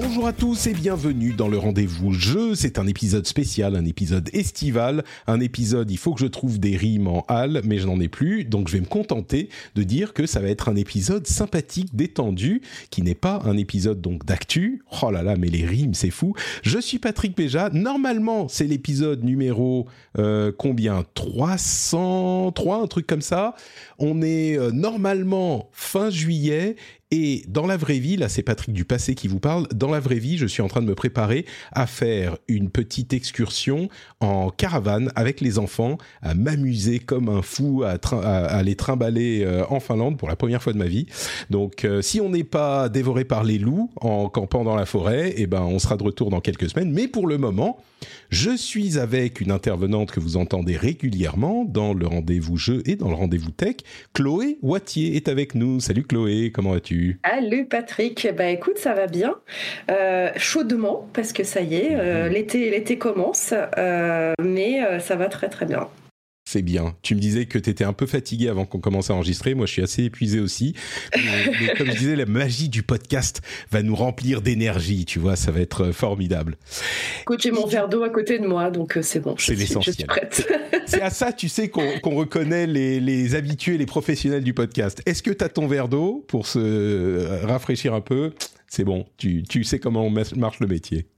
Bonjour à tous et bienvenue dans le rendez-vous jeu. C'est un épisode spécial, un épisode estival, un épisode, il faut que je trouve des rimes en hall, mais je n'en ai plus, donc je vais me contenter de dire que ça va être un épisode sympathique, détendu, qui n'est pas un épisode donc d'actu. Oh là là, mais les rimes, c'est fou. Je suis Patrick Béja. Normalement, c'est l'épisode numéro euh, combien? 303, un truc comme ça. On est euh, normalement fin juillet et dans la vraie vie, là c'est Patrick du passé qui vous parle, dans la vraie vie je suis en train de me préparer à faire une petite excursion en caravane avec les enfants, à m'amuser comme un fou, à, les trimballer euh, en Finlande pour la première fois de ma vie. Donc euh, si on n'est pas dévoré par les loups en campant dans la forêt, eh ben, on sera de retour dans quelques semaines. Mais pour le moment, je suis avec une intervenante que vous entendez régulièrement dans le rendez-vous jeu et dans le rendez-vous tech. Chloé Wattier est avec nous. Salut Chloé, comment vas-tu? Salut Patrick, bah écoute ça va bien, euh, chaudement parce que ça y est, euh, mhm. l'été l'été commence, euh, mais ça va très très bien. C'est bien. Tu me disais que tu étais un peu fatigué avant qu'on commence à enregistrer. Moi, je suis assez épuisé aussi. Mais, comme je disais, la magie du podcast va nous remplir d'énergie. Tu vois, ça va être formidable. Écoute, j'ai mon verre d'eau à côté de moi, donc c'est bon. C'est l'essentiel. C'est à ça, tu sais, qu'on reconnaît les, les, habitués, les professionnels du podcast. Est-ce que tu as ton verre d'eau pour se rafraîchir un peu? C'est bon. Tu, tu sais comment marche le métier.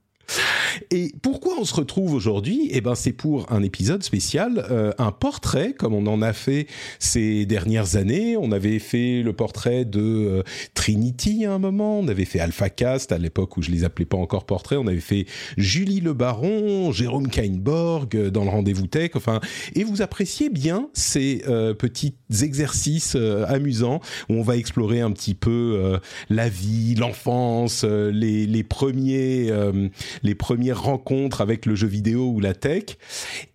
Et pourquoi on se retrouve aujourd'hui? Eh ben, c'est pour un épisode spécial, euh, un portrait, comme on en a fait ces dernières années. On avait fait le portrait de euh, Trinity à un moment, on avait fait AlphaCast à l'époque où je les appelais pas encore portraits, on avait fait Julie Le Baron, Jérôme Kainborg euh, dans le rendez-vous tech, enfin, et vous appréciez bien ces petits exercices amusants où on va explorer un petit peu la vie, l'enfance, les, les premiers les premières rencontres avec le jeu vidéo ou la tech.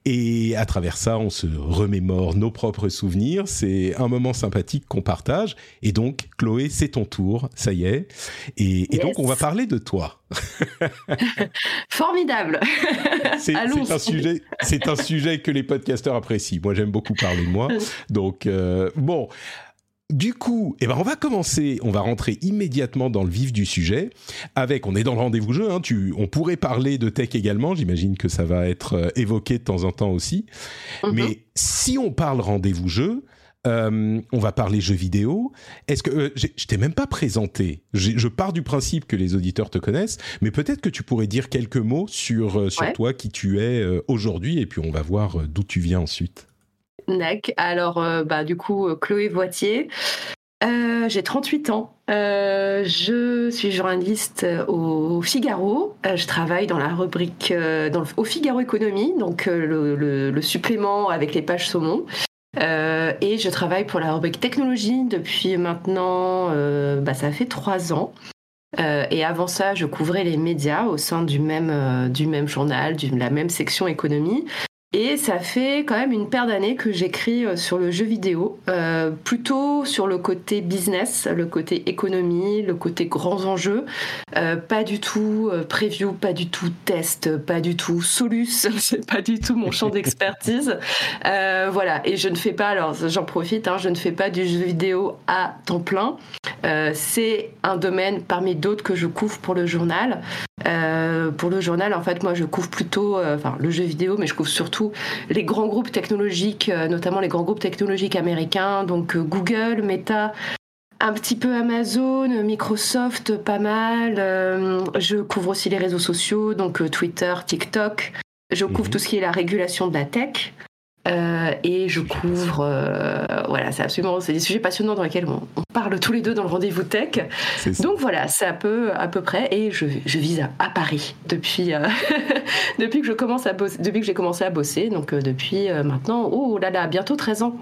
Et à travers ça, on se remémore nos propres souvenirs. C'est un moment sympathique qu'on partage. Et donc, Chloé, c'est ton tour, ça y est. Et, donc, on va parler de toi. Formidable. c'est un sujet, c'est un sujet que les podcasteurs apprécient. Moi, j'aime beaucoup parler de moi. Donc, euh, bon. Du coup, eh ben on va commencer, on va rentrer immédiatement dans le vif du sujet. Avec, on est dans le rendez-vous jeu. Hein, tu, on pourrait parler de tech également. J'imagine que ça va être euh, évoqué de temps en temps aussi. Mhm. Mais si on parle rendez-vous jeu, euh, on va parler jeux vidéo. Est-ce que euh, je t'ai même pas présenté Je pars du principe que les auditeurs te connaissent, mais peut-être que tu pourrais dire quelques mots sur sur toi, qui tu es aujourd'hui, et puis on va voir d'où tu viens ensuite. Alors, euh, bah, du coup, euh, Chloé Voitier. Euh, j'ai 38 ans. je suis journaliste au Figaro. je travaille dans la rubrique au Figaro Économie, donc le, supplément avec les pages saumon. et je travaille pour la rubrique technologie depuis maintenant, bah, ça fait trois ans. et avant ça, je couvrais les médias au sein du même, du même journal, de la même section économie. Et ça fait quand même une paire d'années que j'écris euh, sur le jeu vidéo, euh, plutôt sur le côté business, le côté économie, le côté grands enjeux, euh, pas du tout preview, pas du tout test, pas du tout solus, c'est pas du tout mon champ d'expertise. voilà, et je ne fais pas, alors j'en profite, hein, je ne fais pas du jeu vidéo à temps plein. c'est un domaine parmi d'autres que je couvre pour le journal. pour le journal, en fait, moi, je couvre plutôt, enfin, le jeu vidéo, mais je couvre surtout les grands groupes technologiques, euh, notamment les grands groupes technologiques américains, donc euh, Google, Meta, un petit peu Amazon, Microsoft, pas mal. Euh, je couvre aussi les réseaux sociaux, donc Twitter, TikTok. Je couvre mhm. tout ce qui est la régulation de la tech. Euh, et je couvre, euh, voilà, c'est absolument, c'est des sujets passionnants dans lesquels on, parle tous les deux dans le rendez-vous tech. Donc voilà, c'est un peu à peu près, et je, je vise à, Paris depuis euh, depuis que je commence à bosser, depuis que j'ai commencé à bosser, donc depuis maintenant, oh là là, bientôt 13 ans.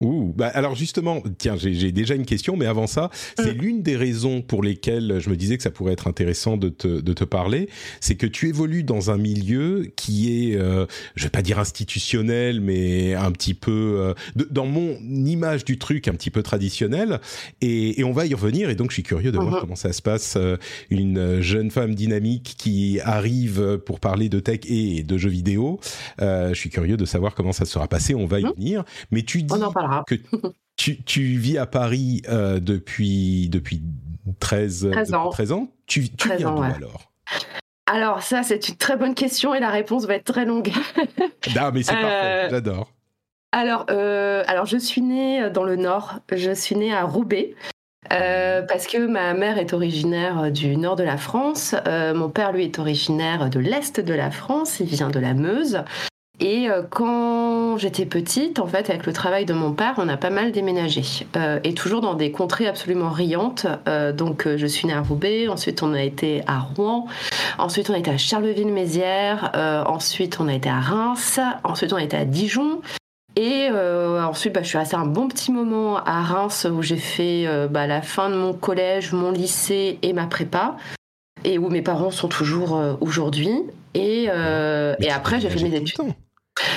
Ouh, bah alors justement, tiens, j'ai déjà une question, mais avant ça, c'est mm. l'une des raisons pour lesquelles je me disais que ça pourrait être intéressant de te, de te parler, c'est que tu évolues dans un milieu qui est, euh, je vais pas dire institutionnel, mais un petit peu, euh, dans mon image du truc, un petit peu traditionnel, et, et, on va y revenir, et donc je suis curieux de voir mm-hmm. comment ça se passe, euh, une jeune femme dynamique qui arrive pour parler de tech et de jeux vidéo, euh, je suis curieux de savoir comment ça sera passé, on va y mm. venir, mais tu dis que tu, tu, vis à Paris euh, depuis, depuis 13, 13 ans. 13 ans. Tu, tu viens d'où alors? Alors ça, c'est une très bonne question et la réponse va être très longue. non, mais c'est parfait, euh, j'adore. Alors, euh, alors, je suis née dans le Nord, je suis née à Roubaix. parce que ma mère est originaire du nord de la France, mon père lui est originaire de l'est de la France, il vient de la Meuse. Et euh, quand j'étais petite, en fait, avec le travail de mon père, on a pas mal déménagé. Euh, et toujours dans des contrées absolument riantes. Euh, donc, je suis née à Roubaix, ensuite on a été à Rouen, ensuite on a été à Charleville-Mézières, ensuite on a été à Reims, ensuite on a été à Dijon. Et ensuite, bah, je suis restée un bon petit moment à Reims où j'ai fait bah, la fin de mon collège, mon lycée et ma prépa et où mes parents sont toujours aujourd'hui. Et, et après, j'ai fait mes études.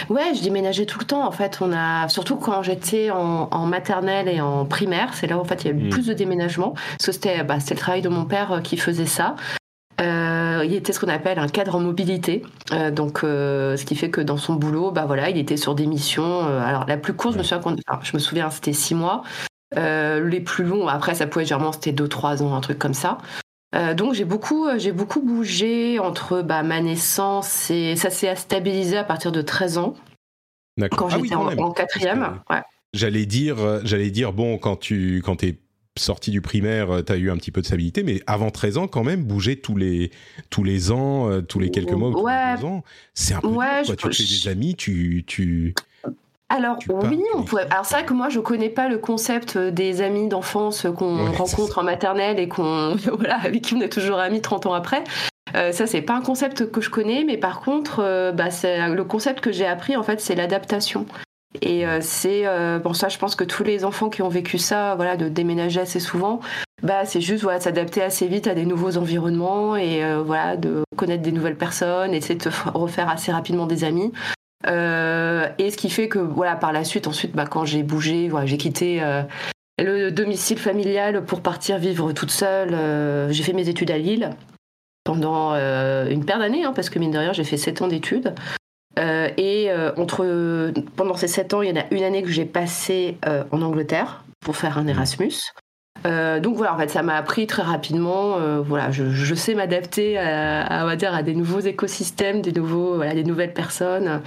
Ouais, je déménageais tout le temps. En fait, on a surtout quand j'étais en, maternelle et en primaire, c'est là où en fait il y a eu hmm. plus de déménagements. C'était bah, le travail de mon père euh, qui faisait ça. Euh, il était ce qu'on appelle un cadre en mobilité, euh, donc ce qui fait que dans son boulot, bah voilà, il était sur des missions. alors la plus courte, je me souviens, je me souviens, c'était six mois. les plus longs, après ça pouvait généralement c'était deux trois ans, un truc comme ça. Euh, donc j'ai beaucoup, euh, j'ai beaucoup bougé entre bah, ma naissance et ça s'est stabilisé à partir de 13 ans. Quand ah j'étais en, quatrième. J'allais dire, euh, j'allais dire bon quand tu quand es sorti du primaire, tu as eu un petit peu de stabilité, mais avant 13 ans, quand même, bouger tous les, tous les ans, tous les quelques mois, tous les ans, c'est un peu ouais, Tu fais des amis, tu, tu, alors oui, on pourrait. Alors c'est vrai que moi je connais pas le concept euh, des amis d'enfance qu'on rencontre en maternelle et qu'on voilà avec qui on est toujours amis 30 ans après. Euh, ça c'est pas un concept que je connais, mais par contre, euh, bah, c'est le concept que j'ai appris en fait, c'est l'adaptation. Et c'est bon ça, je pense que tous les enfants qui ont vécu ça, voilà, de déménager assez souvent, bah c'est juste voilà, s'adapter assez vite à des nouveaux environnements et voilà, de connaître des nouvelles personnes, essayer de te refaire assez rapidement des amis. Euh, et ce qui fait que voilà, par la suite, ensuite, bah, quand j'ai bougé, voilà, j'ai quitté euh, le domicile familial pour partir vivre toute seule. Euh, j'ai fait mes études à Lille pendant une paire d'années, hein, parce que mine de rien, j'ai fait 7 ans d'études. et entre, pendant ces 7 ans, il y en a une année que j'ai passé en Angleterre pour faire un Erasmus. donc voilà, en fait, ça m'a appris très rapidement. voilà, je, sais m'adapter à, dire, à des nouveaux écosystèmes, des nouveaux, des nouvelles personnes.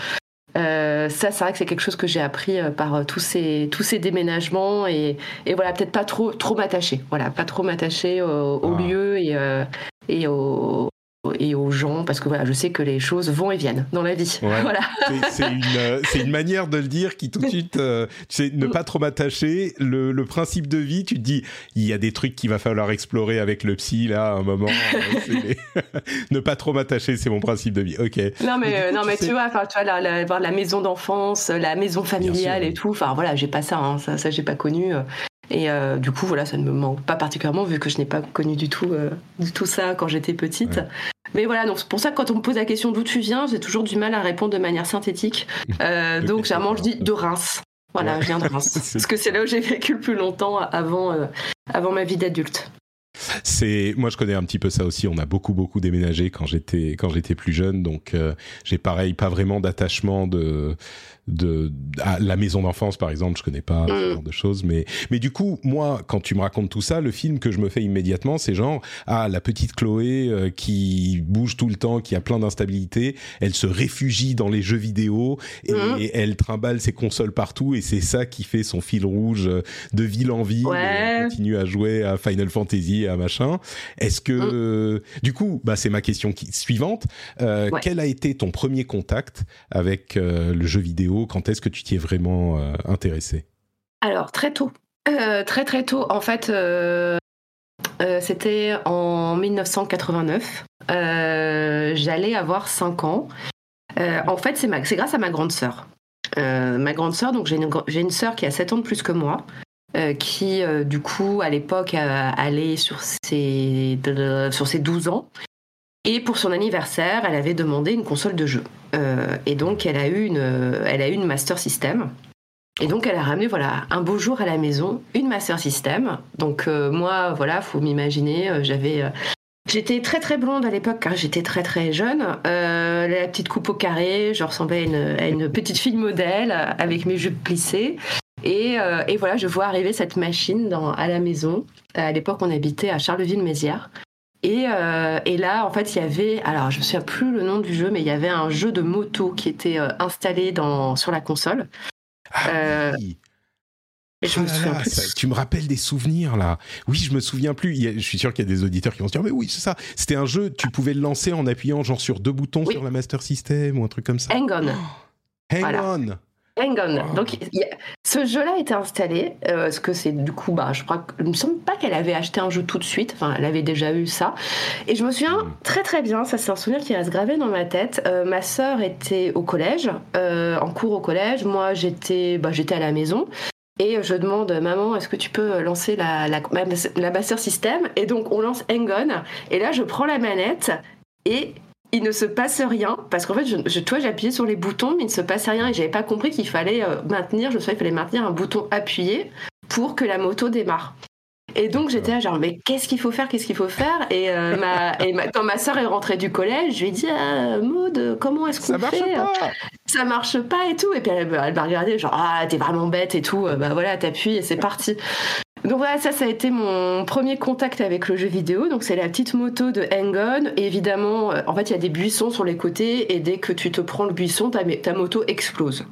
Euh, ça, c'est vrai que c'est quelque chose que j'ai appris euh, par euh, tous ces tous ces déménagements et, et voilà peut-être pas trop trop m'attacher, voilà pas trop m'attacher au, au, ah. lieu et et au, et aux gens parce que voilà, je sais que les choses vont et viennent dans la vie. Voilà. C'est une, euh, une, manière de le dire qui tout de suite, euh, tu sais, ne pas trop m'attacher. Le, le, principe de vie, tu te dis, il y a des trucs qu'il va falloir explorer avec le psy là, à un moment. Euh, ne pas trop m'attacher, c'est mon principe de vie. Ok. Non mais non tu mais tu vois, tu vois, la, la, la maison d'enfance, la maison familiale et tout. Enfin voilà, j'ai pas ça, hein, ça, ça j'ai pas connu. Et euh, du coup, voilà, ça ne me manque pas particulièrement vu que je n'ai pas connu du tout, euh, du tout ça quand j'étais petite. Mais voilà, donc c'est pour ça que quand on me pose la question d'où tu viens, j'ai toujours du mal à répondre de manière synthétique. Euh, donc généralement, je dis de Reims. Voilà, je viens de Reims. Parce que c'est là où j'ai vécu le plus longtemps avant, avant ma vie d'adulte. C'est moi je connais un petit peu ça aussi. On a beaucoup beaucoup déménagé quand j'étais quand j'étais plus jeune, donc j'ai pareil pas vraiment d'attachement de de à la maison d'enfance par exemple je connais pas ce mm. genre de choses mais mais du coup moi quand tu me racontes tout ça le film que je me fais immédiatement c'est genre ah la petite Chloé euh, qui bouge tout le temps qui a plein d'instabilité elle se réfugie dans les jeux vidéo et, mm. elle trimballe ses consoles partout et c'est ça qui fait son fil rouge de ville en ville elle continue à jouer à Final Fantasy à machin. Est-ce que, mm. du coup, bah, c'est ma question suivante. Quel a été ton premier contact avec le jeu vidéo Quand est-ce que tu t'y es vraiment intéressé? Alors, très tôt. très très tôt. En fait, c'était en 1989. J'allais avoir 5 ans. en fait, c'est grâce à ma grande sœur. Euh, ma grande sœur, donc j'ai une, une sœur qui a 7 ans de plus que moi, euh, qui euh, du coup à l'époque allait sur ses, sur ses 12 ans. Et pour son anniversaire, elle avait demandé une console de jeu. et donc elle a eu une, elle a eu une Master System. Et donc elle a ramené voilà un beau jour à la maison une Master System. Donc moi voilà, faut m'imaginer, j'avais J'étais très très blonde à l'époque car j'étais très très jeune. Euh, la petite coupe au carré, je ressemblais à une, petite fille modèle avec mes jupes plissées. Et, euh, et, voilà, je vois arriver cette machine à la maison. À l'époque, on habitait à Charleville-Mézières. Et, euh, et, là, en fait, il y avait, alors je ne me souviens plus le nom du jeu, mais il y avait un jeu de moto qui était installé dans, sur la console. Ah, oui. Ah tu me rappelles des souvenirs là. Oui, je me souviens plus. je suis sûr qu'il y a des auditeurs qui vont se dire mais oui, c'est ça. C'était un jeu, tu pouvais le lancer en appuyant genre sur deux boutons sur la Master System ou un truc comme ça. Hang on. hang on. Hang on. Donc ce jeu-là a été installé. Euh, ce que c'est du coup, bah, je crois qu'il me semble pas qu'elle avait acheté un jeu tout de suite. Enfin, elle avait déjà eu ça. Et je me souviens hmm. très très bien. Ça, c'est un souvenir qui reste gravé dans ma tête. Euh, ma sœur était au collège, euh, en cours au collège. Moi, j'étais, bah, j'étais à la maison. Et je demande, maman, est-ce que tu peux lancer la, la, la Master System? Et donc, on lance Hang Et là, je prends la manette et il ne se passe rien. Parce qu'en fait, je, toi, j'ai appuyé sur les boutons, mais il ne se passe rien. Et j'avais pas compris qu'il fallait euh, maintenir, je sais, il fallait maintenir un bouton appuyé pour que la moto démarre. Et donc j'étais là genre mais qu'est-ce qu'il faut faire, qu'est-ce qu'il faut faire? Et, euh, ma, et quand ma soeur est rentrée du collège, je lui ai dit ah, Maud, comment est-ce qu'on fait pas. Ça marche pas et tout. Et puis elle, m'a regardé genre ah t'es vraiment bête et tout. Bah voilà t'appuies et c'est parti. Donc voilà, ça, ça a été mon premier contact avec le jeu vidéo. Donc c'est la petite moto de Hang-On. Évidemment, euh, en fait, il y a des buissons sur les côtés et dès que tu te prends le buisson, ta, ta moto explose.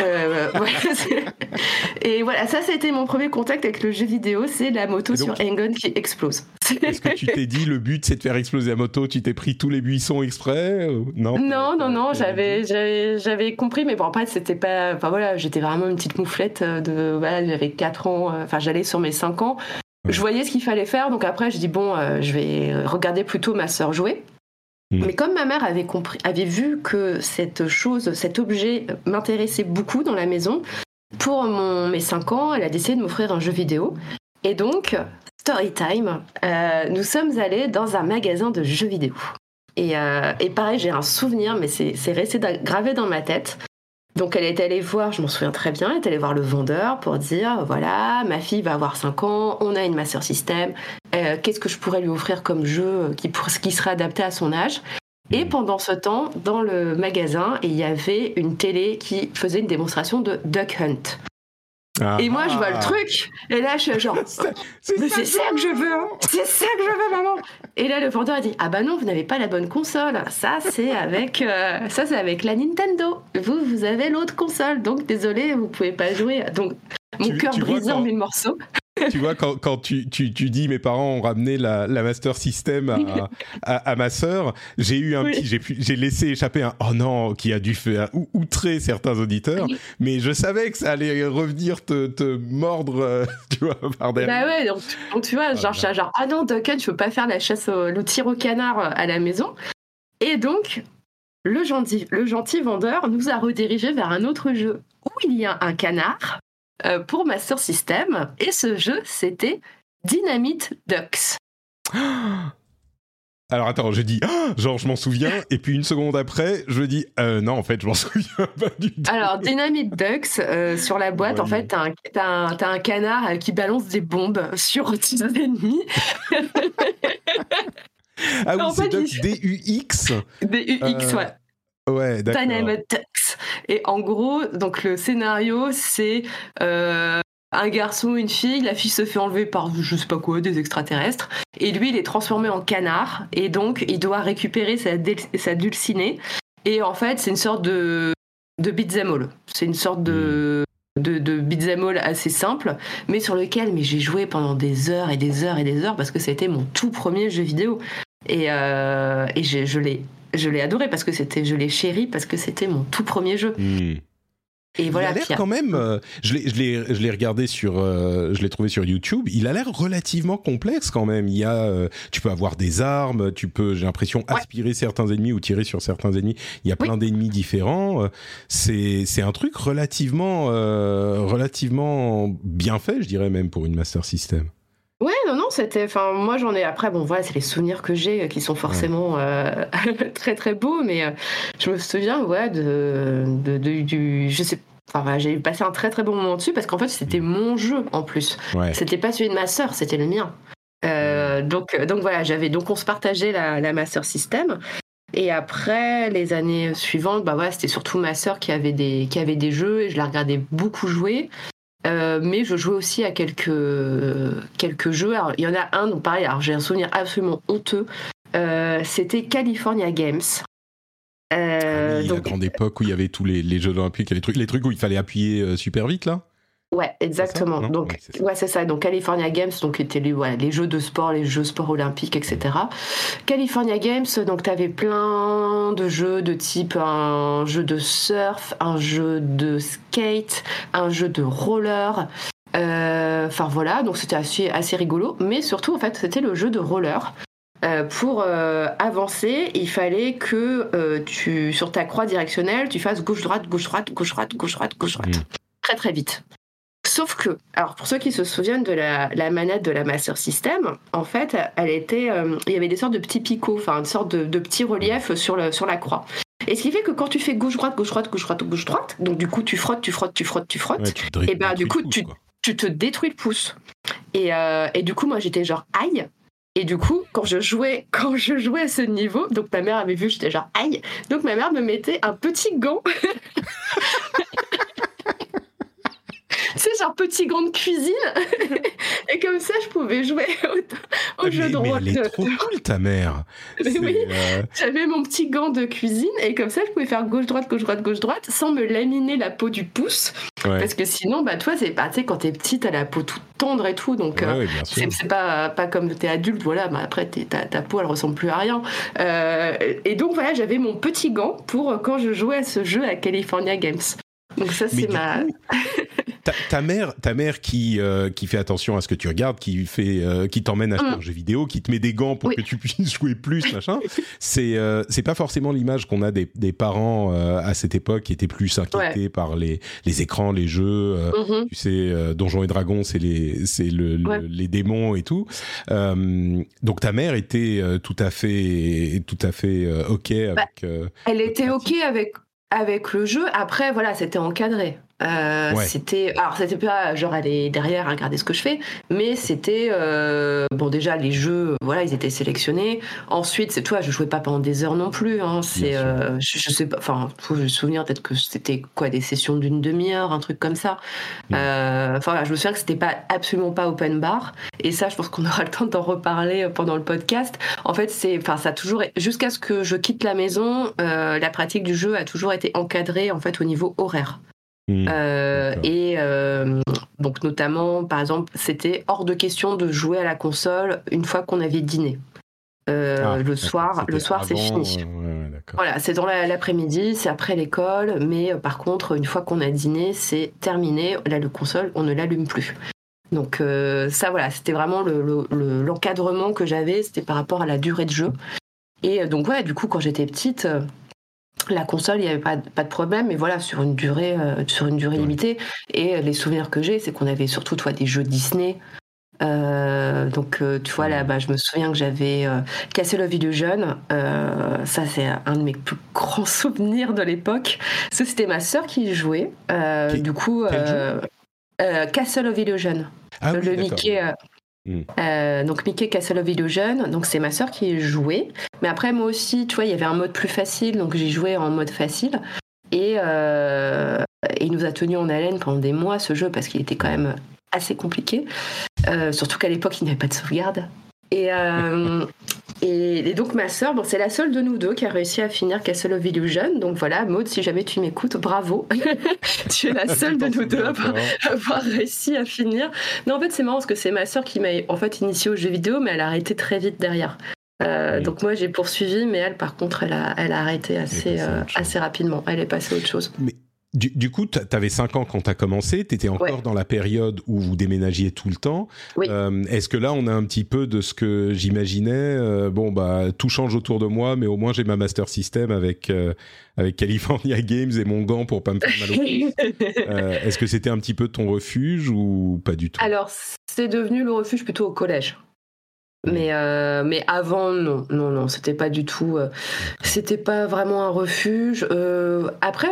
Euh, et voilà, ça, c'était mon premier contact avec le jeu vidéo, c'est la moto sur Hang-On qui explose. Est-ce que tu t'es dit le but c'est de faire exploser la moto Tu t'es pris tous les buissons exprès Non? Non, non, non. J'avais, j'avais, compris, mais bon après c'était pas. Enfin voilà, j'étais vraiment une petite mouflette de. Voilà, j'avais 4 ans. Euh, enfin j'allais sur mes 5 ans. Je voyais ce qu'il fallait faire, donc après je dis bon, euh, je vais regarder plutôt ma sœur jouer. Mm. Mais comme ma mère avait, compris, avait vu que cette chose, cet objet m'intéressait beaucoup dans la maison, pour mon, mes 5 ans, elle a décidé de m'offrir un jeu vidéo. Et donc, story time, euh, nous sommes allés dans un magasin de jeux vidéo. Et, euh, et pareil, j'ai un souvenir, mais c'est resté gravé dans ma tête. Donc elle est allée voir, je m'en souviens très bien, elle est allée voir le vendeur pour dire voilà, ma fille va avoir 5 ans, on a une Master System, euh, qu'est-ce que je pourrais lui offrir comme jeu qui, qui serait adapté à son âge? Et hmm. pendant ce temps, dans le magasin, il y avait une télé qui faisait une démonstration de Duck Hunt. Ah. Et moi, je vois le truc. Et là, je suis genre, mais c'est ça que je veux, hein. c'est ça que je veux, maman. Et là, le vendeur a dit, ah bah non, vous n'avez pas la bonne console. Ça, c'est avec, euh, ça, c'est avec la Nintendo. Vous, vous avez l'autre console. Donc, désolé, vous pouvez pas jouer. Donc, mon cœur brisé en mille morceaux. Tu vois, quand, quand tu, tu, tu, dis mes parents ont ramené la, la Master System à, à, ma sœur, j'ai eu un petit, j'ai, j'ai laissé échapper un oh non qui a dû faire outrer certains auditeurs, mais je savais que ça allait revenir te, te mordre, euh, tu vois, par derrière. Bah ouais, donc, tu vois, genre, oh, genre ah non, Duncan, je veux pas faire la chasse au le tir au canard euh, à la maison. Et donc, le gentil, le gentil vendeur nous a redirigé vers un autre jeu où il y a un canard euh, pour Master System. Et ce jeu, c'était Dynamite Ducks. Alors attends, je dis, genre je m'en souviens, et puis une seconde après, je dis, euh, non, en fait, je m'en souviens pas du tout. Alors, Dynamite Ducks, euh, sur la boîte, en fait, t'as un, un, canard qui balance des bombes sur tes ennemis. ah oui, c'est Ducks, D-U-X D-U-X, ouais. Ouais, d'accord. Et en gros, donc le scénario, c'est euh, un garçon, une fille. La fille se fait enlever par je sais pas quoi, des extraterrestres. Et lui, il est transformé en canard. Et donc, il doit récupérer sa, sa dulcinée. Et en fait, c'est une sorte de, de beat'em all. C'est une sorte de. de, de beat'em all assez simple, mais sur lequel mais j'ai joué pendant des heures et des heures et des heures parce que c'était mon tout premier jeu vidéo. Et, euh, et je, je l'ai je l'ai adoré parce que c'était je l'ai chéri parce que c'était mon tout premier jeu. Hmm. Et voilà. il a l'air quand même. euh, je l'ai, regardé sur, euh, je l'ai trouvé sur YouTube. Il a l'air relativement complexe quand même. Il y a, euh, tu peux avoir des armes, tu peux, j'ai l'impression, Ouais. aspirer certains ennemis ou tirer sur certains ennemis. Il y a Oui. plein d'ennemis différents. C'est, c'est un truc relativement, relativement bien fait, je dirais même pour une Master System. Non, c'était. Enfin, moi, j'en ai. Après, bon, voilà, c'est les souvenirs que j'ai euh, qui sont forcément euh, très, très beaux, mais euh, je me souviens, ouais, de, de, de- du. Je sais. Enfin, voilà, j'ai passé un très, très bon moment dessus parce qu'en fait, c'était mon jeu en plus. Ouais. C'était pas celui de ma sœur, c'était le mien. Euh, donc, donc voilà, j'avais. Donc, on se partageait la, la Master System. Et après, les années suivantes, bah ouais, c'était surtout ma sœur qui avait des qui avait des jeux et je la regardais beaucoup jouer. Euh, mais je jouais aussi à quelques quelques jeux. Alors, il y en a un, donc pareil. Alors j'ai un souvenir absolument honteux. Euh, c'était California Games. Euh, Ah oui, donc la grande époque où il y avait tous les, les jeux olympiques, les trucs, les trucs où il fallait appuyer super vite là. Ouais, exactement. donc, Oui, ouais, c'est ça. Donc, California Games, donc étaient les, jeux de sport, les jeux sport olympiques, etc. California Games, donc tu avais plein de jeux de type un jeu de surf, un jeu de skate, un jeu de roller. Euh, Enfin voilà, donc c'était assez, assez rigolo. Mais surtout, en fait, c'était le jeu de roller. Euh, pour euh, avancer, il fallait que euh, tu, sur ta croix directionnelle, tu fasses gauche-droite, gauche-droite, gauche-droite, gauche-droite, gauche-droite. Mm. Très très vite. Sauf que, alors pour ceux qui se souviennent de la, la manette de la Master System, en fait, elle était, euh, il y avait des sortes de petits picots, enfin une sorte de, de petits reliefs sur, le, sur la croix. Et ce qui fait que quand tu fais gauche-droite, gauche-droite, gauche-droite, gauche-droite, donc du coup tu frottes, tu frottes, tu frottes, tu frottes, Ouais, tu Et ben, du coup, tu- tu te détruis le pouce. Et, euh, et du coup, moi, j'étais genre aïe. Et du coup, quand je jouais, quand je jouais à ce niveau, donc ma mère avait vu, j'étais genre aïe. Donc ma mère me mettait un petit gant. C'est genre petit gant de cuisine. et comme ça, je pouvais jouer au, au Ah, jeu mais, de mais rôle. elle est trop cool ta mère. Mais oui. euh, J'avais mon petit gant de cuisine et comme ça, je pouvais faire gauche-droite, gauche-droite, gauche-droite sans me laminer la peau du pouce. ouais. Parce que sinon, bah, toi, c'est pas, tu sais, quand t'es petite, t'as la peau toute tendre et tout. Donc, Ouais, euh, c'est pas, pas comme t'es adulte, voilà, bah, après ta, ta peau elle ressemble plus à rien. Euh, et donc voilà, j'avais mon petit gant pour euh, quand je jouais à ce jeu à California Games. Donc ça Mais c'est ma. coup, ta, ta mère, ta mère qui euh, qui fait attention à ce que tu regardes, qui fait, euh, qui t'emmène acheter Mm. un jeu vidéo, qui te met des gants pour Oui. que tu puisses jouer plus, machin. C'est euh, c'est pas forcément l'image qu'on a des, des parents euh, à cette époque qui étaient plus inquiétés par les les écrans, les jeux. euh, Mhm. tu sais, euh, Donjons et Dragons, c'est les, c'est le, les démons et tout. Euh, donc ta mère était euh, tout à fait, tout à fait euh, ok Bah, avec. euh, Elle était ok avec avec le jeu. Après voilà, c'était encadré. Euh, Ouais. C'était alors c'était pas genre aller derrière regarder ce que je fais, mais c'était euh, bon déjà les jeux voilà ils étaient sélectionnés. Ensuite c'est toi je jouais pas pendant des heures non plus. Hein, c'est euh, je, je sais pas enfin faut me souvenir peut-être que c'était quoi des sessions d'une demi-heure un truc comme ça. Euh, Enfin voilà, je me souviens que c'était pas absolument pas open bar et ça je pense qu'on aura le temps d'en reparler pendant le podcast. En fait c'est enfin ça a toujours jusqu'à ce que je quitte la maison euh, la pratique du jeu a toujours été encadrée en fait au niveau horaire. Hmm. Euh, et euh, donc notamment, par exemple, c'était hors de question de jouer à la console une fois qu'on avait dîné. Euh, Ah, le soir, le soir c'est fini. ouais. Voilà, c'est dans la- l'après-midi, c'est après l'école, mais par contre, une fois qu'on a dîné, c'est terminé. Là, le console, on ne l'allume plus. Donc ça, voilà, c'était vraiment le- le- le- l'encadrement que j'avais, c'était par rapport à la durée de jeu. Et donc ouais, du coup, quand j'étais petite, la console, il n'y avait pas, pas de problème, mais voilà, sur une durée, euh, sur une durée Ouais. limitée. Et euh, les souvenirs que j'ai, c'est qu'on avait surtout, toi, des jeux Disney. Euh, donc, tu vois, là, bah, je me souviens que j'avais euh, Castle of Illusion. Euh, ça, c'est un de mes plus grands souvenirs de l'époque. Ça, c'était ma sœur qui jouait. Qui- du coup, Castle of Illusion. Ah le oui. Mickey. Euh, Hmm. euh, donc Mickey Castle of Illusion, donc c'est ma sœur qui y jouait. Mais après moi aussi, tu vois, il y avait un mode plus facile, donc j'ai joué en mode facile. Et, euh, et il nous a tenu en haleine pendant des mois ce jeu parce qu'il était quand même assez compliqué. Euh, surtout qu'à l'époque il n'y avait pas de sauvegarde. Et, Et, donc ma sœur, bon, c'est la seule de nous deux qui a réussi à finir Castle of Illusion. Donc voilà, Maud, si jamais tu m'écoutes, bravo. tu es la seule de nous deux à avoir, réussi à finir. Non, en fait, c'est marrant parce que c'est ma sœur qui m'a en fait initié au jeu vidéo, mais elle a arrêté très vite derrière. Euh, donc moi j'ai poursuivi, mais elle par contre elle a, elle a arrêté assez, euh, assez rapidement. Elle est passée à autre chose. Mais du, coup, tu avais 5 ans quand tu as commencé, tu étais encore dans la période où vous déménagiez tout le temps. Euh, est-ce que là, on a un petit peu de ce que j'imaginais Bon, bah, tout change autour de moi, mais au moins j'ai ma Master System avec, avec California Games et mon gant pour pas me faire mal au Est-ce que c'était un petit peu ton refuge ou pas du tout? Alors, c'est devenu le refuge plutôt au collège. Mais, euh, mais avant, non, non, non, c'était pas du tout. Euh, c'était pas vraiment un refuge. Euh, après,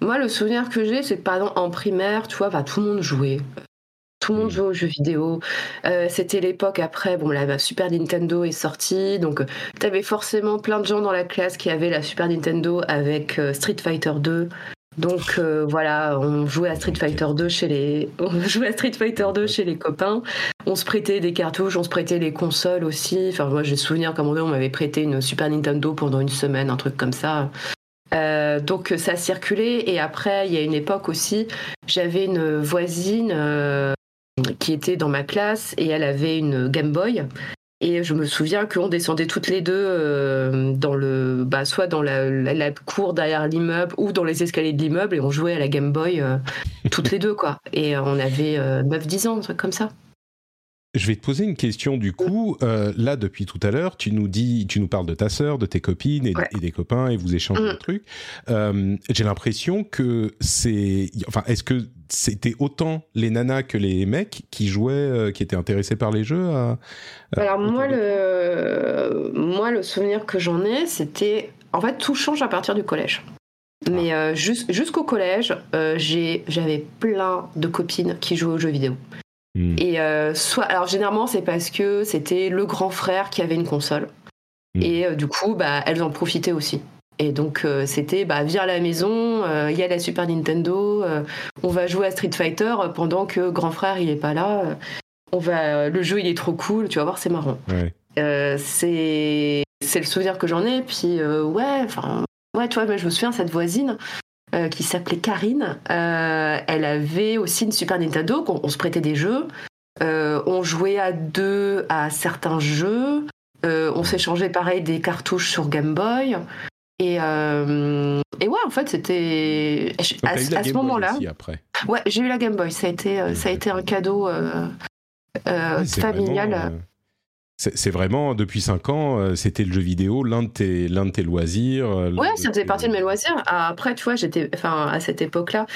moi, le souvenir que j'ai, c'est que par exemple, en primaire, tu vois, bah, tout le monde jouait. Tout le monde mmh. jouait aux jeux vidéo. c'était l'époque après, bon, la Super Nintendo est sortie, donc t'avais forcément plein de gens dans la classe qui avaient la Super Nintendo avec Street Fighter 2. Donc euh, voilà, on jouait à Street Fighter 2 chez les, on jouait à Street Fighter 2 chez les copains. On se prêtait des cartouches, on se prêtait les consoles aussi. Enfin moi j'ai souvenir moment on m'avait prêté une Super Nintendo pendant une semaine, un truc comme ça. Euh, donc ça circulait et après il y a une époque aussi, j'avais une voisine euh, qui était dans ma classe et elle avait une Game Boy et je me souviens qu'on descendait toutes les deux euh, dans le, bah, soit dans la, cour derrière l'immeuble ou dans les escaliers de l'immeuble et on jouait à la Game Boy euh, toutes les deux quoi. Et on avait 9-10 euh, ans, un truc comme ça. Je vais te poser une question du coup. là, depuis tout à l'heure, tu nous dis, tu nous parles de ta sœur, de tes copines et, des copains et vous échangez mm. des trucs. J'ai l'impression que c'est, enfin, est-ce que c'était autant les nanas que les mecs qui jouaient, euh, qui étaient intéressés par les jeux Alors moi le, moi, le souvenir que j'en ai, c'était... En fait, tout change à partir du collège. Mais euh, jusqu'au collège, euh, j'avais plein de copines qui jouaient aux jeux vidéo. Hmm. Et soit, alors généralement, c'est parce que c'était le grand frère qui avait une console. Hmm. Et du coup, bah, elles en profitaient aussi. Et donc euh, c'était bah, viens à la maison, euh, il y a la Super Nintendo, euh, on va jouer à Street Fighter pendant que grand frère il est pas là. on va, le jeu il est trop cool, tu vas voir c'est marrant. c'est c'est le souvenir que j'en ai. Puis ouais, enfin ouais, tu vois, mais je me souviens cette voisine. Qui s'appelait Karine, elle avait aussi une Super Nintendo, on, on se prêtait des jeux, on jouait à deux à certains jeux, on s'échangeait pareil des cartouches sur Game Boy. Et, euh, et ouais, en fait, c'était à, ce moment-là. Ouais, j'ai eu la Game Boy. Ça a été, euh, ça a été un cadeau euh, familial. C'est vraiment, depuis 5 ans, c'était le jeu vidéo, l'un de tes, l'un de tes loisirs. Ouais, ça faisait partie de mes loisirs. Après, tu vois, j'étais, enfin, à cette époque-là,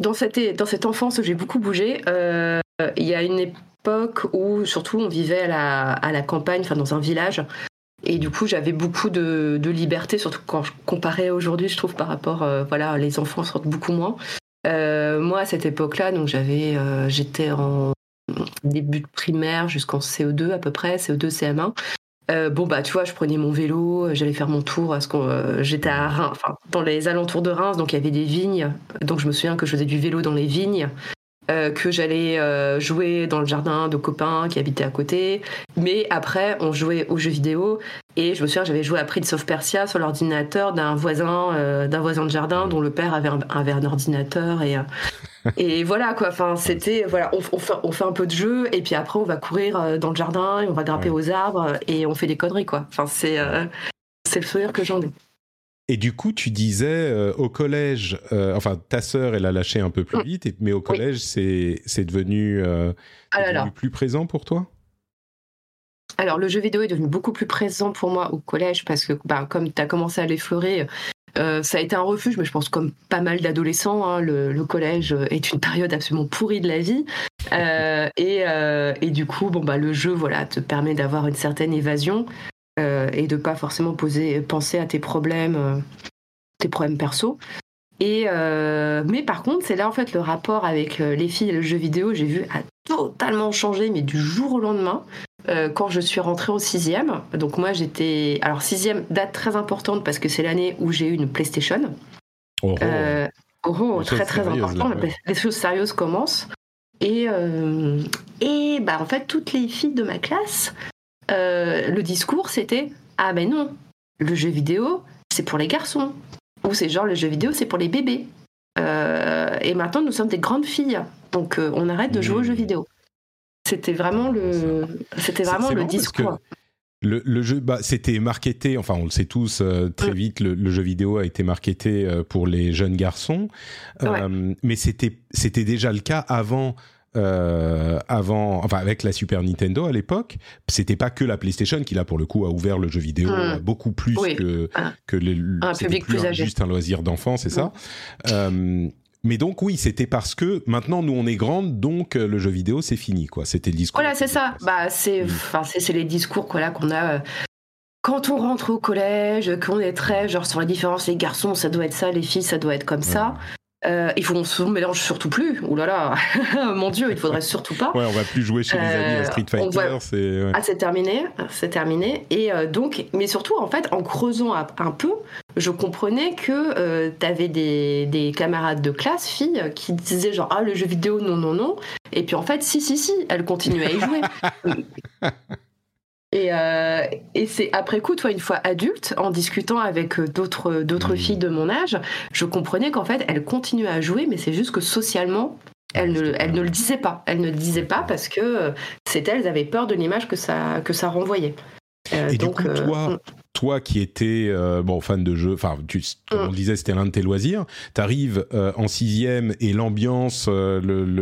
dans cette, dans cette enfance où j'ai beaucoup bougé, il y a une époque où, surtout, on vivait à la, à la campagne, enfin, dans un village. Et du coup, j'avais beaucoup de, liberté, surtout quand je comparais aujourd'hui, je trouve, par rapport, euh, voilà, les enfants sortent beaucoup moins. Euh, moi, à cette époque-là, donc j'avais, euh, j'étais en début de primaire jusqu'en CO2 à peu près, CO2, CM1. bon bah tu vois, je prenais mon vélo, j'allais faire mon tour parce que j'étais à Reims, enfin dans les alentours de Reims, donc il y avait des vignes, donc je me souviens que je faisais du vélo dans les vignes. Euh, que j'allais euh, jouer dans le jardin de copains qui habitaient à côté. Mais après, on jouait aux jeux vidéo et je me souviens, j'avais joué à Prince of Persia sur l'ordinateur d'un voisin, euh, d'un voisin de jardin dont le père avait un, un ordinateur et et voilà quoi. Enfin, c'était voilà, on, fait, on, fait, un peu de jeu et puis après on va courir dans le jardin et on va grimper aux arbres et on fait des conneries quoi. Enfin, c'est c'est le sourire que j'en ai. Et du coup, tu disais euh, au collège, euh, enfin ta sœur, elle a lâché un peu plus mm. vite, mais au collège, c'est devenu, euh, ah devenu plus présent pour toi? Alors le jeu vidéo est devenu beaucoup plus présent pour moi au collège parce que bah, comme tu as commencé à l'effleurer, ça a été un refuge, mais je pense comme pas mal d'adolescents, hein, le, collège est une période absolument pourrie de la vie. et, et, du coup, bon, bah, le jeu voilà, te permet d'avoir une certaine évasion. Euh, et de pas forcément poser, penser à tes problèmes, euh, tes problèmes perso. Et euh, mais par contre, c'est là en fait le rapport avec les filles et le jeu vidéo, j'ai vu a totalement changé, mais du jour au lendemain. quand je suis rentrée au sixième, donc moi j'étais, alors sixième date très importante parce que c'est l'année où j'ai eu une PlayStation. Oh, oh. oh très très important. Les choses sérieuses commencent. Et, et bah, en fait, toutes les filles de ma classe le discours c'était ah ben non, le jeu vidéo c'est pour les garçons ou c'est genre le jeu vidéo c'est pour les bébés. et maintenant nous sommes des grandes filles, donc on arrête de jouer aux jeux mmh. vidéo. C'était vraiment le, c'était vraiment le discours. Le, jeu, bah, c'était marketé, enfin on le sait tous, euh, très mm. vite, le, jeu vidéo a été marketé euh, pour les jeunes garçons. Euh, mais c'était, c'était déjà le cas avant, avant, enfin avec la Super Nintendo à l'époque. C'était pas que la PlayStation qui, là, pour le coup, a ouvert le jeu vidéo mm. beaucoup plus que, que les, un public plus, âgé. juste un loisir d'enfant, c'est ça. Mm. Mais donc oui, c'était parce que maintenant nous on est grandes, donc euh, le jeu vidéo c'est fini quoi. C'était le discours. Voilà, c'est ça. Bah c'est, mm. enfin c'est, les discours qu'on a. Euh, quand on rentre au collège, qu'on est très genre sur la différence, les garçons ça doit être ça, les filles ça doit être comme ça. Euh, il faut on se mélange surtout plus. Ouh là là, mon Dieu, il faudrait surtout pas. Ouais, on va plus jouer chez les amis à Street Fighter. C'est ah, c'est terminé, c'est terminé. Et donc, mais surtout en fait, en creusant un peu, je comprenais que euh, tu avais des, camarades de classe, filles, qui disaient genre Ah, le jeu vidéo, non, non, non. Et puis en fait, si, si, si, elles continuaient à y jouer. Euh, et, c'est après coup, toi, une fois adulte, en discutant avec euh, d'autres, d'autres mmh. filles de mon âge, je comprenais qu'en fait, elles continuaient à jouer, mais c'est juste que socialement, elles ne, elles ne le disaient pas. Elles ne le disaient pas parce que c'était elles avaient peur de l'image que ça, que ça renvoyait. et donc, du coup, toi, mmh toi qui étais euh, bon fan de jeux, enfin, comme on mm. disait, c'était l'un de tes loisirs. T'arrives euh, en sixième et l'ambiance, euh,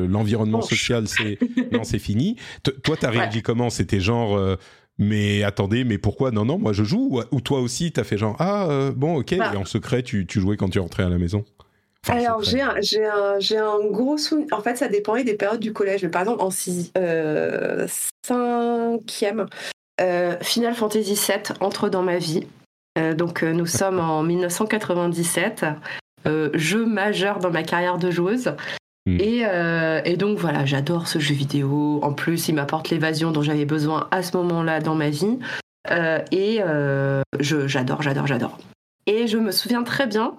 l'environnement social, c'est non, c'est fini. toi, t'as réagi comment? C'était genre mais attendez, mais pourquoi? Non, non, moi je joue. Ou, toi aussi, t'as fait genre ah bon, ok. Bah. Et en secret, tu, tu, jouais quand tu rentrais à la maison? Alors j'ai un, un, un, gros souvenir. En fait, ça dépendait des périodes du collège. par exemple, en cinquième, euh, Final Fantasy VII entre dans ma vie. Euh, donc euh, nous sommes en 1997, jeu majeur dans ma carrière de joueuse. Hmm. Et, donc voilà, j'adore ce jeu vidéo. En plus, il m'apporte l'évasion dont j'avais besoin à ce moment-là dans ma vie. et j'adore, j'adore, j'adore. Et je me souviens très bien,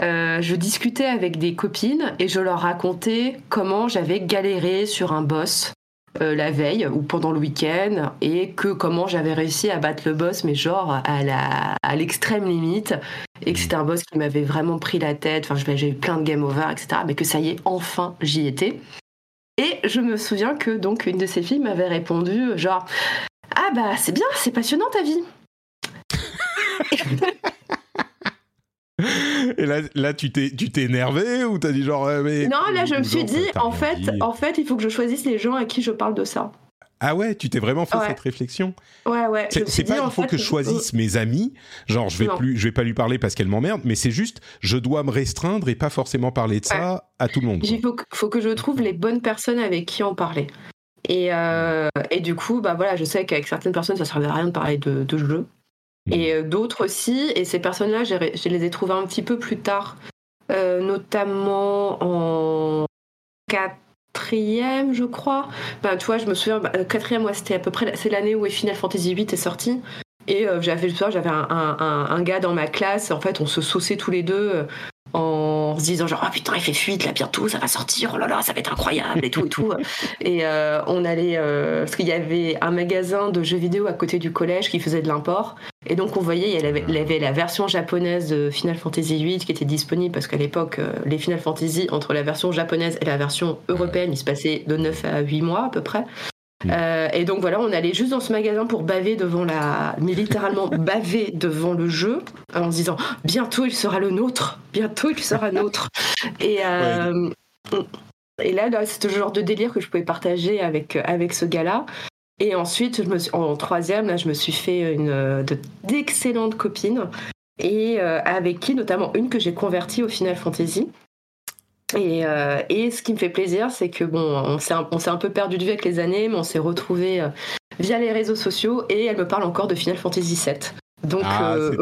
je discutais avec des copines et je leur racontais comment j'avais galéré sur un boss euh, la veille ou pendant le week-end et que comment j'avais réussi à battre le boss, mais genre à, la, à l'extrême limite, et que c'était un boss qui m'avait vraiment pris la tête, enfin j'ai eu plein de game over, etc. Mais que ça y est, enfin j'y étais. Et je me souviens que donc une de ces filles m'avait répondu genre Ah bah c'est bien, c'est passionnant ta vie. Et là, là tu t'es, tu t'es énervé ou t'as dit genre. mais, non, là, je me suis dit, en fait, en fait, il faut que je choisisse les gens à qui je parle de ça. Ah ouais, tu t'es vraiment fait cette réflexion? Ouais, ouais. C'est, pas il faut que je choisisse mes amis, genre je vais plus, je vais pas lui parler parce qu'elle m'emmerde, mais c'est juste, je dois me restreindre et pas forcément parler de ça à tout le monde. Il faut, faut, que je trouve les bonnes personnes avec qui en parler. Et, euh, et du coup, bah voilà, je sais qu'avec certaines personnes, ça servait à rien de parler de, de jeu et euh, d'autres aussi. Et ces personnes-là, je les ai trouvées un petit peu plus tard, euh, notamment en quatrième, je crois. Ben, tu vois, je me souviens, bah, quatrième, ouais, c'était à peu près, c'est l'année où Final Fantasy VIII est sorti. Et euh, j'avais j'avais un, un, un, gars dans ma classe. En fait, on se sauçait tous les deux en se disant genre oh putain il fait fuite là bientôt ça va sortir oh là là ça va être incroyable et tout et tout. Et euh, on allait euh, parce qu'il y avait un magasin de jeux vidéo à côté du collège qui faisait de l'import. Et donc on voyait il y avait, il y avait la version japonaise de Final Fantasy VIII qui était disponible parce qu'à l'époque euh, les Final Fantasy entre la version japonaise et la version européenne il se passait de 9 à 8 mois à peu près Mm. Euh, et donc voilà, on allait juste dans ce magasin pour baver devant la, mais littéralement baver devant le jeu, en se disant bientôt il sera le nôtre, bientôt il sera nôtre. Et euh, et là, c'est ce genre de délire que je pouvais partager avec avec ce gars-là. Et ensuite, je me suis, en troisième, là, je me suis fait une d'excellentes copines et euh, avec qui notamment une que j'ai convertie au Final Fantasy. Euh, et, ce qui me fait plaisir, c'est que bon, on s'est un, un, peu perdu de vue avec les années, mais on s'est retrouvés euh, via les réseaux sociaux et elle me parle encore de Final Fantasy VII. Donc, ah, euh,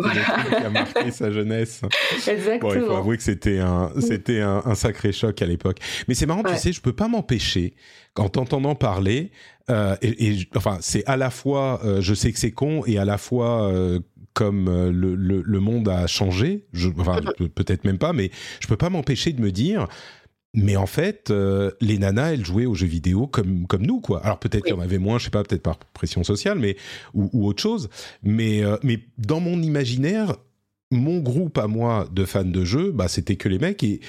qui a marqué sa jeunesse. Exactement. il faut avouer que c'était un, c'était un, sacré choc à l'époque. Mais c'est marrant, tu sais, je peux pas m'empêcher, en t'entendant parler, et, enfin, c'est à la fois, je sais que c'est con, et à la fois comme euh, le, le, monde a changé, je, enfin peut-être même pas, mais je peux pas m'empêcher de me dire, mais en fait, euh, les nanas, elles jouaient aux jeux vidéo comme comme nous, quoi. Alors peut-être qu'il y en avait moins, je sais pas, peut-être par pression sociale, mais ou, ou autre chose. Mais euh, mais dans mon imaginaire, mon groupe à moi de fans de jeux, bah c'était que les mecs et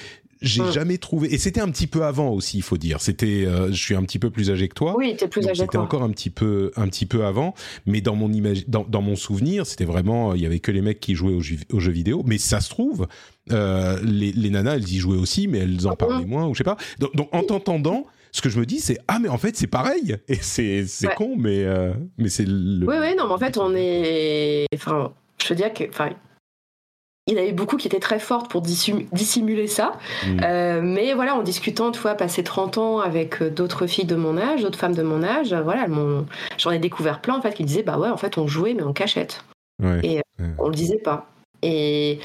j'ai Mm. jamais trouvé. Et c'était un petit peu avant aussi, il faut dire. C'était, euh, je suis un petit peu plus âgé que toi. Oui, t'es plus âgé que C'était encore un petit peu, un petit peu avant, mais dans mon imagi- dans, dans mon souvenir, c'était vraiment, il y avait que les mecs qui jouaient aux jeux, aux jeux vidéo. Mais ça se trouve, euh, les, les nanas, elles y jouaient aussi, mais elles en Mhm. parlaient moins, ou je sais pas. Donc, donc, en t'entendant, ce que je me dis, c'est ah mais en fait c'est pareil. Et c'est c'est Ouais. con, mais euh, mais c'est le. Oui, oui, non, mais en fait, on est. Enfin, je veux dire que. Enfin, il y en avait beaucoup qui étaient très fortes pour dissim- dissimuler ça. Mm. Euh, mais voilà, en discutant, tu vois, passer 30 ans avec euh, d'autres filles de mon âge, d'autres femmes de mon âge, euh, voilà, j'en ai découvert plein, en fait, qui me disaient, bah ouais, en fait, on jouait, mais en cachette. Ouais. Et, Ouais. On le disait pas. Et.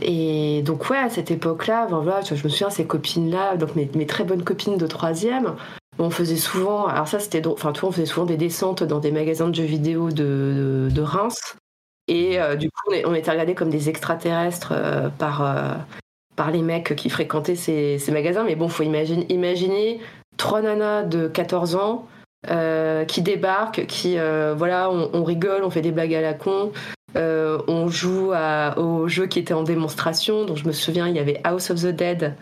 Et donc, ouais, à cette époque-là, ben voilà, je me souviens, ces copines-là, donc mes, mes très bonnes copines de troisième, on faisait souvent, alors ça c'était enfin, on faisait souvent des descentes dans des magasins de jeux vidéo de, de, de Reims. Et euh, du coup, on, est- on était regardés comme des extraterrestres euh, par, euh, par les mecs qui fréquentaient ces, ces magasins. Mais bon, faut imaginer, imaginer trois nanas de 14 ans qui débarquent, qui, voilà, on, on rigole, on fait des blagues à la con. On joue à- au jeu qui était en démonstration. Donc je me souviens, il y avait House of the Dead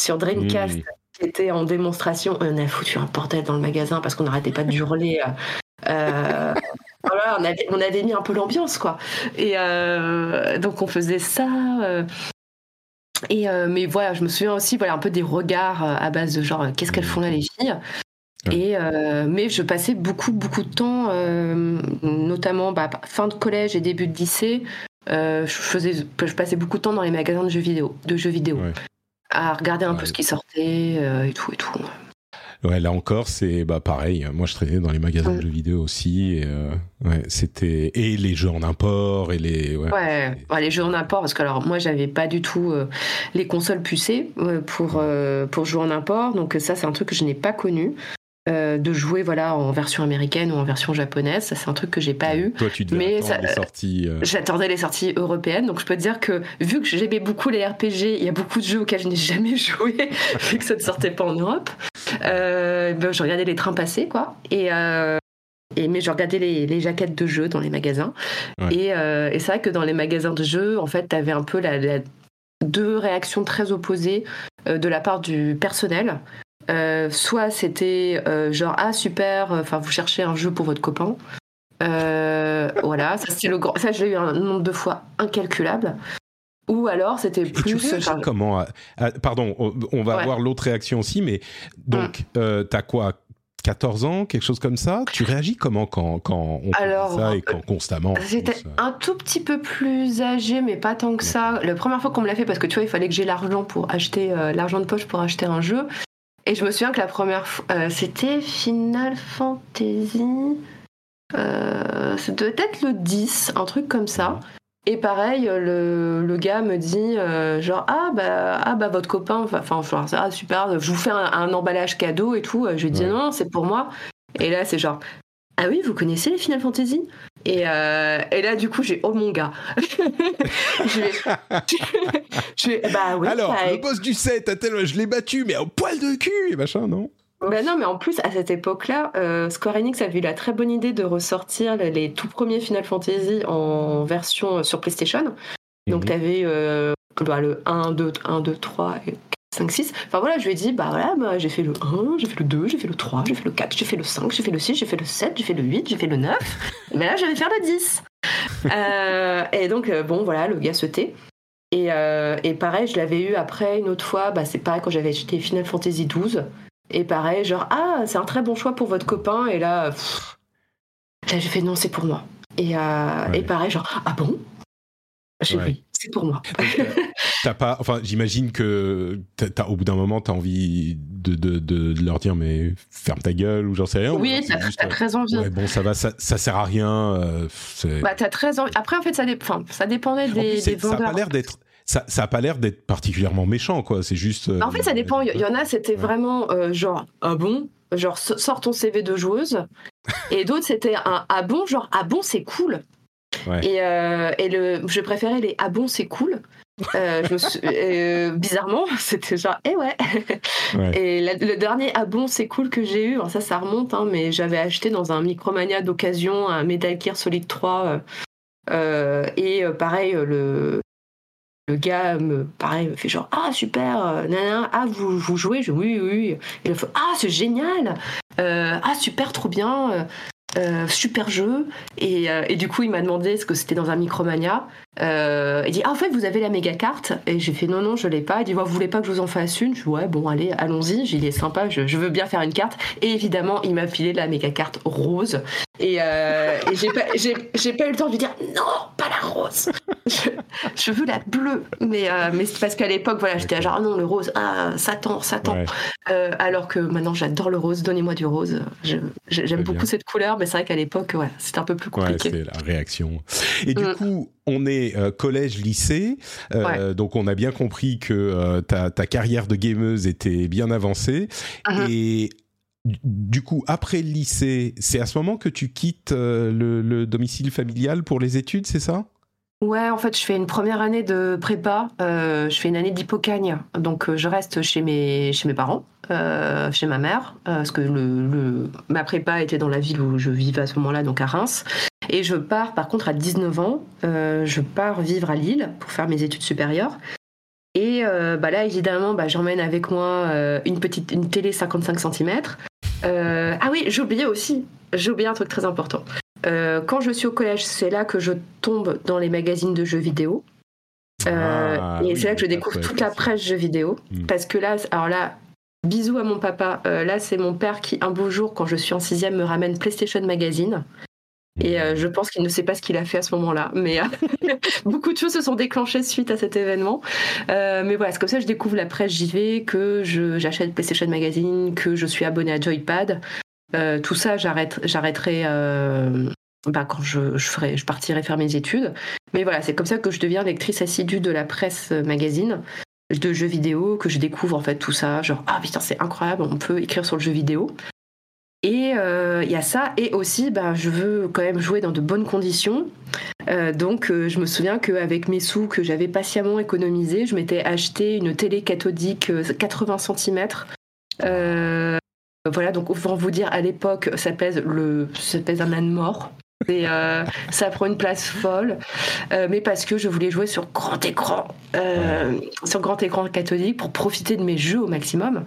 sur Dreamcast qui était en démonstration. On a foutu un bordel dans le magasin parce qu'on n'arrêtait pas de hurler. Voilà, on avait, on avait mis un peu l'ambiance, quoi. Et euh, donc on faisait ça. euh, et euh, mais voilà, je me souviens aussi, voilà, un peu des regards à base de genre, qu'est-ce qu'elles font là les filles? Ouais. Et mais je passais beaucoup beaucoup de temps, notamment bah, fin de collège et début de lycée. je faisais, je passais beaucoup de temps dans les magasins de jeux vidéo, de jeux vidéo, Ouais. à regarder un Ouais. peu ce qui sortait et tout et tout. Ouais, là encore, c'est bah pareil. Moi, je traînais dans les magasins de jeux vidéo aussi. Et, euh, ouais, c'était et les jeux en import et les. Ouais. Ouais, ouais, les jeux en import, parce que alors moi j'avais pas du tout euh, les consoles pucées euh, pour, euh, pour jouer en import, donc ça c'est un truc que je n'ai pas connu. Euh, de jouer voilà en version américaine ou en version japonaise, ça c'est un truc que j'ai pas eu. Toi, tu devais Mais ça- les sorties. euh, J'attendais les sorties européennes, donc je peux te dire que vu que j'aimais beaucoup les RPG, il y a beaucoup de jeux auxquels je n'ai jamais joué, vu que ça ne sortait pas en Europe. Euh, ben, je regardais les trains passer, quoi. Et, euh, et mais je regardais les, les jaquettes de jeux dans les magasins. Ouais. Et, euh, et c'est vrai que dans les magasins de jeux, en fait, tu avais un peu la, la- deux réactions très opposées euh, de la part du personnel. Euh, soit c'était euh, genre ah super, enfin vous cherchez un jeu pour votre copain. Euh, voilà, ça c'est le grand, ça j'ai eu un nombre de fois incalculable. Ou alors c'était Et tu plus, enfin, comment Pardon, on, va Ouais. avoir l'autre réaction aussi, mais donc, euh, t'as quoi 14 ans, quelque chose comme ça? Tu réagis comment quand, quand on te dit Alors, ça et quand constamment en J'étais plus, euh, un tout petit peu plus âgée, mais pas tant que ça. La première fois qu'on me l'a fait, parce que tu vois, il fallait que j'ai l'argent pour acheter euh, l'argent de poche pour acheter un jeu. Et je me souviens que la première fois, euh, c'était Final Fantasy. Euh, ça devait être le 10, un truc comme ça. Et pareil, euh, le, le gars me dit euh, genre ah bah ah bah votre copain, enfin genre ah super, je vous fais un, un emballage cadeau et tout. Je lui dis Ouais. non, c'est pour moi. Et là c'est genre ah oui, vous connaissez les Final Fantasy? Et, euh, et là, du coup, j'ai oh mon gars. je vais, je vais- bah oui. Alors, bah, le boss du 7, à tel- je l'ai battu, mais au poil de cul et machin, non? Bah non, mais en plus, à cette époque-là, euh, Square Enix avait eu la très bonne idée de ressortir les, les tout premiers Final Fantasy en version euh, sur PlayStation. Donc, Mhm. tu avais le 1, 2, 1, 2, 3 et 4, 5, 6. Enfin voilà, je lui ai dit, bah voilà, bah, j'ai fait le 1, j'ai fait le 2, j'ai fait le 3, j'ai fait le 4, j'ai fait le 5, j'ai fait le 6, j'ai fait le 7, j'ai fait le 8, j'ai fait le 9. Mais là, je vais faire le 10. Euh, et donc, euh, bon, voilà, le gars se tait. Et, euh, et pareil, je l'avais eu après une autre fois, bah, c'est pareil quand j'avais acheté Final Fantasy 12. Et pareil, genre, ah, c'est un très bon choix pour votre copain. Et là, pff, là j'ai fait non, c'est pour moi. Et, euh, Ouais. et pareil, genre, ah bon? Ouais. c'est pour moi. T'as pas, enfin, j'imagine que t'as- t'as- au bout d'un moment, t'as envie de, de, de, de leur dire, mais ferme ta gueule ou j'en sais rien. ou oui, t'as juste, t'as très envie. Ouais, bon, ça va, ça, ça sert à rien. euh, Bah, t'as très envie. Après, en fait, ça, dé- enfin, ça dépendait En des, plus, des ça a vendeurs. pas l'air d'être, ça, ça a pas l'air d'être particulièrement méchant, quoi. C'est juste. euh, Bah, en fait, ça dépend. Il y, y en a, c'était Ouais. vraiment euh, genre, ah bon? Genre, so- sors ton CV de joueuse. et d'autres, c'était un ah bon, genre, ah bon, c'est cool? Ouais. Et, euh, et le, je préférais les ah bon, c'est cool. je me suis, bizarrement, c'était genre, eh ouais. Et le dernier ah bon, c'est cool que j'ai eu, ça, ça remonte, hein, mais j'avais acheté dans un Micromania d'occasion un Metal Gear Solid 3. et pareil, le, le gars me pareil me fait genre ah super ah vous, vous jouez? Je oui oui il fait ah c'est génial ah super trop bien euh, super jeu. Euh, et, du coup, il m'a demandé ce que c'était dans un Micromania. Euh, il dit ah, en fait, vous avez la méga carte Et j'ai fait non, non, je l'ai pas. Il dit vous voulez pas que je vous en fasse une? Je dis ouais, bon, allez, allons-y. J'ai dit sympa, je, veux bien faire une carte. Et évidemment, il m'a filé la méga carte rose. Et, j'ai pas, pas eu le temps de lui dire non, pas la rose. je, veux la bleue. Mais, mais c'est parce qu'à l'époque, voilà, j'étais genre non, le rose, ah, Satan, Satan. alors que maintenant, j'adore le rose. Donnez-moi du rose. J'aime beaucoup cette couleur mais c'est vrai qu'à l'époque, ouais, c'était un peu plus compliqué. Ouais, c'est la réaction. Et du mm. coup, on est euh, collège-lycée, euh, donc on a bien compris que euh, ta, ta, carrière de gameuse était bien avancée. Uh-huh. Et du coup, après le lycée, c'est à ce moment que tu quittes le, domicile familial pour les études, c'est ça? Ouais, en fait, je fais une première année de prépa. je fais une année d'hypocagne. Donc, je reste chez mes, chez mes parents. Euh, chez ma mère, euh, parce que le, ma prépa était dans la ville où je vivais à ce moment-là, donc à Reims. Et je pars, par contre, à 19 ans, euh, je pars vivre à Lille pour faire mes études supérieures. Et bah là, évidemment, bah, j'emmène avec moi une petite une télé 55 cm. Ah oui, j'ai oublié aussi, j'ai oublié un truc très important. quand je suis au collège, c'est là que je tombe dans les magazines de jeux vidéo. Ah et c'est là que je découvre toute la presse jeux vidéo. Hmm. Parce que là, alors là, Bisous à mon papa. Euh, là, c'est mon père qui, un beau jour, quand je suis en sixième, me ramène PlayStation Magazine. Et euh, je pense qu'il ne sait pas ce qu'il a fait à ce moment-là. Mais euh, beaucoup de choses se sont déclenchées suite à cet événement. mais voilà, c'est comme ça que je découvre la presse JV, que j'achète PlayStation Magazine, que je suis abonné à Joypad. tout ça, j'arrêterai bah, quand je, je, ferai, je partirai faire mes études. Mais voilà, c'est comme ça que je deviens lectrice assidue de la presse magazine de jeux vidéo que je découvre en fait tout ça, genre ah putain c'est incroyable, on peut écrire sur le jeu vidéo. Et euh, il y a ça, et aussi bah, je veux quand même jouer dans de bonnes conditions. Euh, donc euh, je me souviens qu'avec mes sous que j'avais patiemment économisés, je m'étais acheté une télé cathodique 80 cm. voilà, donc pour vous dire, à l'époque, ça pèse, ça pèse un âne mort. Et ça prend une place folle, mais parce que je voulais jouer sur grand écran, euh, sur grand écran catholique pour profiter de mes jeux au maximum.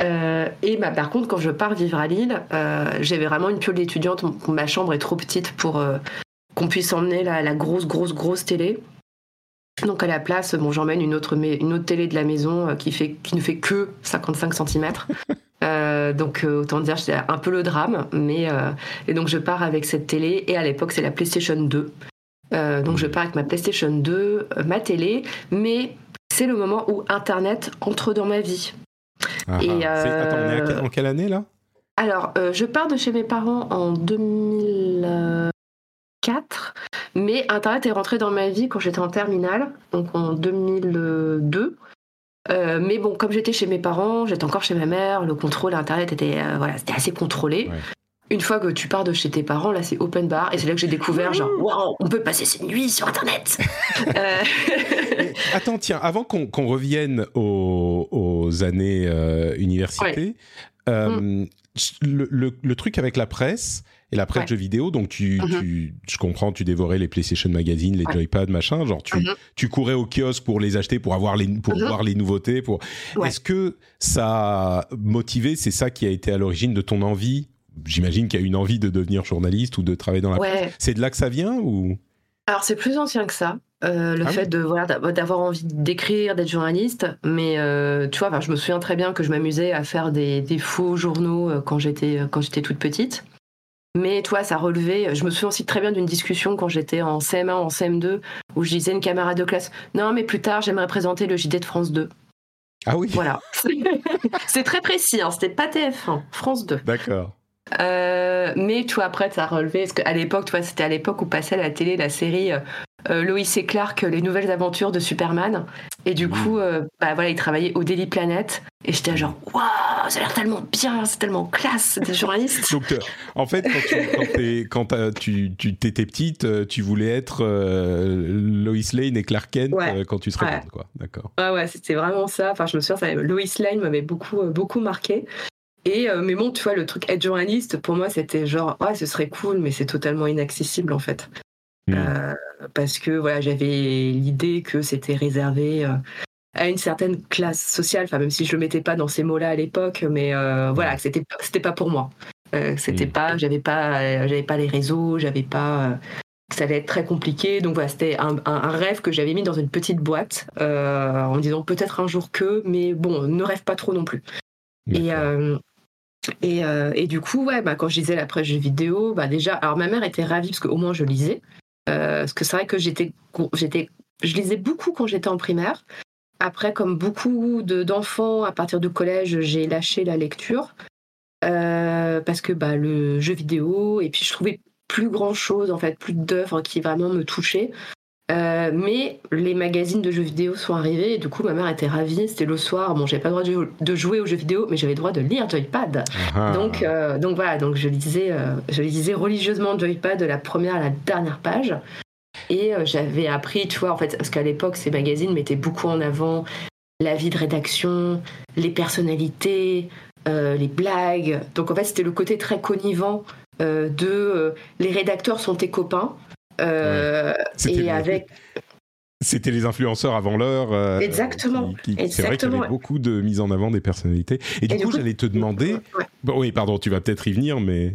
Et bah, par contre, quand je pars vivre à Lille, j'avais vraiment une piole d'étudiante. Ma chambre est trop petite pour qu'on puisse emmener la, la, grosse, grosse, grosse télé. Donc à la place, bon, j'emmène une autre, une autre télé de la maison qui, fait, qui ne fait que 55 cm. Euh, donc euh, autant dire c'est un peu le drame, mais euh, et donc je pars avec cette télé et à l'époque c'est la PlayStation 2. donc je pars avec ma PlayStation 2, ma télé, mais c'est le moment où Internet entre dans ma vie. Ah, et, ah. Attends, on est en quelle année là? Alors je pars de chez mes parents en 2004, mais Internet est rentré dans ma vie quand j'étais en terminale, donc en 2002. Euh, mais bon, comme j'étais chez mes parents, j'étais encore chez ma mère, le contrôle Internet était, euh, voilà, c'était assez contrôlé. Une fois que tu pars de chez tes parents, là c'est open bar et c'est là que j'ai découvert genre waouh, on peut passer ses nuits sur internet. Euh. Attends, tiens, avant qu'on revienne aux, années université, mm. le, truc avec la presse, et la presse de jeux vidéo. Donc, tu, mhm. tu, je comprends, tu dévorais les PlayStation Magazine, les Joypad, machin. Genre, tu, tu courais au kiosque pour les acheter, pour avoir les, pour voir les nouveautés. Pour... Est-ce que ça a motivé, c'est ça qui a été à l'origine de ton envie J'imagine qu'il y a une envie de devenir journaliste ou de travailler dans la presse. C'est de là que ça vient ou? Alors, c'est plus ancien que ça. Euh, le ah fait de voilà d'avoir envie d'écrire, d'être journaliste, mais euh, tu vois, je me souviens très bien que je m'amusais à faire des, des faux journaux euh, quand j'étais quand j'étais toute petite. Mais toi, ça relevait. Je me souviens aussi très bien d'une discussion quand j'étais en CM1, en CM2, où je disais à une camarade de classe Non, mais plus tard, j'aimerais présenter le JD de France 2. Ah oui Voilà. c'est très précis, hein, c'était pas TF1, France 2. D'accord. Euh, mais tu vois, après, ça a relevé. Parce qu'à l'époque, toi, c'était à l'époque où passait à la télé la série euh, euh, Lois et Clark, Les Nouvelles Aventures de Superman. Et du mmh. coup, bah, voilà, il travaillait au Daily Planet. Et j'étais genre, waouh ça a l'air tellement bien, c'est tellement classe d'être journaliste. Donc, en fait, quand tu, tu, étais petite, tu voulais être Lois Lane et Clark Kent quand tu serais grande, quoi. D'accord. Ouais, ouais, c'était vraiment ça. Enfin, je me souviens, ça, Lois Lane m'avait beaucoup, beaucoup marqué. Et mais bon, tu vois, le truc être journaliste, pour moi, c'était genre, ouais, ce serait cool, mais c'est totalement inaccessible en fait. Hmm. Euh, parce que voilà, j'avais l'idée que c'était réservé euh, à une certaine classe sociale, enfin même si je le mettais pas dans ces mots-là à l'époque, mais euh, voilà, c'était c'était pas pour moi. c'était hmm. pas, j'avais pas, j'avais pas les réseaux, j'avais pas ça allait être très compliqué. Donc voilà, c'était un, rêve que j'avais mis dans une petite boîte en disant peut-être un jour que, mais bon, ne rêve pas trop non plus. Et, et, et, du coup, ouais, bah, quand je lisais la presse jeux vidéo, bah déjà, alors ma mère était ravie parce qu'au moins je lisais. Euh, parce que c'est vrai que j'étais, j'étais, je lisais beaucoup quand j'étais en primaire. Après, comme beaucoup d'enfants, à partir du collège, j'ai lâché la lecture. Euh, parce que bah, le jeu vidéo, et puis je trouvais plus grand chose, en fait, plus d'œuvres qui vraiment me touchaient. Euh, mais les magazines de jeux vidéo sont arrivés et du coup ma mère était ravie. C'était le soir. Bon, j'avais pas le droit de, jouer aux jeux vidéo, mais j'avais le droit de lire Joypad. Ah. Donc, euh, donc voilà. Donc je lisais, euh, je lisais religieusement Joypad de la première à la dernière page. Et j'avais appris, tu vois, en fait, parce qu'à l'époque ces magazines mettaient beaucoup en avant la vie de rédaction, les personnalités, les blagues. Donc en fait c'était le côté très connivant de les rédacteurs sont tes copains. Euh, et avec. C'était les influenceurs avant l'heure. Euh, Exactement. C'est vrai qu'il y avait beaucoup de mise en avant des personnalités. Et, du, coup, j'allais te demander. Bon, oui, pardon, tu vas peut-être y venir, mais.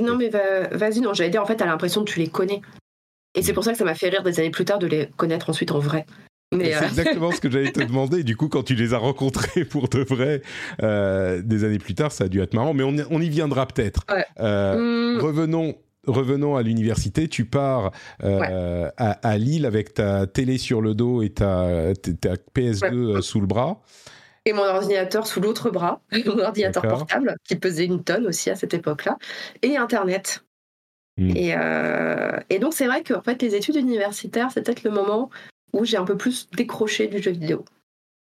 Non, mais vas-y, non, j'allais dire, en fait, t'as l'impression que tu les connais. Et c'est pour ça que ça m'a fait rire des années plus tard de les connaître ensuite en vrai. C'est euh, exactement ce que j'allais te demander. Du coup, quand tu les as rencontrés pour de vrai des années plus tard, ça a dû être marrant. Mais on, on y viendra peut-être. Hum. Revenons revenons à l'université, tu pars euh, à, Lille avec ta télé sur le dos et ta, PS2 euh, sous le bras. Et mon ordinateur sous l'autre bras, mon ordinateur portable qui pesait une tonne aussi à cette époque-là, et Internet. Hmm. Euh, et, donc c'est vrai que en fait, les études universitaires, c'est peut-être le moment où j'ai un peu plus décroché du jeu vidéo.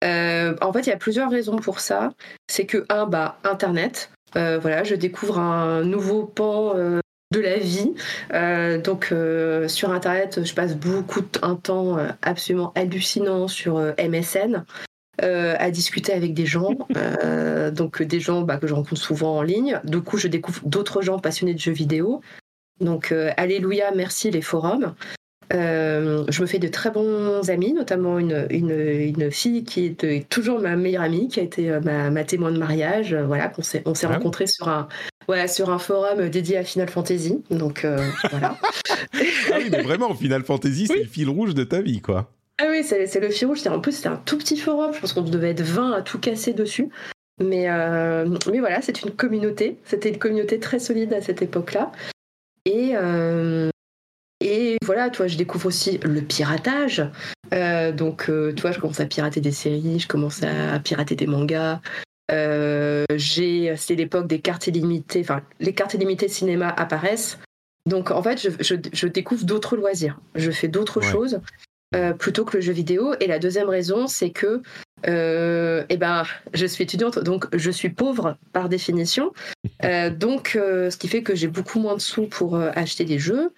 en fait, il y a plusieurs raisons pour ça. C'est que, un, bah, Internet. voilà, je découvre un nouveau pan de la vie. Euh, donc euh, sur Internet, je passe beaucoup de un temps euh, absolument hallucinant sur MSN. à discuter avec des gens, donc des gens bah, que je rencontre souvent en ligne. Du coup, je découvre d'autres gens passionnés de jeux vidéo. Donc, alléluia, merci les forums. je me fais de très bons amis, notamment une, une, fille qui est toujours ma meilleure amie, qui a été ma, témoin de mariage. voilà, on s'est, on s'est rencontrés sur un, Ouais, sur un forum dédié à Final Fantasy. Donc euh, voilà. ah oui, mais vraiment, Final Fantasy, c'est le fil rouge de ta vie, quoi. Ah oui, c'est le fil rouge. En plus, c'était un tout petit forum. Je pense qu'on devait être 20 à tout casser dessus. Mais, euh, mais voilà, c'est une communauté. C'était une communauté très solide à cette époque-là. Et, euh, et voilà, toi, je découvre aussi le piratage. donc, tu vois, je commence à pirater des séries, je commence à pirater des mangas, c'est l'époque des cartes illimitées, enfin, les cartes illimitées cinéma apparaissent. Donc, en fait, je, découvre d'autres loisirs. Je fais d'autres choses euh, plutôt que le jeu vidéo. Et la deuxième raison, c'est que euh, eh ben, je suis étudiante, donc je suis pauvre par définition. donc, ce qui fait que j'ai beaucoup moins de sous pour acheter des jeux.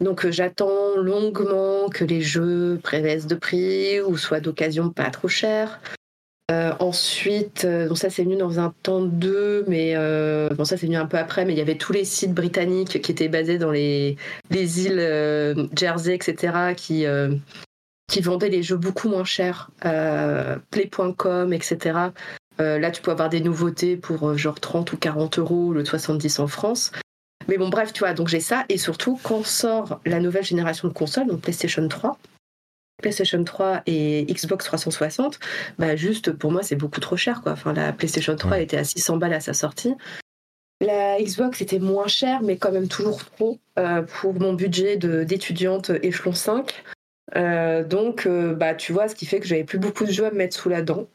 Donc, j'attends longuement que les jeux prévaissent de prix ou soient d'occasion pas trop chers. Euh, ensuite, euh, donc ça c'est venu dans un temps 2, mais euh, bon ça c'est venu un peu après, mais il y avait tous les sites britanniques qui étaient basés dans les, les îles Jersey, etc., qui, qui vendaient les jeux beaucoup moins chers, play.com, etc. là tu peux avoir des nouveautés pour genre 30 ou 40 euros, le 70 en France. Mais bon bref, tu vois, donc j'ai ça, et surtout quand sort la nouvelle génération de consoles, donc PlayStation 3, PlayStation 3 et Xbox 360, bah juste pour moi c'est beaucoup trop cher quoi. Enfin la PlayStation 3 était à 600 balles à sa sortie. La Xbox était moins chère mais quand même toujours trop euh, pour mon budget d'étudiante échelon 5. Euh, donc euh, bah tu vois ce qui fait que j'avais plus beaucoup de jeux à me mettre sous la dent.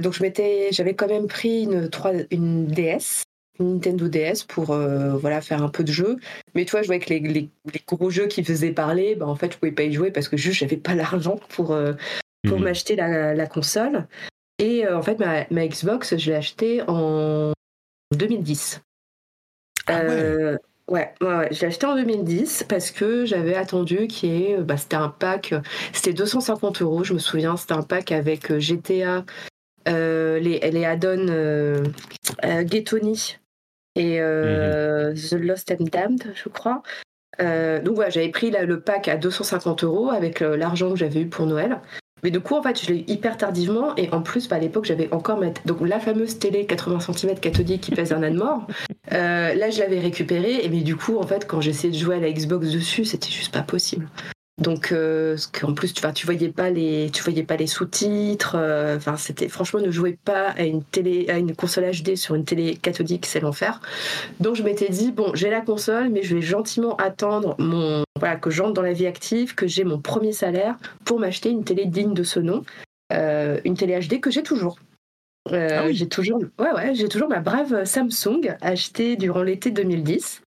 donc je m'étais j'avais quand même pris une, 3, une DS Nintendo DS pour euh, voilà faire un peu de jeu. Mais tu vois, je voyais que les, les, gros jeux qui faisaient parler, bah, en fait, je pouvais pas y jouer parce que juste j'avais pas l'argent pour, euh, pour mhm. m'acheter la, la, console. Et en fait, ma, ma Xbox, je l'ai achetée en 2010. Ah ouais. Ouais, ouais, ouais. je l'ai acheté en 2010 parce que j'avais attendu qu'il y ait. Bah, c'était un pack, c'était 250 euros, je me souviens. C'était un pack avec GTA, euh, les, les add-ons euh, euh, et euh, The Lost and Damned, je crois. Euh, donc voilà, j'avais pris là, le pack à 250 euros avec euh, l'argent que j'avais eu pour Noël. Mais du coup, en fait, je l'ai eu hyper tardivement. Et en plus, bah, à l'époque, j'avais encore ma... donc, la fameuse télé 80 cm cathodique qui pèse un âne mort. Euh, là, je l'avais récupérée. Et mais du coup, en fait, quand j'essayais de jouer à la Xbox dessus, c'était juste pas possible. Donc, euh, en plus, tu, vois, tu voyais pas les, tu voyais pas les sous-titres. euh, Enfin, c'était franchement, ne jouez pas à une télé, à une console HD sur une télé cathodique, c'est l'enfer. Donc, je m'étais dit bon, j'ai la console, mais je vais gentiment attendre mon, voilà, que j'entre dans la vie active, que j'ai mon premier salaire pour m'acheter une télé digne de ce nom, Euh, une télé HD que j'ai toujours. Ah oui. J'ai toujours, ouais, ouais, j'ai toujours ma brave Samsung achetée durant l'été 2010.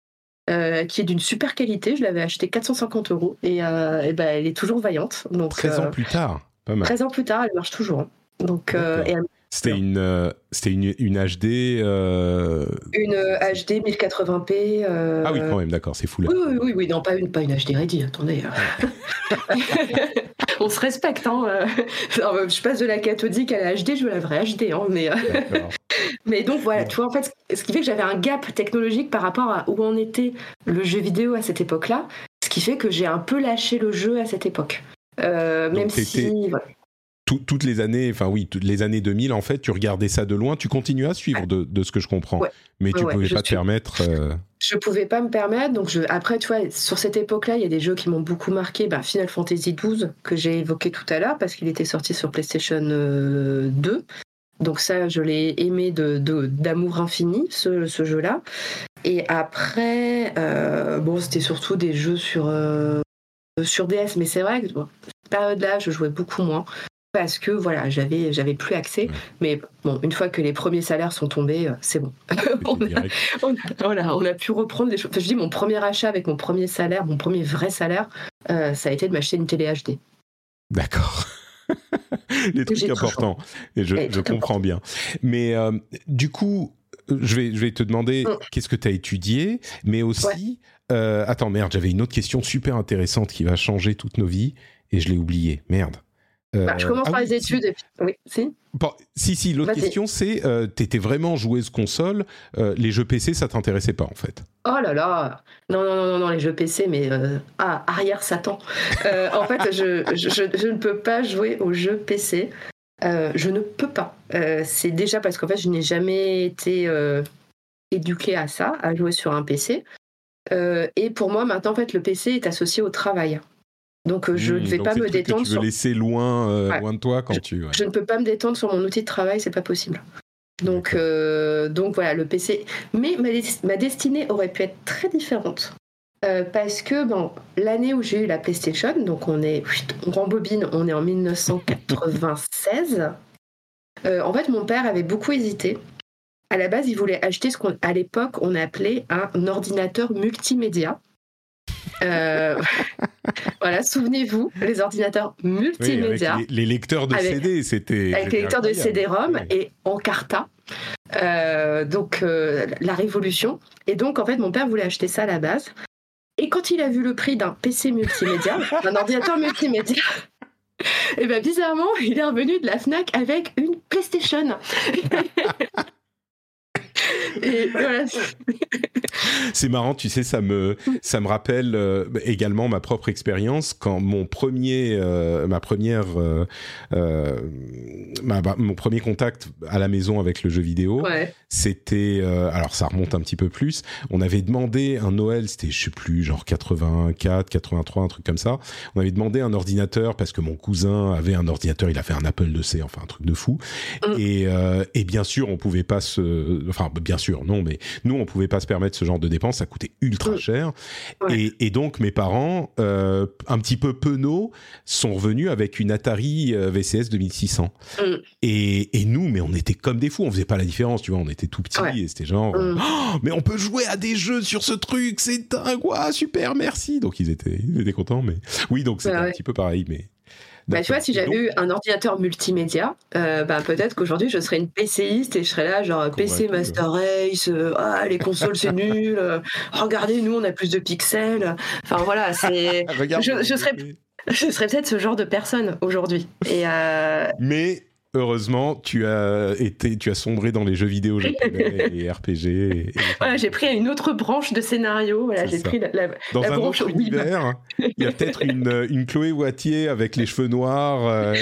Euh, qui est d'une super qualité. Je l'avais achetée 450 euros et, euh, et ben, elle est toujours vaillante. Donc, 13 ans euh, plus tard. Pas mal. 13 ans plus tard, elle marche toujours. hein. Donc, euh, D'accord. et elle- C'était une, euh, c'était une, une HD. euh, une euh, HD 1080p. euh, Ah oui, quand même, d'accord, c'est fou là. Oui, oui, oui, oui, non, pas une, pas une HD ready, attendez. euh. On se respecte, hein. euh. Euh, Je passe de la cathodique à la HD, je veux la vraie HD, hein, mais, euh, mais donc voilà, tu vois, en fait, ce qui fait que j'avais un gap technologique par rapport à où en était le jeu vidéo à cette époque-là, ce qui fait que j'ai un peu lâché le jeu à cette époque. Euh, même si. voilà. Tout- toutes les années, enfin oui, toutes les années 2000, en fait, tu regardais ça de loin, tu continues à suivre de, de ce que je comprends. Ouais. Mais tu ouais, pouvais pas te suis- permettre. euh, je pouvais pas me permettre. Donc je, après, tu vois, sur cette époque-là, il y a des jeux qui m'ont beaucoup marqué. Bah, Final Fantasy XII que j'ai évoqué tout à l'heure parce qu'il était sorti sur PlayStation euh, 2. Donc ça, je l'ai aimé de, d'amour infini, ce, ce jeu-là. Et après, euh, bon, c'était surtout des jeux sur, euh, sur DS, mais c'est vrai que bon, cette période-là, je jouais beaucoup moins parce que voilà, j'avais, j'avais plus accès. Ouais. Mais bon, une fois que les premiers salaires sont tombés, euh, c'est bon. On a- direct. on a, voilà, on a pu reprendre des choses. Enfin, je dis mon premier achat avec mon premier salaire, mon premier vrai salaire, euh, ça a été de m'acheter une télé HD. D'accord. les trucs importants. Et je, comprends bien. Mais euh, du coup, je vais, je vais te demander Mm. qu'est-ce que tu as étudié, mais aussi. euh, attends, merde, j'avais une autre question super intéressante qui va changer toutes nos vies et je l'ai oubliée. Merde. Euh, Bah, je commence ah par oui, les si. études. et puis- Oui, si. Bon, si, si, l'autre question, c'est euh, t'étais vraiment joueuse console, euh, les jeux PC, ça t'intéressait pas en fait? Oh là là Non, non, non, non, non, les jeux PC, mais euh, ah, arrière Satan. Euh, en fait, je, je, je- je ne peux pas jouer aux jeux PC. Je ne peux pas. C'est déjà parce qu'en fait, je n'ai jamais été éduquée à ça, à jouer sur un PC. Et pour moi, maintenant, en fait, le PC est associé au travail. Donc, euh, je ne vais donc pas me détendre que tu veux sur laisser loin, euh, Ouais. loin de toi quand tu. ouais. je ne peux pas me détendre sur mon outil de travail, c'est pas possible. Donc, euh, donc voilà, le PC. Mais ma, des- ma destinée aurait pu être très différente. Euh, parce que bon, l'année où j'ai eu la PlayStation, donc on est, on rembobine, on est en 1996. euh, en fait, mon père avait beaucoup hésité. À la base, il voulait acheter ce qu'à l'époque on appelait un ordinateur multimédia. Euh, voilà, souvenez-vous, les ordinateurs Oui, avec multimédia les, les lecteurs de Avec- CD, c'était. avec les lecteurs de. CD-ROM et en carta. Euh, donc euh, la révolution. Et donc en fait mon père voulait acheter ça à la base. Et quand il a vu le prix d'un PC multimédia, d'un ordinateur multimédia, et ben bizarrement il est revenu de la Fnac avec une PlayStation. voilà. C'est marrant, tu sais, ça me, ça me rappelle euh, également ma propre expérience quand mon premier, euh, ma première, euh, ma- mon premier contact à la maison avec le jeu vidéo, Ouais. c'était, alors ça remonte un petit peu plus. On avait demandé un Noël, c'était je sais plus, genre 84, 83, un truc comme ça. On avait demandé un ordinateur parce que mon cousin avait un ordinateur, il a fait un Apple II-C, enfin un truc de fou. Mm. Et, et bien sûr, on pouvait pas se, enfin bien sûr, non, mais nous on pouvait pas se permettre ce genre de dépenses, ça coûtait ultra Mm. cher. Ouais. Et, et donc mes parents, euh, un petit peu penauds, sont revenus avec une Atari euh, VCS 2600. Mm. Et, et nous, mais on était comme des fous, on faisait pas la différence, tu vois, on était tout petits Ouais. et c'était genre, Mm. Oh, mais on peut jouer à des jeux sur ce truc, c'est dingue, ouah, super, merci. Donc ils étaient, ils étaient contents, mais oui, donc c'était Bah un petit peu pareil, mais Bah, tu vois, si j'avais eu un ordinateur multimédia, euh, bah, peut-être qu'aujourd'hui je serais une PCiste et je serais là, genre PC Master Race, euh, ah, les consoles c'est nul, euh, regardez, nous on a plus de pixels. Enfin voilà, c'est. je, je, serais, je serais peut-être ce genre de personne aujourd'hui. Et Mais heureusement, tu as été, tu as sombré dans les jeux vidéo japonais et RPG. Voilà, j'ai pris une autre branche de scénario. Voilà, j'ai pris la, dans un autre univers. il y a peut-être une, une, Chloé Wattier avec les cheveux noirs, euh,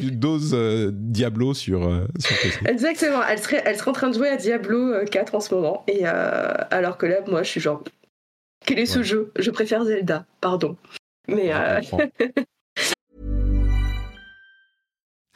qui dose euh, Diablo sur, euh, sur. Exactement. Elle serait, elle serait en train de jouer à Diablo 4 en ce moment. Et alors que là, moi, je suis genre, quel est ce jeu? Je préfère Zelda. Pardon. Mais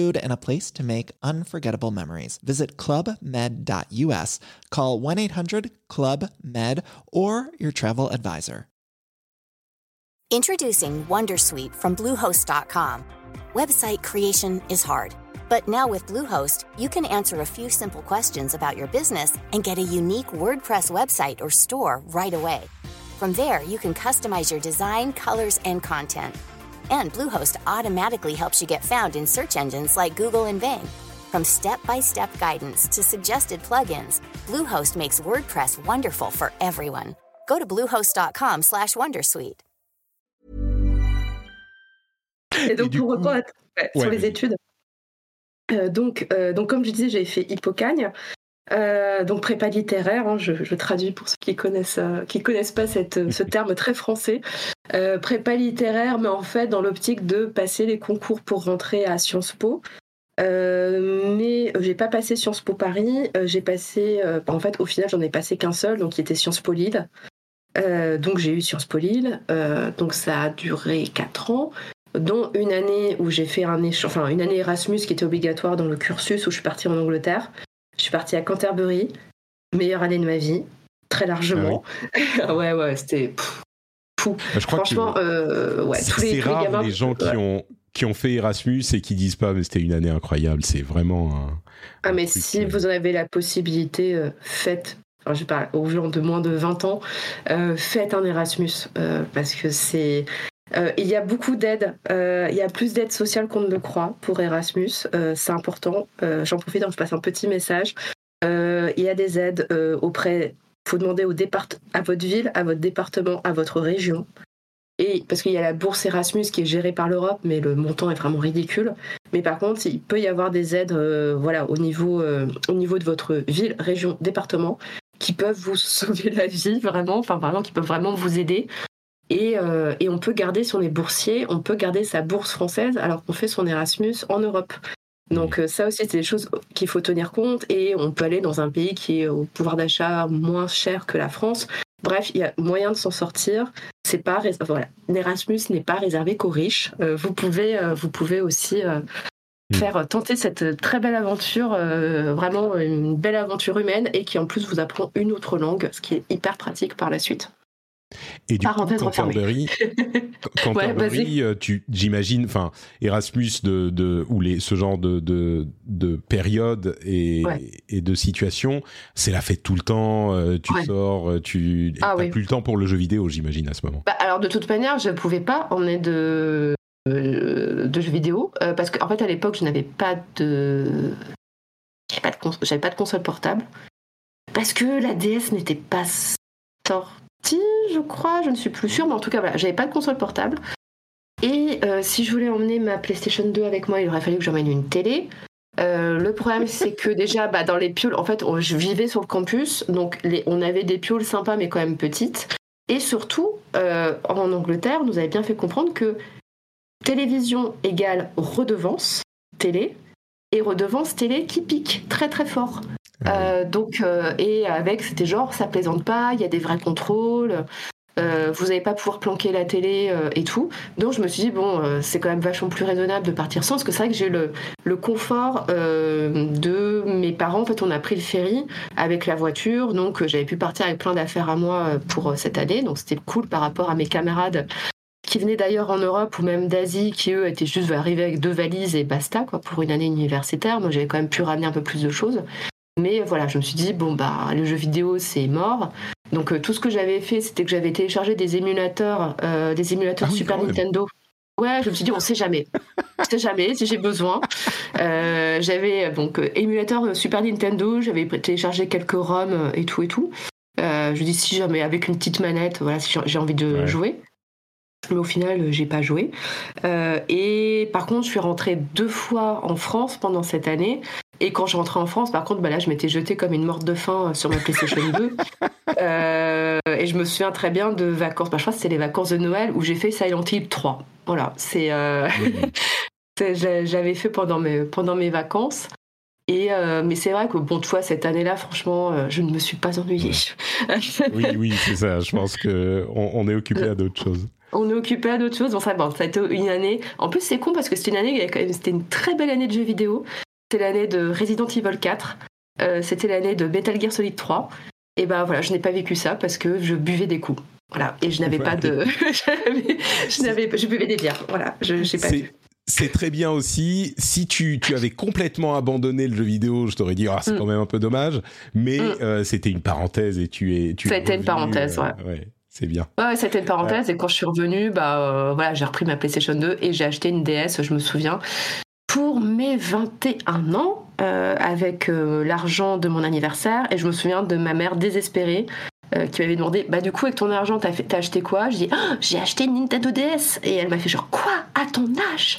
food, and a place to make unforgettable memories. Visit clubmed.us, call 1 800 Club Med, or your travel advisor. Introducing Wondersuite from Bluehost.com. Website creation is hard, but now with Bluehost, you can answer a few simple questions about your business and get a unique WordPress website or store right away. From there, you can customize your design, colors, and content and Bluehost automatically helps you get found in search engines like Google and Bing. From step-by-step guidance to suggested plugins, Bluehost makes WordPress wonderful for everyone. Go to bluehost.com/wondersuite. Et donc pour reprendre sur les études, euh, donc euh, donc comme je disais, j'ai fait Hippocagne. Euh, donc prépa littéraire, hein, je, traduis pour ceux qui connaissent euh, qui connaissent pas cette, ce terme très français. Euh, prépa littéraire, mais en fait dans l'optique de passer les concours pour rentrer à Sciences Po. mais j'ai pas passé Sciences Po Paris, j'ai passé, en fait au final j'en ai passé qu'un seul, donc qui était Sciences Po Lille. donc j'ai eu Sciences Po Lille, donc ça a duré 4 ans dont une année où j'ai fait un enfin une année Erasmus qui était obligatoire dans le cursus où je suis partie en Angleterre. Je suis partie à Canterbury, meilleure année de ma vie, très largement. Ah ouais, ouais, c'était fou. Bah, je crois Franchement, euh, ouais, tous les, rare les gens qui ont qui ont fait Erasmus et qui disent pas mais c'était une année incroyable. C'est vraiment un. Ah mais si vous en avez la possibilité, euh, faites. Enfin, je parle aux gens de moins de 20 ans, euh, faites un Erasmus parce que c'est euh, il y a beaucoup d'aides. Euh, il y a plus d'aides sociales qu'on ne le croit pour Erasmus. Euh, c'est important. J'en profite, hein, je passe un petit message. il y a des aides auprès. Il faut demander au départ, à votre ville, à votre département, à votre région. Et parce qu'il y a la bourse Erasmus qui est gérée par l'Europe, mais le montant est vraiment ridicule. Mais par contre, il peut y avoir des aides, voilà, au niveau, au niveau de votre ville, région, département, qui peuvent vous sauver la vie vraiment, enfin vraiment, qui peuvent vraiment vous aider. Euh, et, on peut garder, si on est boursier, on peut garder sa bourse française alors qu'on fait son Erasmus en Europe. Donc euh, ça aussi, c'est des choses qu'il faut tenir compte et on peut aller dans un pays qui est au pouvoir d'achat moins cher que la France. Bref, il y a moyen de s'en sortir. C'est pas voilà, l'Erasmus n'est pas réservé qu'aux riches. Euh, vous pouvez, vous pouvez aussi mm. faire tenter cette très belle aventure, vraiment une belle aventure humaine et qui en plus vous apprend une autre langue, ce qui est hyper pratique par la suite. Et du coup, Canterbury, Canterbury euh, tu, j'imagine, enfin, Erasmus de, de, ou les, ce genre de, de, de période et, et de situation, c'est la fête tout le temps, euh, tu sors, euh, tu n'as ah plus le temps pour le jeu vidéo, j'imagine, à ce moment. Bah, alors, de toute manière, je ne pouvais pas emmener de, de jeux vidéo, parce qu'en fait, à l'époque, je n'avais pas de... J'avais pas de, j'avais pas de console portable, parce que la DS n'était pas sortie je crois, je ne suis plus sûre, mais en tout cas, voilà, j'avais pas de console portable. Et euh, si je voulais emmener ma PlayStation 2 avec moi, il aurait fallu que j'emmène une télé. Euh, le problème, c'est que déjà, bah, dans les pioles, en fait, je vivais sur le campus, donc on avait des pioles sympas, mais quand même petites. Et surtout, euh, en Angleterre, nous avait bien fait comprendre que télévision égale redevance télé, et redevance télé qui pique très très fort. Ah euh, donc, euh, et avec, c'était genre, ça plaisante pas, il y a des vrais contrôles. Euh, vous n'allez pas pouvoir planquer la télé euh, et tout. Donc je me suis dit, bon, euh, c'est quand même vachement plus raisonnable de partir sans, parce que c'est vrai que j'ai le, le confort de mes parents. En fait, on a pris le ferry avec la voiture, donc j'avais pu partir avec plein d'affaires à moi pour cette année. Donc c'était cool par rapport à mes camarades qui venaient d'ailleurs en Europe ou même d'Asie, qui eux étaient juste arrivés avec deux valises et basta, quoi, pour une année universitaire. Moi, j'avais quand même pu ramener un peu plus de choses. Mais voilà, je me suis dit, bon, bah, le jeu vidéo, c'est mort. Donc, euh, tout ce que j'avais fait, c'était que j'avais téléchargé des émulateurs, euh, des émulateurs Ah oui, Super. Nintendo. Ouais, je me suis dit, on sait jamais. On sait jamais si j'ai besoin. Euh, j'avais donc émulateur Super Nintendo, j'avais téléchargé quelques ROM et tout et tout. Je dis si jamais avec une petite manette, voilà, si j'ai- envie de Ouais. jouer. Mais au final, j'ai pas joué. Euh, et par contre, je suis rentrée deux fois en France pendant cette année. Et quand je rentrais en France, par contre, bah là, je m'étais jetée comme une morte de faim euh, sur ma PlayStation 2. Euh, et je me souviens très bien de vacances. Bah, je crois que c'était les vacances de Noël où j'ai fait Silent Hill 3. Voilà, c'est, euh, j'avais fait pendant mes, pendant mes vacances. Et euh, mais c'est vrai que bon, tu vois, cette année-là, franchement, euh, je ne me suis pas ennuyée. Oui, oui, c'est ça. Je pense que on, on est occupé à d'autres choses. On est occupé à d'autres choses. Bon, ça, bon, ça a été une année. En plus, c'est con parce que c'était une année, c'était une très belle année de jeux vidéo. C'était l'année de Resident Evil 4. Euh, c'était l'année de Metal Gear Solid 3. Et ben voilà, je n'ai pas vécu ça parce que je buvais des coups. Voilà, et je n'avais pas de, je n'avais, je buvais des bières. Voilà, je j'ai pas C'est- vu. C'est très bien aussi. Si tu, tu avais complètement abandonné le jeu vidéo, je t'aurais dit ah c'est Mm. quand même un peu dommage. Mais Mm. euh, c'était une parenthèse et tu es. Tu C'était une parenthèse, euh, ouais. ouais, c'est bien. Ouais, c'était une parenthèse. Et quand je suis revenue, bah euh, voilà, j'ai repris ma PlayStation 2 et j'ai acheté une DS, je me souviens, pour mes 21 ans, euh, avec euh, l'argent de mon anniversaire. Et je me souviens de ma mère désespérée. euh, qui m'avait demandé bah du coup avec ton argent t'as fait- t'as acheté quoi? J'ai dit Ah, j'ai acheté une Nintendo DS et elle m'a fait genre quoi? À ton âge?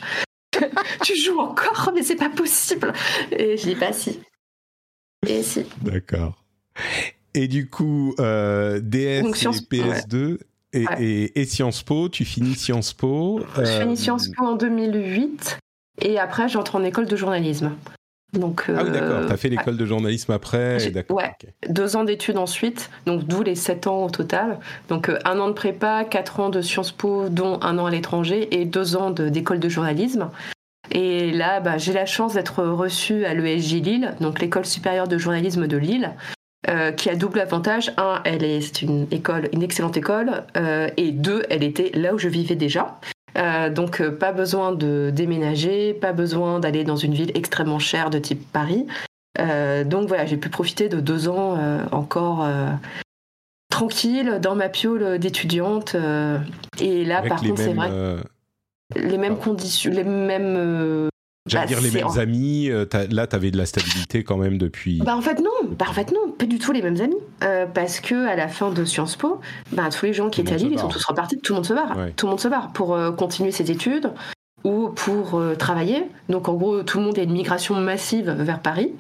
Tu joues encore? Mais c'est pas possible et je dis bah si et si D'accord. Et du coup, DS Donc, Sciences- et PS2 et, Ouais. et, et Sciences Po, tu finis Sciences Po. Je finis Sciences Po en 2008 et après j'entre en école de journalisme. Donc Ah oui, d'accord. euh, T'as fait l'école de journalisme après. Ouais. deux ans d'études ensuite, donc d'où les sept ans au total. Donc euh, un an de prépa, quatre ans de Sciences Po, dont un an à l'étranger, et deux ans d'école de, journalisme. Et là, bah, j'ai la chance d'être reçue à l'ESJ Lille, donc l'école supérieure de journalisme de Lille, euh, qui a double avantage. Un, elle est, c'est une école, une excellente école, euh, et deux, elle était là où je vivais déjà. Euh, donc euh, pas besoin de déménager, pas besoin d'aller dans une ville extrêmement chère de type Paris. Euh, donc voilà, j'ai pu profiter de deux ans euh, encore tranquille dans ma piole d'étudiante. et là, Avec par contre, c'est vrai, les mêmes conditions, les mêmes. J'allais bah, dire les mêmes en- amis. euh, là, t'avais de la stabilité quand même depuis. Bah en fait non, bah en fait non, pas du tout les mêmes amis, Euh, parce que à la fin de Sciences Po, bah tous les gens qui Tout étaient à Lille, ils sont tous repartis, tout le monde se barre, Ouais. tout le monde se barre pour euh, continuer ses études ou pour euh, travailler. Donc en gros, tout le monde a une migration massive vers Paris.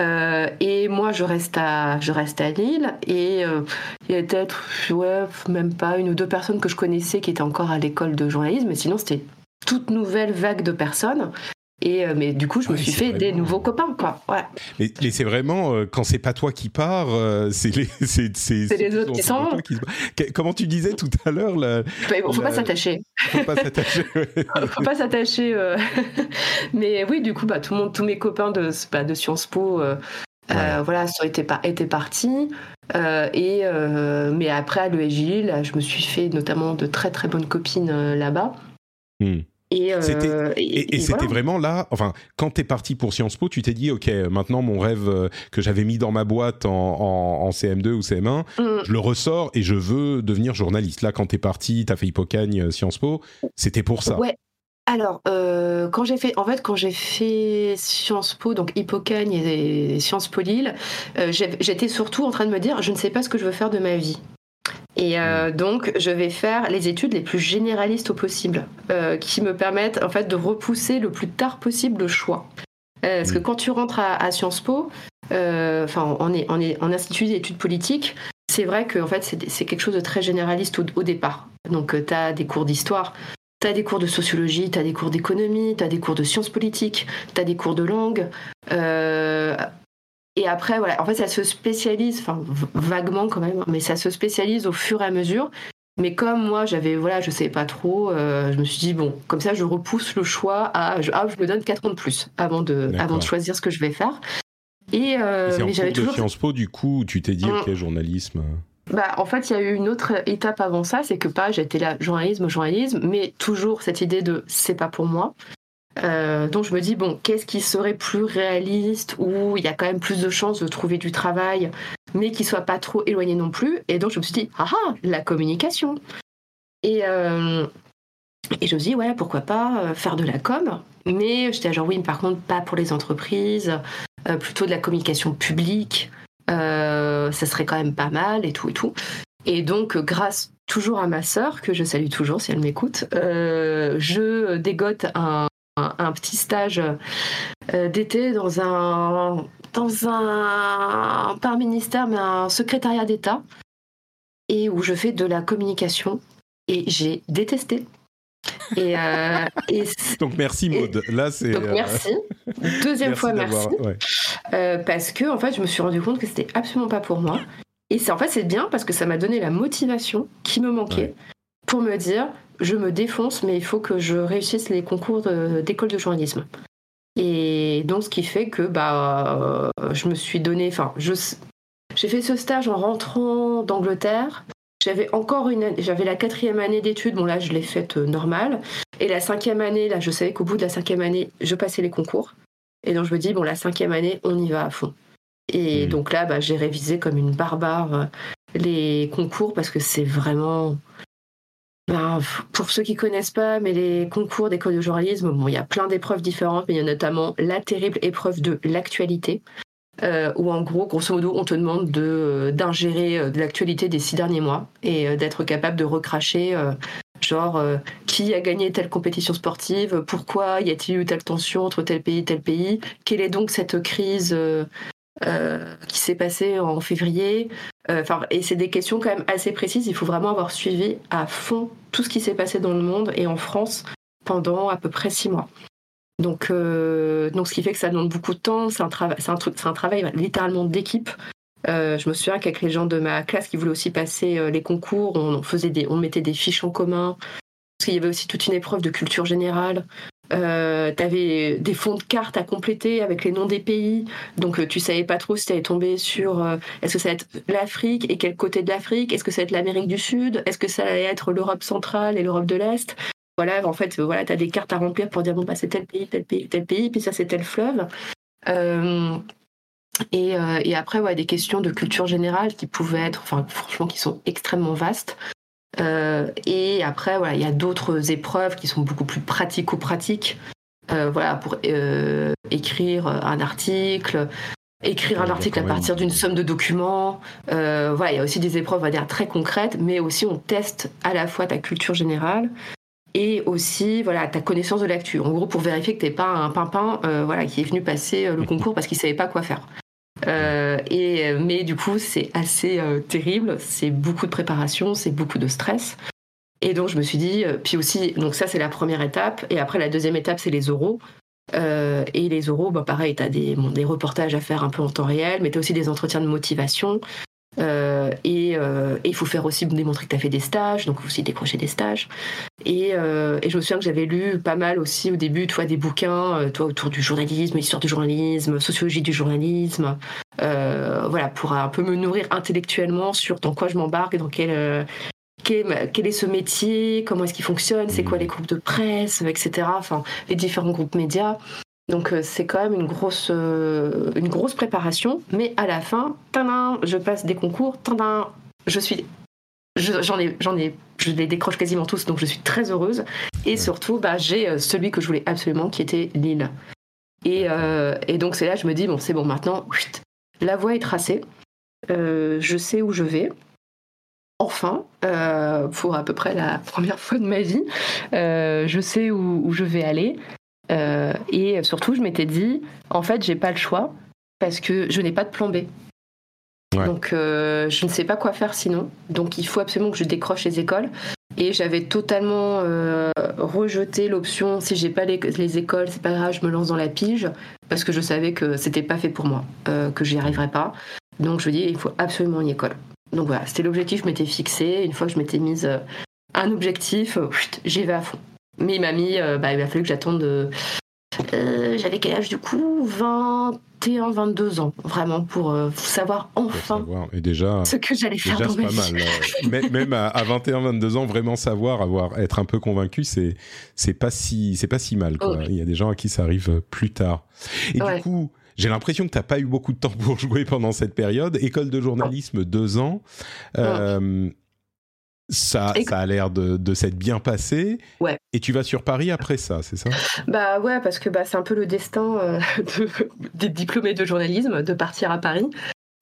Euh, et moi, je reste à, je reste à Lille. Et euh, il y a peut-être, ouais, même pas une ou deux personnes que je connaissais qui étaient encore à l'école de journalisme. Mais sinon, c'était toute nouvelle vague de personnes. Et euh, mais du coup, je me suis fait des nouveaux copains, quoi. Ouais. Mais, mais c'est vraiment euh, quand c'est pas toi qui pars, euh, c'est les c'est c'est- C'est les ceux autres qui sont s'en vont. se Comment tu disais tout à l'heure, là, Faut faut pas La- s'attacher. faut pas s'attacher. faut pas s'attacher. euh. Mais oui, du coup, bah, tout le monde, tous mes copains de, bah, de Sciences Po, voilà, sont été, par- étaient partis. Euh, et mais après à l'ESJ, là, je me suis fait notamment de très très bonnes copines là-bas. Hmm. Et, euh, C'était- et- Et, c'était voilà. vraiment là, enfin, quand t'es parti pour Sciences Po, tu t'es dit, ok, maintenant mon rêve euh, que j'avais mis dans ma boîte en, en- en CM2 ou CM1, Mm. je le ressors et je veux devenir journaliste. Là, quand t'es parti, t'as fait Hippocagne, euh, Sciences Po, c'était pour ça. Ouais. Alors, euh, quand j'ai fait, en fait, quand j'ai fait Sciences Po, donc Hippocagne et Sciences Po Lille, euh, j'étais surtout en train de me dire, je ne sais pas ce que je veux faire de ma vie. Et euh, donc, je vais faire les études les plus généralistes au possible, euh, qui me permettent en fait de repousser le plus tard possible le choix. Euh, parce que Mm. quand tu rentres à, à Sciences Po, enfin, en, est- en, est- en institut d'études politiques, c'est vrai que en fait, c'est c'est quelque chose de très généraliste au, au départ. Donc, tu as des cours d'histoire, tu as des cours de sociologie, tu as des cours d'économie, tu as des cours de sciences politiques, tu as des cours de langue. Euh, et après, voilà, en fait, ça se spécialise, enfin, vaguement quand même, mais ça se spécialise au fur et à mesure. Mais comme moi, j'avais, voilà, je savais pas trop, je me suis dit, bon, comme ça, je repousse le choix à, je, ah, je me donne 4 ans de plus avant de, avant de choisir ce que je vais faire. Et, euh, mais j'avais toujours. de Sciences Po, du coup, tu t'es dit, mm. ok, journalisme. Bah, en fait, il y a eu une autre étape avant ça, c'est que pas, j'étais là, journalisme, journalisme, mais toujours cette idée de c'est pas pour moi. Euh, donc je me dis, bon, qu'est-ce qui serait plus réaliste, où il y a quand même plus de chances de trouver du travail, mais qui soit pas trop éloigné non plus. Et donc je me suis dit, ah ah, la communication. Et, euh, et je me suis dit, ouais, pourquoi pas euh, faire de la com. Mais j'étais genre, oui, par contre, pas pour les entreprises, plutôt de la communication publique. ça serait quand même pas mal et tout et tout. Et donc, grâce toujours à ma sœur, que je salue toujours si elle m'écoute, je dégote un, un, petit stage euh, d'été dans un, dans un, pas un ministère, mais un secrétariat d'État, et où je fais de la communication. Et j'ai détesté. Et, euh, donc merci Maud. Là c'est. Donc euh, merci. Deuxième fois merci. parce que en fait je me suis rendu compte que c'était absolument pas pour moi. Et c'est en fait c'est bien parce que ça m'a donné la motivation qui me manquait pour me dire je me défonce, mais il faut que je réussisse les concours d'école de, journalisme. Et donc, ce qui fait que bah, euh, je me suis donné. Enfin, j'ai fait ce stage en rentrant d'Angleterre. J'avais encore une, j'avais la quatrième année d'études. Bon là, je l'ai faite euh, normale. Et la cinquième année, là, je savais qu'au bout de la cinquième année, je passais les concours. Et donc je me dis bon, la cinquième année, on y va à fond. Et mmh. donc là, bah, j'ai révisé comme une barbare euh, les concours parce que c'est vraiment ben, pour ceux qui connaissent pas, mais les concours d'école de journalisme, bon, il y a plein d'épreuves différentes, mais il y a notamment la terrible épreuve de l'actualité, euh, où en gros, grosso modo, on te demande de euh, d'ingérer euh, de l'actualité des six derniers mois et d'être capable de recracher, genre qui a gagné telle compétition sportive, pourquoi y a-t-il eu telle tension entre tel pays et tel pays, quelle est donc cette crise qui s'est passé en février. Euh, enfin, et c'est des questions quand même assez précises. Il faut vraiment avoir suivi à fond tout ce qui s'est passé dans le monde et en France pendant à peu près six mois. Donc, euh, donc ce qui fait que ça demande beaucoup de temps. C'est un, c'est un, c'est un travail littéralement d'équipe. je me souviens qu'avec les gens de ma classe qui voulaient aussi passer les concours, on, faisait des, on mettait des fiches en commun. Parce qu'il y avait aussi toute une épreuve de culture générale. Euh, tu avais des fonds de cartes à compléter avec les noms des pays. Donc, euh, tu savais pas trop si tu allais tomber sur euh, est-ce que ça va être l'Afrique et quel côté de l'Afrique? Est-ce que ça va être l'Amérique du Sud? Est-ce que ça allait être l'Europe centrale et l'Europe de l'Est? Voilà, en fait, voilà, tu as des cartes à remplir pour dire bon, bah, c'est tel pays, tel pays, tel pays, puis ça, c'est tel fleuve. Et, et, après, ouais, des questions de culture générale qui pouvaient être, enfin, franchement, qui sont extrêmement vastes. Euh, et après, voilà, il y a d'autres épreuves qui sont beaucoup plus pratico-pratiques. Euh, voilà, pour euh, écrire un article, écrire un article à partir d'une somme de documents. voilà, il y a aussi des épreuves, on va dire, très concrètes, mais aussi on teste à la fois ta culture générale et aussi voilà ta connaissance de l'actu. En gros, pour vérifier que t'es pas un pimpin voilà, qui est venu passer le concours parce qu'il savait pas quoi faire. Euh, et, mais du coup, c'est assez euh, terrible. C'est beaucoup de préparation, c'est beaucoup de stress. Et donc, je me suis dit, euh, puis aussi, donc ça, c'est la première étape. Et après, la deuxième étape, c'est les oraux. et les oraux, bah, pareil, tu as des, des, reportages à faire un peu en temps réel, mais tu as aussi des entretiens de motivation. Euh, euh, et il faut faire aussi démontrer que tu as fait des stages, donc aussi décrocher des stages. Et, euh, et, je me souviens que j'avais lu pas mal aussi au début, toi, des bouquins toi, autour du journalisme, histoire du journalisme, sociologie du journalisme, voilà, pour un peu me nourrir intellectuellement sur dans quoi je m'embarque dans quel, quel, quel, est ce métier, comment est-ce qu'il fonctionne, c'est quoi mmh. les groupes de presse, etc. Enfin, les différents groupes médias. Donc euh, c'est quand même une grosse, euh, une grosse préparation, mais à la fin, je passe des concours, je suis, j'en ai, j'en ai, je les décroche quasiment tous, donc je suis très heureuse. Et surtout, bah, j'ai euh, celui que je voulais absolument, qui était Lille. Et, et donc c'est là, je me dis bon, c'est bon, maintenant, la voie est tracée, je sais où je vais. Enfin, pour à peu près la première fois de ma vie, je sais où je vais aller. Euh, et surtout, je m'étais dit, en fait, j'ai pas le choix parce que je n'ai pas de plan B. Donc, euh, je ne sais pas quoi faire sinon. Donc, il faut absolument que je décroche les écoles. Et j'avais totalement euh, rejeté l'option si j'ai pas les, les écoles, c'est pas grave, je me lance dans la pige parce que je savais que c'était pas fait pour moi, que j'y arriverais pas. Donc, je dis, il faut absolument une école. Donc voilà, c'était l'objectif que je m'étais fixé. Une fois que je m'étais mise un objectif, j'y vais à fond. Mais il m'a mis, bah, il a fallu que j'attende euh, j'avais quel âge du coup? 21, 22 ans, vraiment, pour euh, savoir enfin Et déjà, ce que j'allais faire dans ma vie. Mal, même à, 21, 22 ans, vraiment savoir, avoir, être un peu convaincu, c'est pas si pas si mal. Quoi. Il y a des gens à qui ça arrive plus tard. Et du coup, j'ai l'impression que tu n'as pas eu beaucoup de temps pour jouer pendant cette période. École de journalisme, deux ans. Euh, ça, ça a l'air de, de s'être bien passé. Ouais. Et tu vas sur Paris après ça, c'est ça? Bah ouais, parce que bah, c'est un peu le destin euh, des diplômés de journalisme de partir à Paris.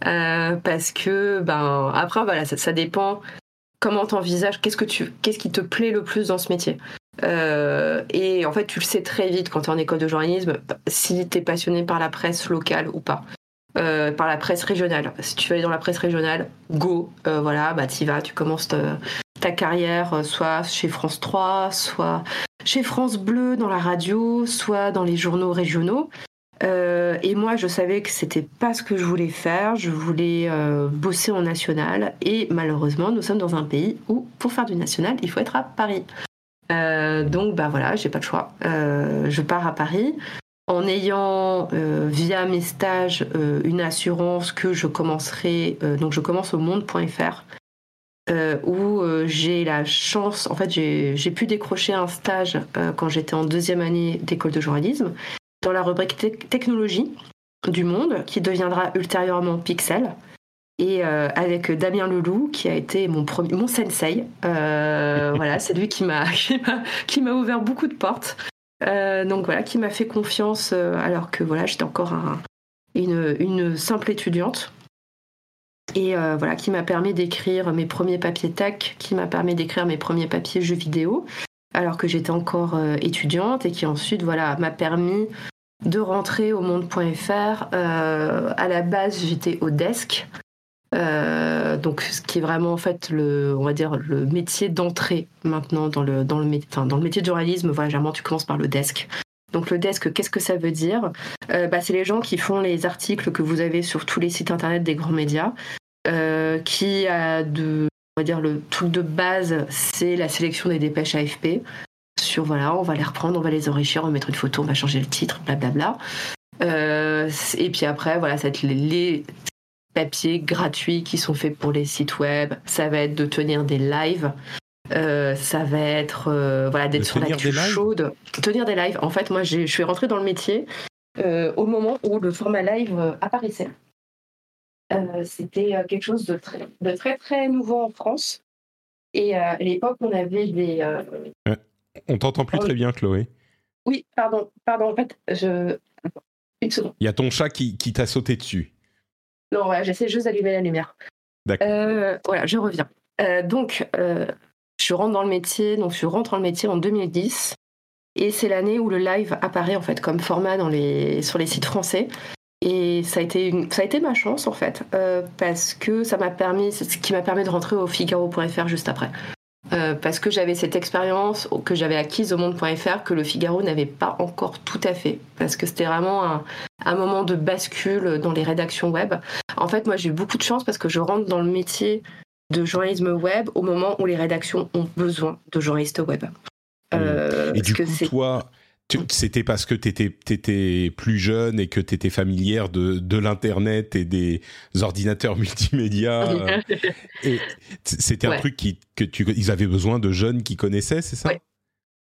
Euh, parce que, ben, après, voilà, ça, ça dépend comment t'envisages, qu'est-ce, que tu, qu'est-ce qui te plaît le plus dans ce métier. Euh, et en fait, tu le sais très vite quand tu es en école de journalisme, si tu es passionné par la presse locale ou pas. Euh, par la presse régionale. Si tu veux aller dans la presse régionale, go, euh, voilà, bah y vas, tu commences ta, carrière euh, soit chez France 3, soit chez France Bleu dans la radio, soit dans les journaux régionaux. et moi, je savais que c'était pas ce que je voulais faire. Je voulais bosser en national. Et malheureusement, nous sommes dans un pays où, pour faire du national, il faut être à Paris. donc, bah voilà, j'ai pas de choix. je pars à Paris en ayant euh, via mes stages euh, une assurance que je commencerai, euh, donc je commence au monde.fr, où j'ai la chance, en fait j'ai pu décrocher un stage quand j'étais en deuxième année d'école de journalisme dans la rubrique technologie du monde qui deviendra ultérieurement Pixel. Et avec Damien Leloup, qui a été mon, mon sensei. voilà, c'est lui qui m'a ouvert beaucoup de portes. Euh, donc voilà, qui m'a fait confiance euh, alors que voilà, j'étais encore une, simple étudiante. Et euh, voilà, qui m'a permis d'écrire mes premiers papiers TAC, qui m'a permis d'écrire mes premiers papiers jeux vidéo, alors que j'étais encore étudiante, et qui ensuite voilà, m'a permis de rentrer au monde.fr. à la base, j'étais au desk. Euh, donc, ce qui est vraiment en fait le, on va dire le métier d'entrée maintenant dans le dans le, enfin, dans le métier de journalisme. Voilà, généralement tu commences par le desk. Donc le desk, qu'est-ce que ça veut dire? Euh, bah, C'est les gens qui font les articles que vous avez sur tous les sites internet des grands médias, euh, qui a de, on va dire le truc de base, c'est la sélection des dépêches AFP. Sur voilà, on va les reprendre, on va les enrichir, on va mettre une photo, on va changer le titre, blablabla. Et puis après, voilà, ça les, papiers gratuits qui sont faits pour les sites web. Ça va être de tenir des lives. Euh, ça va être euh, voilà d'être sur l'actu chaude, tenir des lives. En fait, moi, je suis rentrée dans le métier euh, au moment où le format live apparaissait. C'était quelque chose de très, de très très nouveau en France. Et à l'époque, on avait des. On t'entend plus très bien, Chloé. Oui, pardon, pardon. En fait, je. Une seconde. Il y a ton chat qui, qui t'a sauté dessus. Non, j'essaie juste d'allumer la lumière. D'accord. Euh, voilà, je reviens. Euh, donc, euh, je rentre dans le métier, donc je rentre dans le métier en 2010. Et c'est l'année où le live apparaît en fait comme format dans les, sur les sites français. Et ça a été, une, ça a été ma chance en fait, parce que ça m'a permis, c'est ce qui m'a permis de rentrer au Figaro.fr juste après. Euh, parce que j'avais cette expérience que j'avais acquise au monde.fr que le Figaro n'avait pas encore tout à fait, parce que c'était vraiment un, un, moment de bascule dans les rédactions web. En fait, moi j'ai eu beaucoup de chance parce que je rentre dans le métier de journalisme web au moment où les rédactions ont besoin de journalistes web. Euh, et du coup, toi, c'était parce que tu étais, plus jeune et que tu étais familière de, de l'Internet et des ordinateurs multimédia. Euh, et c'était un truc qui, que tu, ils avaient besoin de jeunes qui connaissaient, c'est ça?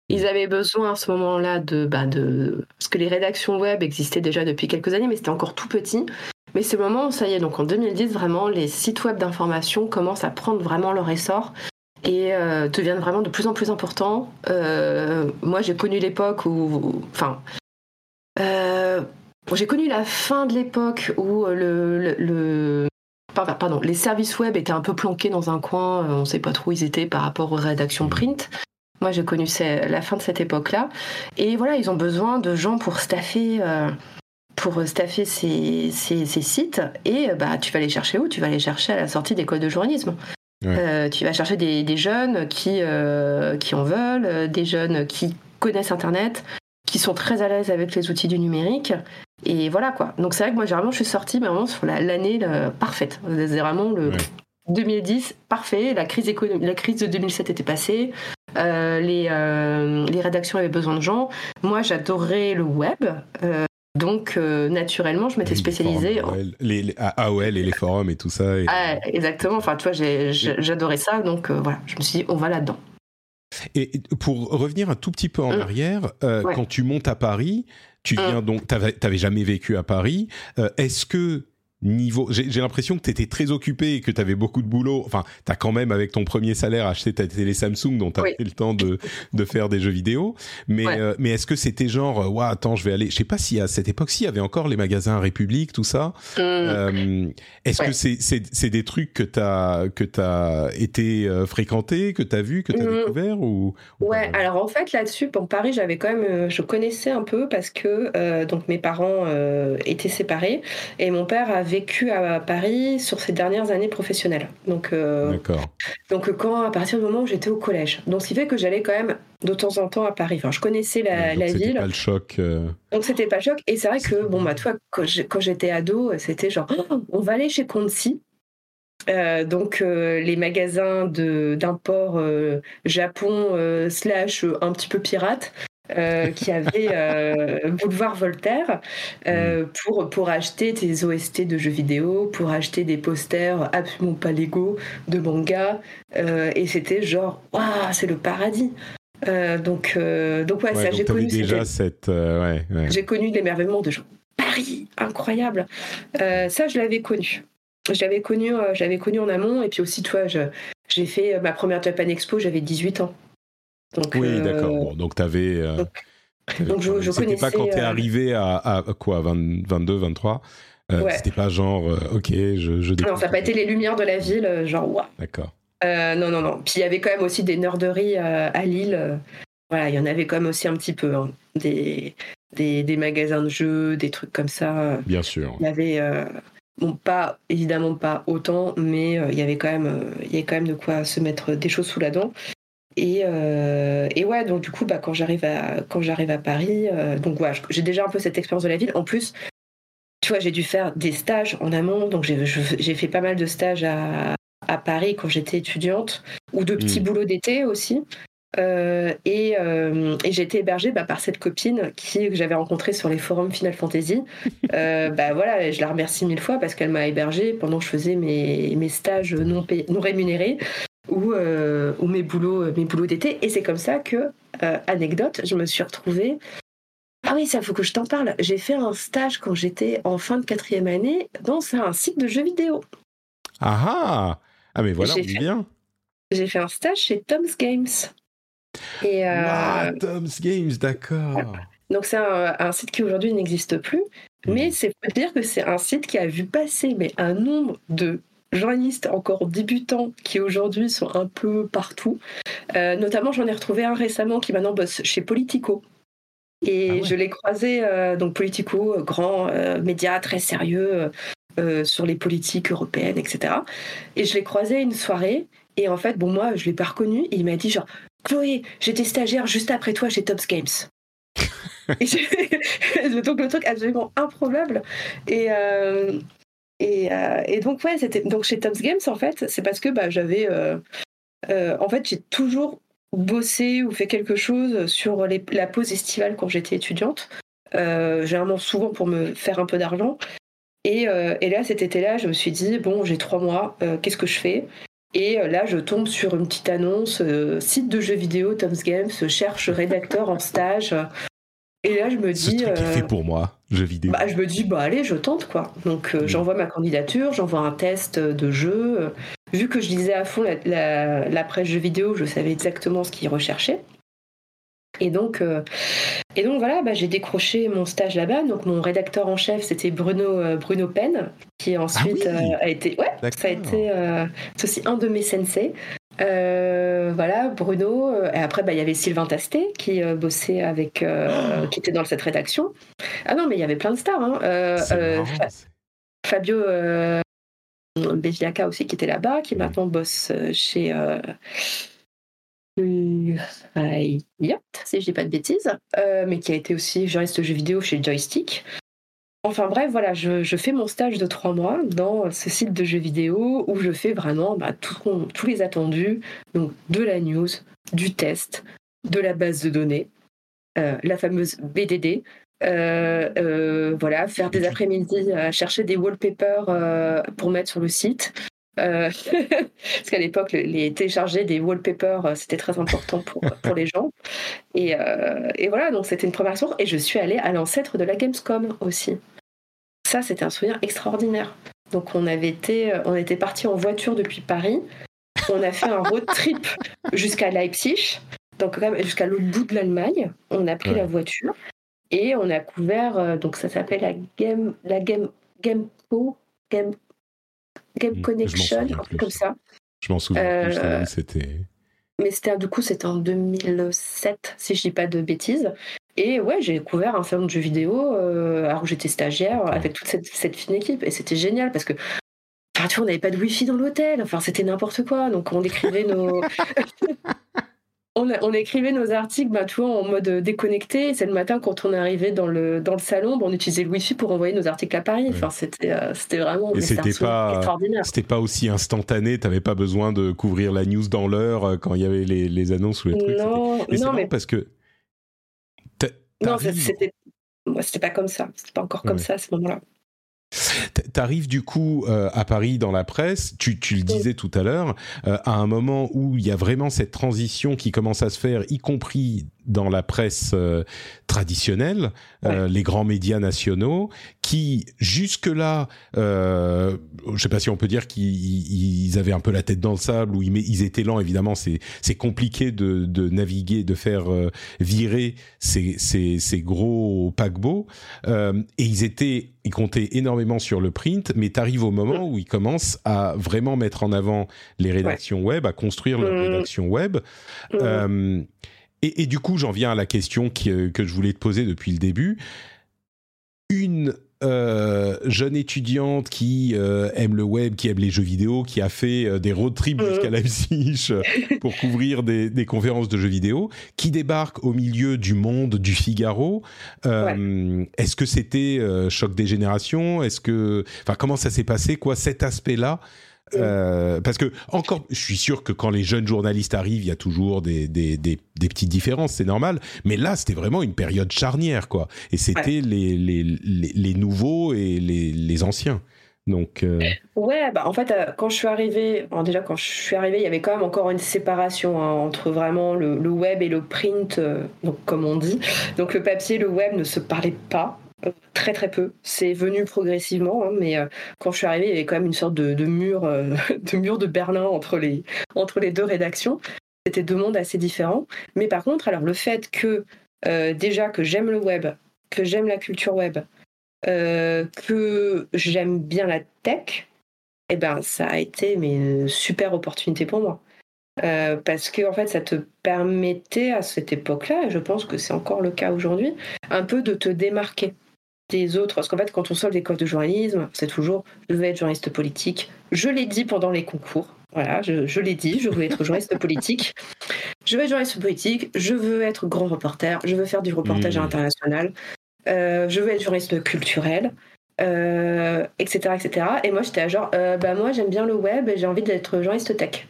Ils avaient besoin à ce moment-là de, bah de... Parce que les rédactions web existaient déjà depuis quelques années, mais c'était encore tout petit. Mais c'est le moment où ça y est, donc en 2010, vraiment, les sites web d'information commencent à prendre vraiment leur essor et euh, deviennent vraiment de plus en plus importants. Euh, moi, j'ai connu l'époque où, enfin, euh, j'ai connu la fin de l'époque où le, le, pardon, les services web étaient un peu planqués dans un coin. On ne sait pas trop où ils étaient par rapport aux rédactions print. Moi, j'ai connu la fin de cette époque-là. Et voilà, ils ont besoin de gens pour staffer. pour staffer ces, ces, ces, sites et bah tu vas les chercher où? Tu vas les chercher à la sortie d'école de journalisme. Euh, tu vas chercher des, jeunes qui, euh, qui en veulent, euh, des jeunes qui connaissent Internet, qui sont très à l'aise avec les outils du numérique. Et voilà quoi. Donc c'est vrai que moi, généralement, je suis sortie vraiment sur l'année parfaite. C'est vraiment le, 2010, parfait. La crise, la crise de 2007 était passée. les, les rédactions avaient besoin de gens. Moi, j'adorais le web. Donc, naturellement, je m'étais spécialisée. en... les, AOL et les forums et tout ça. Ah, exactement. Enfin, tu vois, j'adorais ça. Donc, voilà, je me suis dit, on va là-dedans. Et pour revenir un tout petit peu en mmh. arrière, quand tu montes à Paris, tu mmh. viens donc, t'avais jamais vécu à Paris. Est-ce que niveau. J'ai l'impression que tu étais très occupé et que tu avais beaucoup de boulot. Enfin, tu as quand même, avec ton premier salaire, acheté ta télé Samsung dont tu as oui. le temps de, de, faire des jeux vidéo. Mais, euh, mais est-ce que c'était genre, euh, ouais, attends, je vais aller. Je sais pas si à cette époque-ci, il y avait encore les magasins République, tout ça. Mmh. Euh, est-ce que c'est des trucs que tu as, que as été fréquenté, que tu as vu, que tu as mmh. découvert ou, Ouais, alors en fait, là-dessus, pour Paris, j'avais quand même. Je connaissais un peu parce que donc mes parents étaient séparés et mon père avait vécu à Paris sur ces dernières années professionnelles. Donc, euh, donc quand à partir du moment où j'étais au collège. Donc ce qui fait que j'allais quand même de temps en temps à Paris. Enfin, je connaissais la, la ville. Pas le choc. Euh. Donc c'était pas le choc. Et c'est vrai que bon bah toi quand j'étais ado, c'était genre oh, on va aller chez Conti. Euh, donc les magasins d'import Japon slash un petit peu pirate euh, qui avait euh, Boulevard Voltaire euh, mm. pour, pour acheter des OST de jeux vidéo, pour acheter des posters absolument pas légaux de manga. et c'était genre, waouh, c'est le paradis. donc, donc ouais, ça, j'ai connu. déjà cette. Ouais, j'ai connu l'émerveillement de gens. Paris, incroyable. ça, je l'avais connu. Je l'avais connu, j'avais connu en amont. Et puis aussi, toi, j'ai fait ma première Japan Expo, j'avais 18 ans oui, euh, d'accord. donc, tu avais. Euh, donc, je, je connaissais. pas quand tu es euh, arrivé à, à, quoi, 22, 23 C'était pas genre, ok, je, je Non, ça n'a pas été les lumières de la ville, genre, waouh. D'accord. non, non, non. Puis il y avait quand même aussi des nerderies à Lille. voilà, il y en avait quand même aussi un petit peu. Hein. Des, des, des, magasins de jeux, des trucs comme ça. Bien sûr. Il y avait. Bon, pas évidemment pas autant, mais il y avait quand même, il y avait quand même de quoi se mettre des choses sous la dent. Et, euh, et, ouais, donc du coup, bah, quand j'arrive à quand j'arrive à Paris, euh, donc ouais, j'ai déjà un peu cette expérience de la ville. En plus, tu vois, j'ai dû faire des stages en amont, donc j'ai fait pas mal de stages à, à Paris quand j'étais étudiante, ou de petits mmh. boulots d'été aussi. Euh, et, et j'ai été hébergée bah, par cette copine qui, que j'avais rencontrée sur les forums Final Fantasy. bah voilà, je la remercie mille fois parce qu'elle m'a hébergée pendant que je faisais mes, mes stages non, non rémunérés ou, euh, ou mes boulots, euh, mes boulots d'été. Et c'est comme ça que, euh, anecdote, je me suis retrouvée. Ah oui, ça faut que je t'en parle. J'ai fait un stage quand j'étais en fin de quatrième année dans un site de jeux vidéo. Ah ah Ah mais voilà, on dit bien. J'ai fait un stage chez Tom's Games. Et Tom's Games, d'accord. Donc c'est un, un, site qui aujourd'hui n'existe plus, mais c'est peut dire que c'est un site qui a vu passer mais un nombre de journalistes encore débutants qui aujourd'hui sont un peu partout. Euh, notamment, j'en ai retrouvé un récemment qui maintenant bosse chez Politico. Et ah je l'ai croisé, euh, donc Politico, euh, grand média très sérieux sur les politiques européennes, etc. Et je l'ai croisé à une soirée. Et en fait, bon, moi, je ne l'ai pas reconnu. Et il m'a dit genre, Chloé, j'étais stagiaire juste après toi chez Tops Games. donc le truc absolument improbable. Et, euh, et, donc, ouais, donc chez Tom's Games, en fait, c'est parce que bah, j'avais. Euh, euh, en fait, j'ai toujours bossé ou fait quelque chose sur les, la pause estivale quand j'étais étudiante. généralement, souvent pour me faire un peu d'argent. Et, là, cet été-là, je me suis dit, bon, j'ai trois mois, qu'est-ce que je fais? Et là, je tombe sur une petite annonce, site de jeux vidéo, Tom's Games, cherche rédacteur en stage. Et là, je me dis. Ce fait pour moi, jeu vidéo. Bah, je me dis, bah allez, je tente quoi. Donc euh, j'envoie ma candidature, j'envoie un test de jeu. Vu que je lisais à fond la, presse jeu vidéo, je savais exactement ce qu'ils recherchaient. Et donc, euh, et donc voilà, bah, j'ai décroché mon stage là-bas. Donc mon rédacteur en chef, c'était Bruno euh, Bruno Penn, qui ensuite ah a été, ouais, ça a été, aussi un de mes sensei. Euh, voilà, Bruno. Euh, et après, bah, il y avait Sylvain Tasté qui euh, bossait avec, oh qui était dans cette rédaction. Ah non, mais il y avait plein de stars. Hein. Fabio Beviaca aussi qui était là-bas, qui maintenant bosse chez Yacht, si je dis pas de bêtises, mais qui a été aussi juriste jeux vidéo chez Joystick. Enfin bref, voilà, je, fais mon stage de trois mois dans ce site de jeux vidéo où je fais vraiment bah, tous les attendus, donc de la news, du test, de la base de données, euh, la fameuse BDD, euh, euh, voilà, faire des après-midi à chercher des wallpapers pour mettre sur le site. parce qu'à l'époque, les télécharger des wallpapers, c'était très important pour, pour les gens. Et, et voilà, donc c'était une première source. Et je suis allée à l'ancêtre de la Gamescom aussi. Ça, c'était un souvenir extraordinaire. Donc on avait été, on était parti en voiture depuis Paris. On a fait un road trip jusqu'à Leipzig, donc quand même jusqu'à l'autre bout de l'Allemagne. On a pris la voiture et on a couvert. Euh, donc ça s'appelle la Game, la Game, Gameco, Game, Game hmm, Connection, comme ça. Je m'en souviens. plus, euh, c'était. Mais c'était du coup c'était en 2007 si je dis pas de bêtises. Et ouais, j'ai découvert un salon de jeux vidéo euh, alors que j'étais stagiaire avec toute cette, cette, fine équipe. Et c'était génial parce que, enfin, tu vois, on n'avait pas de wifi dans l'hôtel. Enfin, c'était n'importe quoi. Donc, on écrivait nos. on, écrivait nos articles bah, tu vois, en mode déconnecté. C'est le matin, quand on arrivait dans le, dans le salon, bah, on utilisait le wifi pour envoyer nos articles à Paris. Enfin, c'était, euh, c'était vraiment Et c'était pas, c'était pas aussi instantané. Tu n'avais pas besoin de couvrir la news dans l'heure euh, quand il y avait les, les annonces ou les trucs. Non, non mais parce que non, c'était c'était pas comme ça. C'était pas encore comme ça à ce moment-là. T'arrives du coup euh, à Paris dans la presse, tu, tu le disais tout à l'heure, euh, à un moment où il y a vraiment cette transition qui commence à se faire, y compris dans la presse euh, traditionnelle, euh, les grands médias nationaux, qui jusque-là, euh, je sais pas si on peut dire qu'ils avaient un peu la tête dans le sable ou ils, ils étaient lents. Évidemment, c'est compliqué de, de naviguer, de faire virer ces, ces, ces gros paquebots. Et ils étaient, ils comptaient énormément sur le print, mais t'arrives au moment où ils commencent à vraiment mettre en avant les rédactions web, à construire leurs mmh. rédactions web. Mmh. Et, du coup, j'en viens à la question euh, que je voulais te poser depuis le début. Une euh, jeune étudiante qui euh, aime le web, qui aime les jeux vidéo, qui a fait des road trips jusqu'à Leipzig pour couvrir des, conférences de jeux vidéo, qui débarque au milieu du monde du Figaro. Est-ce que c'était choc des générations? Est-ce que, enfin, comment ça s'est passé? Quoi, cet aspect-là euh, parce que encore, je suis sûr que quand les jeunes journalistes arrivent, il y a toujours des, des, des, des petites différences, c'est normal. Mais là, c'était vraiment une période charnière, quoi. Et c'était les, les, les, nouveaux et les, les anciens. Donc euh... ouais, bah en fait, euh, quand je suis arrivée, déjà quand je suis arrivée, il y avait quand même encore une séparation hein, entre vraiment le, le, web et le print, euh, donc comme on dit. Donc le papier, le web ne se parlaient pas. Euh, très très peu. C'est venu progressivement, hein, mais euh, quand je suis arrivée, il y avait quand même une sorte de, mur, euh, de mur de Berlin entre les, entre les deux rédactions. C'était deux mondes assez différents. Mais par contre, alors le fait que déjà que j'aime le web, que j'aime la culture web, que j'aime bien la tech, eh ben ça a été une super opportunité pour moi. parce que en fait, ça te permettait à cette époque-là, et je pense que c'est encore le cas aujourd'hui, un peu de te démarquer des autres. Parce qu'en fait, quand on sort l'école de journalisme, c'est toujours je veux être journaliste politique. Je l'ai dit pendant les concours. Voilà, je, l'ai dit, je veux être journaliste politique. Je veux être journaliste politique, je veux être grand reporter, je veux faire du reportage mmh. international, euh, je veux être journaliste culturel, etc., euh, etc. Et moi, j'étais à genre, euh, bah moi, j'aime bien le web et j'ai envie d'être journaliste tech.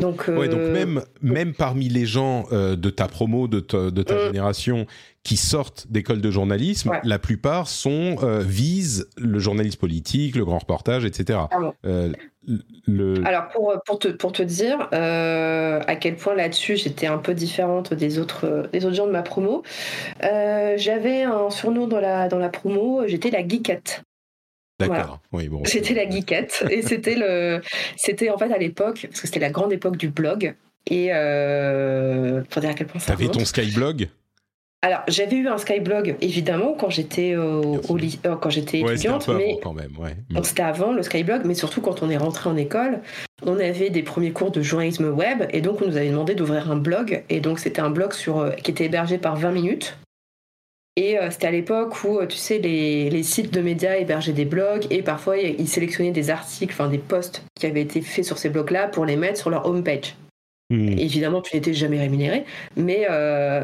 Donc, ouais, donc même, même parmi les gens de ta promo, de ta, de ta mmh. génération, qui sortent d'école de journalisme, la plupart sont euh, visent le journalisme politique, le grand reportage, etc. Euh, le... Alors pour, pour, te, pour te dire euh, à quel point là-dessus j'étais un peu différente des autres, des autres gens de ma promo, j'avais un surnom dans la, dans la promo, j'étais la geekette. D'accord. Oui, bon. J'étais la geekette et c'était le, c'était en fait à l'époque parce que c'était la grande époque du blog et pour dire à quel point ça. T'avais ton Skyblog? Alors, j'avais eu un Skyblog, évidemment, quand j'étais au, au euh, quand j'étais étudiante, mais quand même, ouais. Mm. c'était avant le Skyblog, mais surtout quand on est rentré en école, on avait des premiers cours de journalisme web, et donc on nous avait demandé d'ouvrir un blog, et donc c'était un blog sur, euh, qui était hébergé par 20 minutes. Et euh, c'était à l'époque où, tu sais, les, les, sites de médias hébergeaient des blogs, et parfois ils sélectionnaient des articles, enfin des posts qui avaient été faits sur ces blogs-là pour les mettre sur leur homepage. Hmm. Évidemment, tu n'étais jamais rémunéré, mais,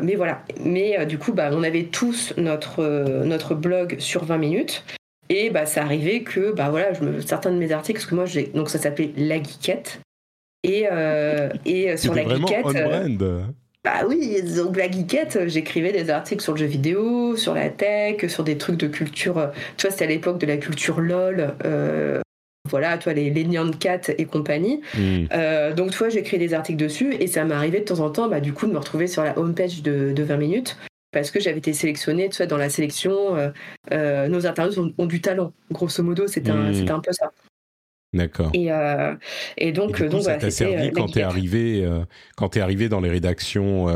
mais voilà. Mais du coup, bah, on avait tous notre, notre blog sur 20 minutes. Et bah, ça arrivait que bah, voilà, je me, certains de mes articles, parce que moi, donc ça s'appelait La Geekette. Et, et sur la Geekette. Bah oui, donc la geekette, j'écrivais des articles sur le jeu vidéo, sur la tech, sur des trucs de culture. Tu vois, c'était à l'époque de la culture LOL. Euh, voilà, toi, les, les Nyan Cat et compagnie. Hmm. Euh, donc, toi, j'écris des articles dessus et ça m'arrivait de temps en temps, bah, du coup, de me retrouver sur la homepage de, de 20 minutes parce que j'avais été sélectionnée, tu vois, dans la sélection, euh, nos internautes ont, du talent. Grosso modo, c'était un, hmm. un peu ça. D'accord. Et, euh, et, donc, donc ça t'a servi euh, quand t'es arrivé, euh, quand es arrivé dans les rédactions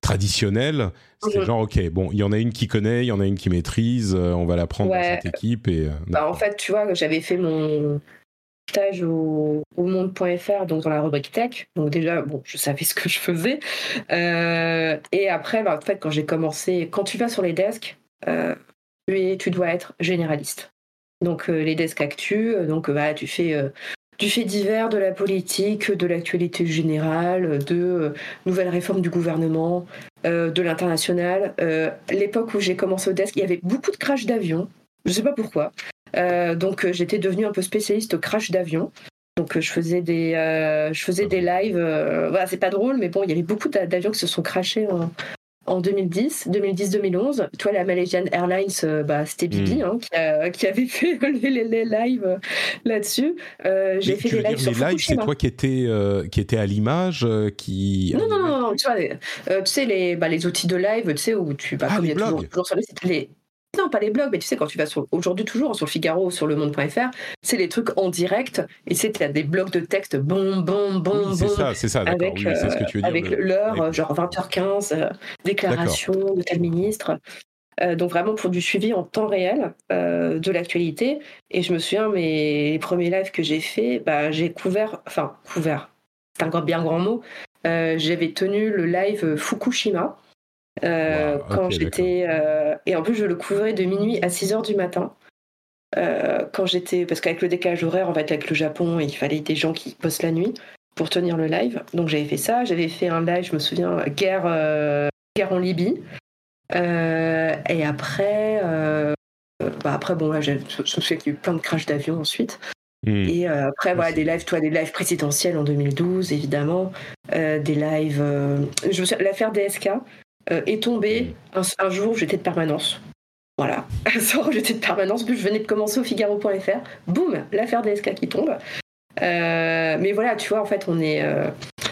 traditionnelles. C'était mhm. genre, ok, bon, il y en a une qui connaît, il y en a une qui maîtrise, on va la prendre dans cette équipe. Et, bah, en fait, tu vois, j'avais fait mon stage au, au monde.fr, donc dans la rubrique tech. Donc déjà, bon, je savais ce que je faisais. et après, bah, en fait, quand j'ai commencé, quand tu vas sur les desks, tu, tu dois être généraliste. Donc euh, les desks actu, euh, donc bah, tu fais du fait divers, de la politique, de l'actualité générale, de nouvelles réformes du gouvernement, de l'international. L'époque où j'ai commencé au desk, il y avait beaucoup de crash d'avions. Je ne sais pas pourquoi. donc j'étais devenue un peu spécialiste crash d'avions. Donc je faisais des, je faisais des lives. voilà, c'est pas drôle, mais bon, il y avait beaucoup d'avions qui se sont crashés en 2010, 2010-2011. Toi, la Malaysian Airlines, euh, bah, c'était Bibi hmm. hein, qui, avait fait les, lives euh, là-dessus. Euh, j'ai fait des lives sur les lives, c'est toi qui étais, qui était à l'image qui... Non, non, non, tu vois, tu sais, les, bah, les outils de live, tu sais, où tu... Bah, ah, comme il y a toujours, toujours sur les, non, pas les blogs, mais tu sais, quand tu vas sur, aujourd'hui toujours sur le Figaro ou sur le monde.fr, c'est les trucs en direct, et c'est, des blogs de texte, bon, bon, bon, bon. C'est ça, c'est ça, avec, oui, ce que tu veux dire. Avec l'heure, genre 20h15, euh, déclaration de tel ministre. Euh, donc vraiment pour du suivi en temps réel euh, de l'actualité. Et je me souviens, mes premiers lives que j'ai fait, bah, j'ai couvert, enfin, couvert, c'est un bien grand mot, j'avais tenu le live Fukushima. Euh, quand j'étais euh, et en plus je le couvrais de minuit à 6 heures du matin. Euh, quand j'étais parce qu'avec le décalage horaire en fait avec le Japon il fallait des gens qui bossent la nuit pour tenir le live. Donc j'avais fait ça. J'avais fait un live je me souviens guerre guerre en Libye. Et après bah après bon là je, me souviens qu'il y a eu plein de crashs d'avion ensuite. Hmm. Et après, voilà, des lives, toi, des lives présidentiels en 2012, évidemment, des lives. je l'affaire DSK, euh, est tombé un, jour, j'étais de permanence. Voilà, un soir j'étais de permanence, je venais de commencer au Figaro.fr, boum, l'affaire DSK qui tombe. Euh, mais voilà, tu vois, en fait, on est. Euh,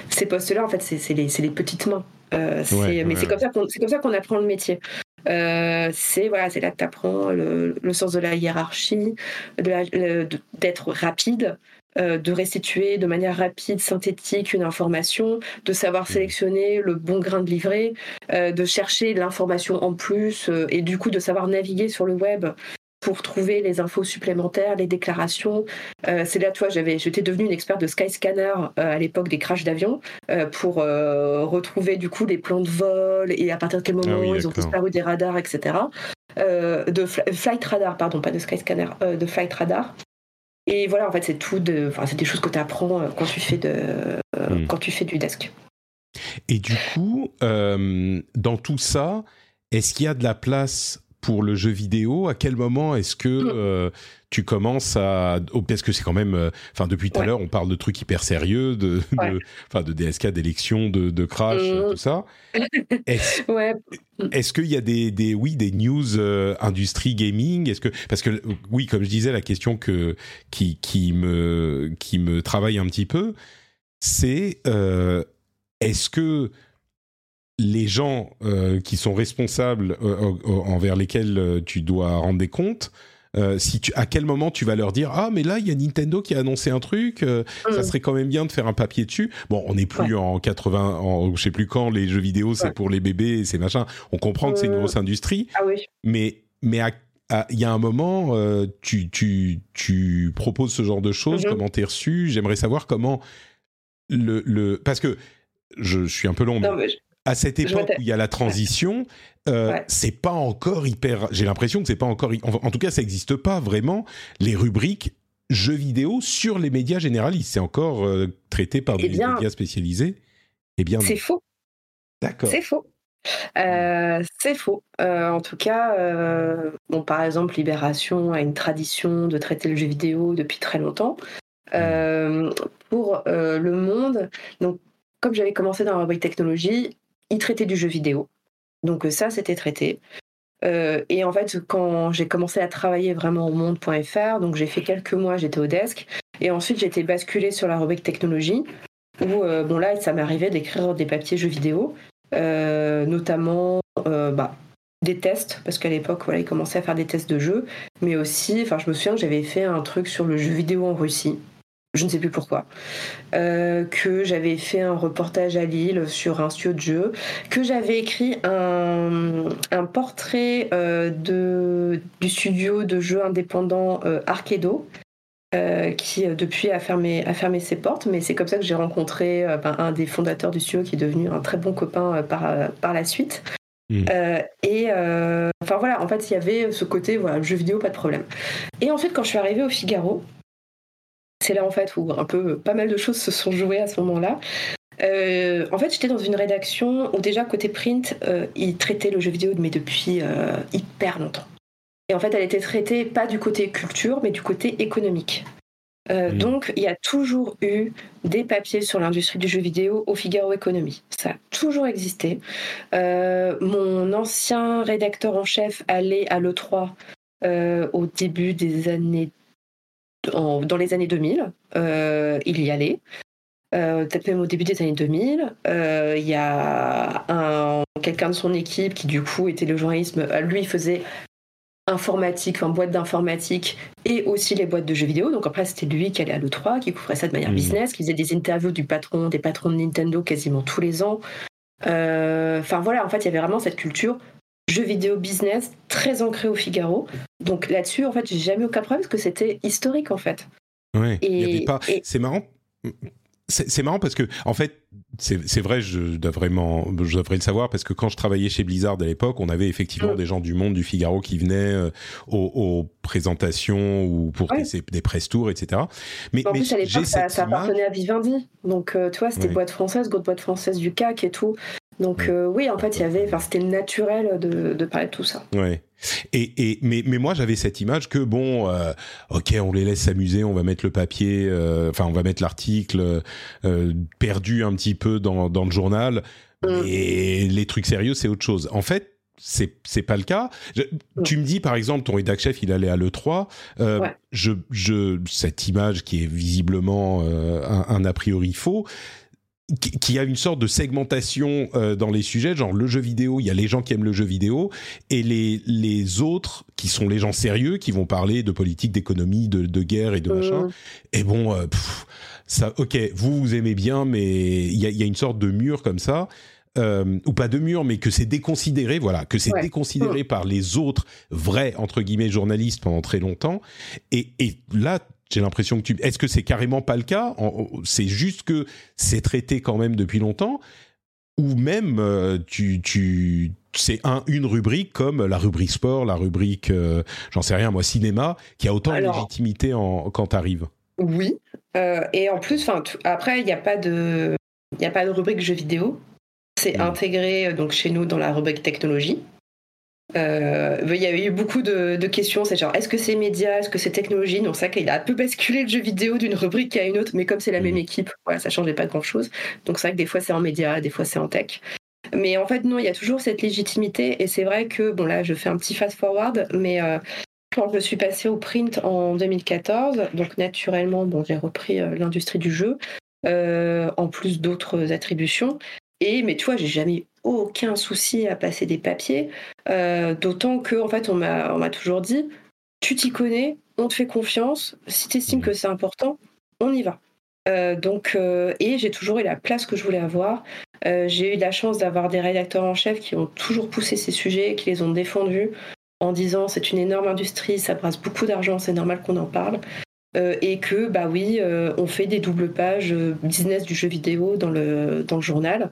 ces postes-là, en fait, c'est les, les, petites mains. mais c'est comme ça qu'on apprend le métier. c'est voilà, c'est là que tu apprends le, sens de la hiérarchie, d'être rapide, de restituer de manière rapide, synthétique une information, de savoir mmh. sélectionner le bon grain de livret, euh, de chercher l'information en plus euh, et du coup de savoir naviguer sur le web pour trouver les infos supplémentaires, les déclarations. c'est là, toi, j'avais, j'étais devenue une experte de Skyscanner à l'époque des crashs d'avions pour retrouver du coup les plans de vol et à partir de quel moment ah ils ont disparu des radars, etc. de Flight Radar, pardon, pas de Skyscanner, de Flight Radar. Et voilà, en fait, c'est tout. De, enfin, c'est des choses que tu apprends euh, quand tu fais de, euh, hmm. quand tu fais du desk. Et du coup, euh, dans tout ça, est-ce qu'il y a de la place pour le jeu vidéo À quel moment est-ce que hmm tu commences à oh, parce que c'est quand même euh, enfin depuis tout à l'heure on parle de trucs hyper sérieux de de, DSK d'élections de, de crash mmh. tout ça. Est-ce ouais. est qu'il y a des, des oui des news euh, industrie gaming? Est-ce que parce que oui comme je disais la question que qui qui me qui me travaille un petit peu c'est euh, est-ce que les gens qui sont responsables envers lesquels tu dois rendre des comptes euh, si tu, à quel moment tu vas leur dire ah mais là il y a Nintendo qui a annoncé un truc, euh, ça mm. serait quand même bien de faire un papier dessus. Bon, on n'est plus en 80, en, je sais plus quand les jeux vidéo c'est pour les bébés, c'est machin. On comprend que c'est une euh, grosse industrie, ah oui. mais mais il y a un moment, tu, tu, tu proposes ce genre de choses, mm-hmm. comment t'es reçu? J'aimerais savoir comment le, le parce que je, suis un peu long, mais à cette époque où il y a la transition, euh, c'est pas encore hyper. J'ai l'impression que c'est pas encore. En, tout cas, ça n'existe pas vraiment les rubriques jeux vidéo sur les médias généralistes. C'est encore euh, traité par des médias spécialisés. Eh bien, c'est faux. D'accord. C'est faux. Euh, c'est faux. Euh, en tout cas, euh, bon, par exemple, Libération a une tradition de traiter le jeu vidéo depuis très longtemps. pour Le Monde, donc, comme j'avais commencé dans la rubrique technologie, il traitait du jeu vidéo. Donc ça, c'était traité. et en fait, quand j'ai commencé à travailler vraiment au monde.fr, donc j'ai fait quelques mois, j'étais au desk, et ensuite j'étais basculée sur la rubrique technologie, où bon là, ça m'arrivait d'écrire des papiers jeux vidéo, euh, notamment euh, bah, des tests, parce qu'à l'époque, voilà, il commençait à faire des tests de jeux, mais aussi, enfin, je me souviens que j'avais fait un truc sur le jeu vidéo en Russie, je ne sais plus pourquoi, euh, que j'avais fait un reportage à Lille sur un studio de jeu, que j'avais écrit un, un portrait de, du studio de jeux indépendant Arkedo, euh, qui euh, depuis a fermé, a fermé ses portes, mais c'est comme ça que j'ai rencontré euh, ben, un des fondateurs du studio qui est devenu un très bon copain par, par la suite. Mm. et enfin voilà, en fait, il y avait ce côté, voilà, jeu vidéo, pas de problème. Et ensuite, quand je suis arrivée au Figaro, c'est là en fait où un peu pas mal de choses se sont jouées à ce moment-là. en fait, j'étais dans une rédaction où déjà côté print, ils traitaient le jeu vidéo, mais depuis hyper longtemps. Et en fait, elle était traitée pas du côté culture, mais du côté économique. Euh, donc, il y a toujours eu des papiers sur l'industrie du jeu vidéo au Figaro Économie. Ça a toujours existé. Euh, mon ancien rédacteur en chef allait à l'E3 euh, au début des années. Dans les années 2000. il y allait. Peut-être même au début des années 2000. Il y a quelqu'un de son équipe qui, du coup, était le journalisme. Lui, faisait informatique, enfin boîte d'informatique et aussi les boîtes de jeux vidéo. Donc après, c'était lui qui allait à l'E3, qui couvrait ça de manière mmh. business, qui faisait des interviews du patron, des patrons de Nintendo quasiment tous les ans. Euh, enfin voilà, en fait, il y avait vraiment cette culture jeux vidéo business très ancrée au Figaro. Donc là-dessus, en fait, j'ai jamais aucun problème parce que c'était historique en fait. Ouais, et, pas... c'est marrant c'est marrant parce que en fait c'est vrai je dois vraiment je devrais le savoir parce que quand je travaillais chez Blizzard à l'époque on avait effectivement mm. des gens du monde du Figaro qui venaient euh, aux, présentations ou pour des, press tours etc mais, en plus à l'époque ça, appartenait à Vivendi donc euh, tu vois c'était boîte française grosse boîte française du CAC et tout donc euh, oui, en fait, il y avait, enfin, c'était naturel de, de, parler de tout ça. Ouais. Et, et mais, mais moi, j'avais cette image que bon, euh, ok, on les laisse s'amuser, on va mettre le papier, euh, enfin, on va mettre l'article perdu un petit peu dans, dans le journal, mm. et les trucs sérieux, c'est autre chose. En fait, c'est c'est pas le cas. tu me dis par exemple ton rédac chef il allait à le 3 je je cette image qui est visiblement un, un, a priori faux qui a une sorte de segmentation euh, dans les sujets, genre le jeu vidéo, il y a les gens qui aiment le jeu vidéo, et les, les autres, qui sont les gens sérieux, qui vont parler de politique, d'économie, de, de guerre et de machin. Et bon, euh, ça, ok, vous, vous aimez bien, mais il y a, y a, une sorte de mur comme ça. Euh, ou pas de mur, mais que c'est déconsidéré, voilà, que c'est déconsidéré par les autres vrais entre guillemets journalistes pendant très longtemps. Et, et là, j'ai l'impression que tu. Est-ce que c'est carrément pas le cas? C'est juste que c'est traité quand même depuis longtemps, ou même euh, tu, tu c'est un une rubrique comme la rubrique sport, la rubrique, euh, j'en sais rien moi, cinéma, qui a autant de légitimité en, quand t'arrives. Oui, euh, et en plus, après il n'y a pas de, il a pas de rubrique jeux vidéo. C'est hmm. intégré donc chez nous dans la rubrique technologie. Euh, il y a eu beaucoup de, questions, c'est genre est-ce que c'est média, est-ce que c'est technologie? Donc ça qu'il a un peu basculé le jeu vidéo d'une rubrique à une autre, mais comme c'est la même mhm. équipe, voilà, ça changeait pas grand-chose. Donc c'est vrai que des fois c'est en média, des fois c'est en tech. Mais en fait non, il y a toujours cette légitimité et c'est vrai que bon là je fais un petit fast-forward, mais euh, quand je suis passée au print en 2014, donc naturellement bon j'ai repris euh, l'industrie du jeu. en plus d'autres attributions. Et mais tu vois, j'ai jamais aucun souci à passer des papiers, euh, d'autant que en fait on m'a toujours dit, tu t'y connais, on te fait confiance, si tu estimes que c'est important, on y va. Euh, donc euh, et j'ai toujours eu la place que je voulais avoir. j'ai eu la chance d'avoir des rédacteurs en chef qui ont toujours poussé ces sujets, qui les ont défendus en disant c'est une énorme industrie, ça brasse beaucoup d'argent, c'est normal qu'on en parle. et que bah oui, on fait des doubles pages business du jeu vidéo dans le dans le journal.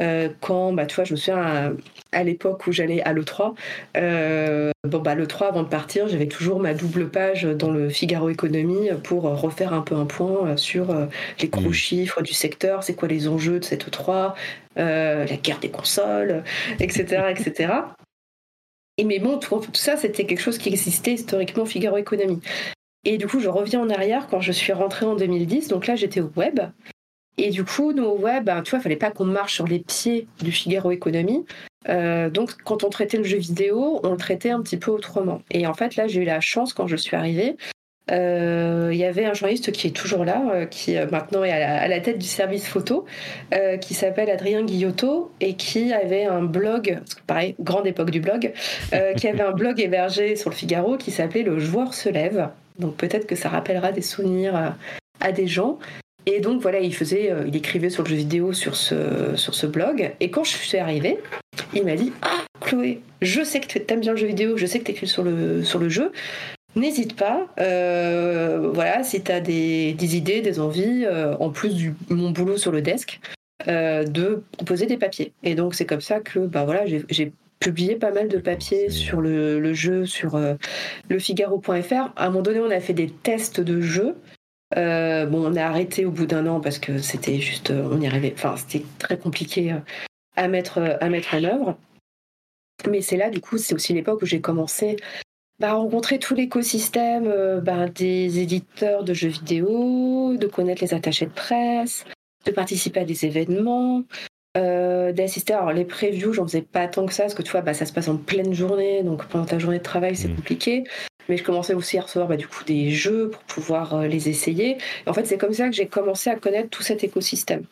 Euh, quand, bah, tu vois, je me souviens à, l'époque où j'allais à l'E3, euh, bon, bah, l'E3, avant de partir, j'avais toujours ma double page dans le Figaro Économie pour refaire un peu un point sur les gros mmh. chiffres du secteur, c'est quoi les enjeux de cette E3, la guerre des consoles, etc. etc. Et mais bon, tout, tout ça, c'était quelque chose qui existait historiquement au Figaro Économie. Et du coup, je reviens en arrière quand je suis rentrée en 2010. Donc là, j'étais au web. Et du coup, nous, web, ben, tu vois, il fallait pas qu'on marche sur les pieds du Figaro Économie. Euh, donc, quand on traitait le jeu vidéo, on le traitait un petit peu autrement. Et en fait, là, j'ai eu la chance, quand je suis arrivée, euh, il y avait un journaliste qui est toujours là, euh, qui maintenant est à la, tête du service photo, qui s'appelle Adrien Guillotot et qui avait un blog, pareil, grande époque du blog, qui avait un blog hébergé sur le Figaro qui s'appelait Le joueur se lève. Donc peut-être que ça rappellera des souvenirs à des gens. Et donc voilà, il faisait, euh, il écrivait sur le jeu vidéo sur ce, sur ce blog. Et quand je suis arrivée, il m'a dit Ah, Chloé, je sais que tu aimes bien le jeu vidéo, je sais que tu écris sur le, sur le jeu. N'hésite pas, euh, voilà, si tu as des, des, idées, des envies, euh, en plus de mon boulot sur le desk, de proposer des papiers. Et donc c'est comme ça que bah, voilà, j'ai publié pas mal de papiers sur le, le jeu, sur le Figaro.fr. À un moment donné, on a fait des tests de jeux. Euh, bon, on a arrêté au bout d'un an parce que c'était juste, euh, on y arrivait, enfin, c'était très compliqué euh, à mettre, à mettre en œuvre. Mais c'est là, du coup, c'est aussi l'époque où j'ai commencé bah, à rencontrer tout l'écosystème bah, des éditeurs de jeux vidéo, de connaître les attachés de presse, de participer à des événements, d'assister. Alors, les previews, j'en faisais pas tant que ça, parce que tu vois, bah, ça se passe en pleine journée, donc pendant ta journée de travail, c'est mmh. compliqué mais je commençais aussi à recevoir bah, du coup des jeux pour pouvoir euh, les essayer. en fait, c'est comme ça que j'ai commencé à connaître tout cet écosystème.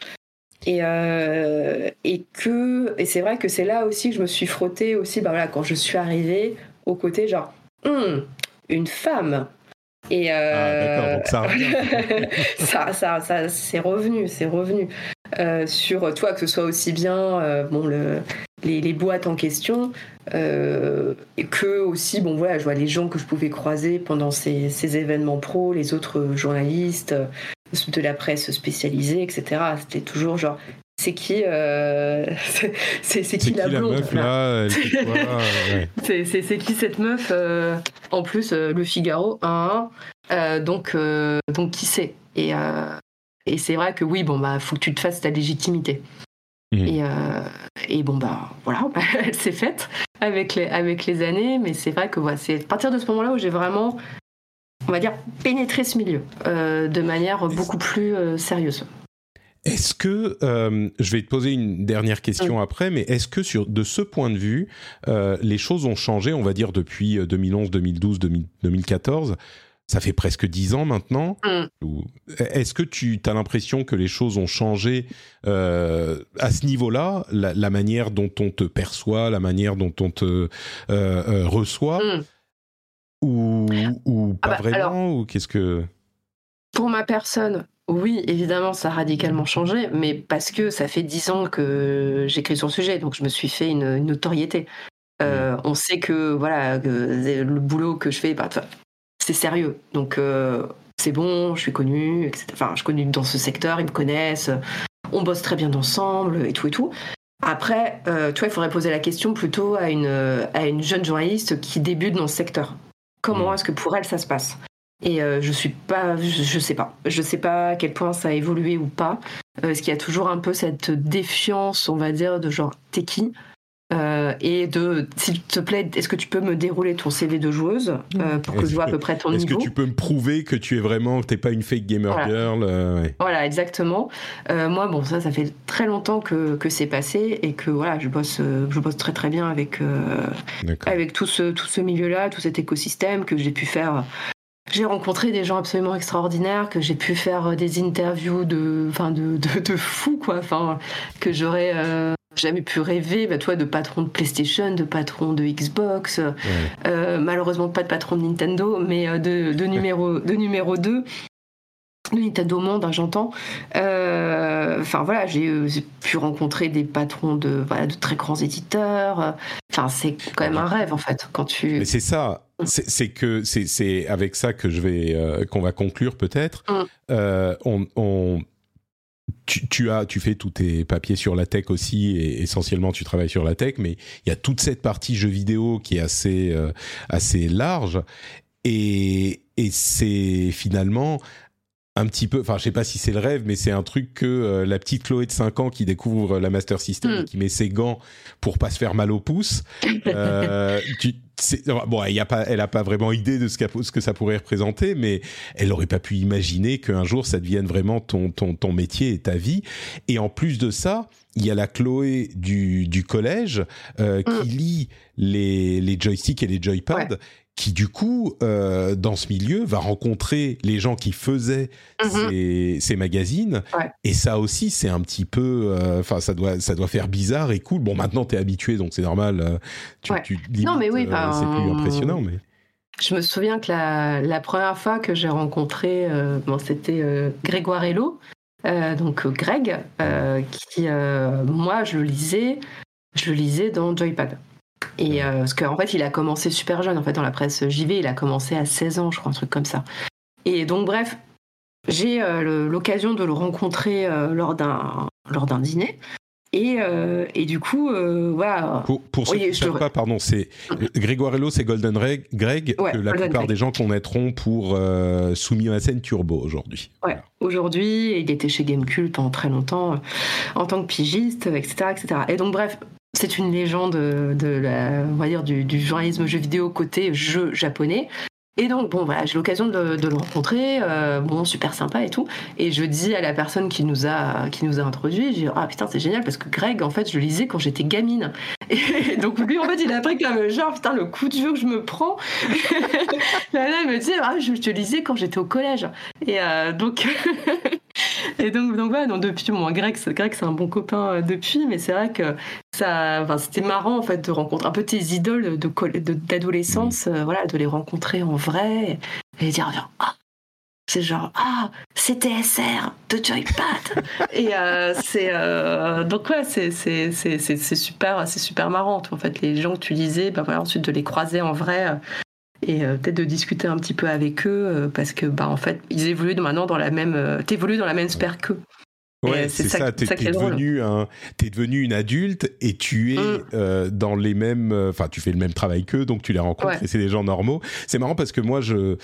Et, euh, et que et c'est vrai que c'est là aussi que je me suis frottée aussi bah voilà quand je suis arrivée au côté genre hum, une femme et euh, ah, d'accord donc ça ça, ça, c'est revenu c'est revenu sur toi que ce soit aussi bien bon le les, les, boîtes en question, euh, et que aussi, bon voilà, je vois les gens que je pouvais croiser pendant ces, ces événements pro, les autres journalistes euh, de la presse spécialisée, etc. C'était toujours genre, c'est qui, euh, c'est qui, la blonde meuf là, C'est qui cette meuf En plus, le Figaro, un, donc, donc qui c'est? Et, et c'est vrai que oui, bon bah, faut que tu te fasses ta légitimité. Mhm. Et, euh, et, bon, bah voilà, elle s'est faite avec les, avec les années, mais c'est vrai que voilà, c'est à partir de ce moment-là où j'ai vraiment, on va dire, pénétré ce milieu euh, de manière beaucoup plus euh, sérieuse. Est-ce que, je vais te poser une dernière question après, mais est-ce que sur, de ce point de vue, les choses ont changé, on va dire, depuis 2011, 2012, 2014 ça fait presque dix ans maintenant. Mm. Est-ce que tu as l'impression que les choses ont changé euh, à ce niveau-là, la, manière dont on te perçoit, la manière dont on te euh, euh, reçoit, mm. ou, ou, ah pas bah, vraiment, ou qu'est-ce que Pour ma personne, oui, évidemment, ça a radicalement changé, mais parce que ça fait dix ans que j'écris sur le sujet, donc je me suis fait une, notoriété. Mm. On sait que voilà le boulot que je fais, bah, c'est sérieux. Donc euh, c'est bon, je suis connue, etc. Enfin, je suis connue dans ce secteur, ils me connaissent, on bosse très bien ensemble et tout et tout. Après, euh, tu vois, il faudrait poser la question plutôt à une, à une jeune journaliste qui débute dans ce secteur. Comment mmh. est-ce que pour elle ça se passe? Et euh, je suis pas, je, je, sais pas, je sais pas à quel point ça a évolué ou pas. Est-ce qu'il y a toujours un peu cette défiance, on va dire, de genre t'es qui? Euh, et de, s'il te plaît, est-ce que tu peux me dérouler ton CV de joueuse euh, pour que je vois à peu près ton niveau Est-ce que tu peux me prouver que tu es vraiment, t'es pas une fake gamer girl euh, Voilà, exactement. moi, bon, ça, ça fait très longtemps que, que c'est passé et que voilà, je bosse, je bosse très très bien avec avec tout ce tout ce milieu-là, tout cet écosystème que j'ai pu faire. J'ai rencontré des gens absolument extraordinaires, que j'ai pu faire des interviews de, enfin de, de, de fous, quoi, enfin, que j'aurais jamais pu rêver, bah, toi, de patron de PlayStation, de patron de Xbox, euh, malheureusement pas de patron de Nintendo, mais euh, de, de, numéro, de numéro 2. Le Nintendo Monde, hein, j'entends. Euh, enfin voilà, j'ai pu rencontrer des patrons de, voilà, de très grands éditeurs. Enfin, c'est quand même un rêve en fait quand tu. Mais c'est ça. C'est que c'est avec ça que je vais qu'on va conclure peut-être. Mm. on, on tu, as, tu fais tous tes papiers sur la tech aussi, et essentiellement tu travailles sur la tech, mais il y a toute cette partie jeux vidéo qui est assez, euh, assez large, et, et c'est finalement un petit peu, enfin je sais pas si c'est le rêve, mais c'est un truc que euh, la petite Chloé de 5 ans qui découvre la Master System et hmm. qui met ses gants pour pas se faire mal au pouce, euh, tu, bon, elle a pas, elle a pas vraiment idée de ce, ce, que ça pourrait représenter, mais elle aurait pas pu imaginer qu'un jour ça devienne vraiment ton, ton, ton métier et ta vie. Et en plus de ça, il y a la Chloé du, du collège euh, qui hmm. lit les, les joysticks et les joypads qui du coup, euh, dans ce milieu, va rencontrer les gens qui faisaient mhm. ces, magazines. Et ça aussi, c'est un petit peu, euh, enfin, ça doit, ça doit faire bizarre et cool. Bon, maintenant, tu es habitué, donc c'est normal. Euh, tu, non, mais oui, c'est plus impressionnant, mais. Je me souviens que la, la première fois que j'ai rencontré, bon, c'était Grégoire Hello, donc Greg, qui, moi, je le lisais, je le lisais dans Joypad. Et euh, parce qu'en fait, il a commencé super jeune. En fait, dans la presse JV, il a commencé à 16 ans, je crois, un truc comme ça. Et donc, bref, j'ai euh, l'occasion de le rencontrer euh, lors d'un lors d'un dîner. Et, et, du coup, voilà. Pour, pour ceux qui ne savent pas, pardon, c'est Grégoire c'est Golden Greg, que la plupart des gens connaîtront pour Soumis à la scène Turbo aujourd'hui. Ouais, aujourd'hui, il était chez Gamecult pendant très longtemps en tant que pigiste, etc., etc. Et donc, bref, c'est une légende de la, on va dire, du, journalisme jeu vidéo côté jeu japonais. Et donc, bon, voilà, j'ai l'occasion de, le rencontrer, euh, bon, super sympa et tout. Et je dis à la personne qui nous a, qui nous a introduit, je dis, ah putain, c'est génial parce que Greg, en fait, je le lisais quand j'étais gamine. Et donc, lui, en fait, il a pris comme genre, putain, le coup de vieux que je me prends. là, là, il me dit, ah, je te lisais quand j'étais au collège. Et euh, donc, et donc, donc, voilà, donc depuis, bon, Greg, Greg c'est un bon copain euh, depuis, mais c'est vrai que ça, enfin, c'était marrant, en fait, de rencontrer un peu tes idoles d'adolescence, de, voilà, de les rencontrer en vrai. Et dire ah! C'est genre ah c'est TSR de Joypad et euh, c'est euh, donc ouais c'est c'est c'est super c'est super marrant en fait les gens que tu lisais bah voilà ensuite de les croiser en vrai euh, et peut-être de discuter un petit peu avec eux parce que bah en fait ils évoluent maintenant dans la même t'évolues dans la même sphère qu'eux Ouais, c'est ça. T'es es devenu un, es devenu une adulte et tu es mm. euh, dans les mêmes, euh, enfin, tu fais le même travail qu'eux, donc tu les rencontres et c'est des gens normaux. C'est marrant parce que moi, je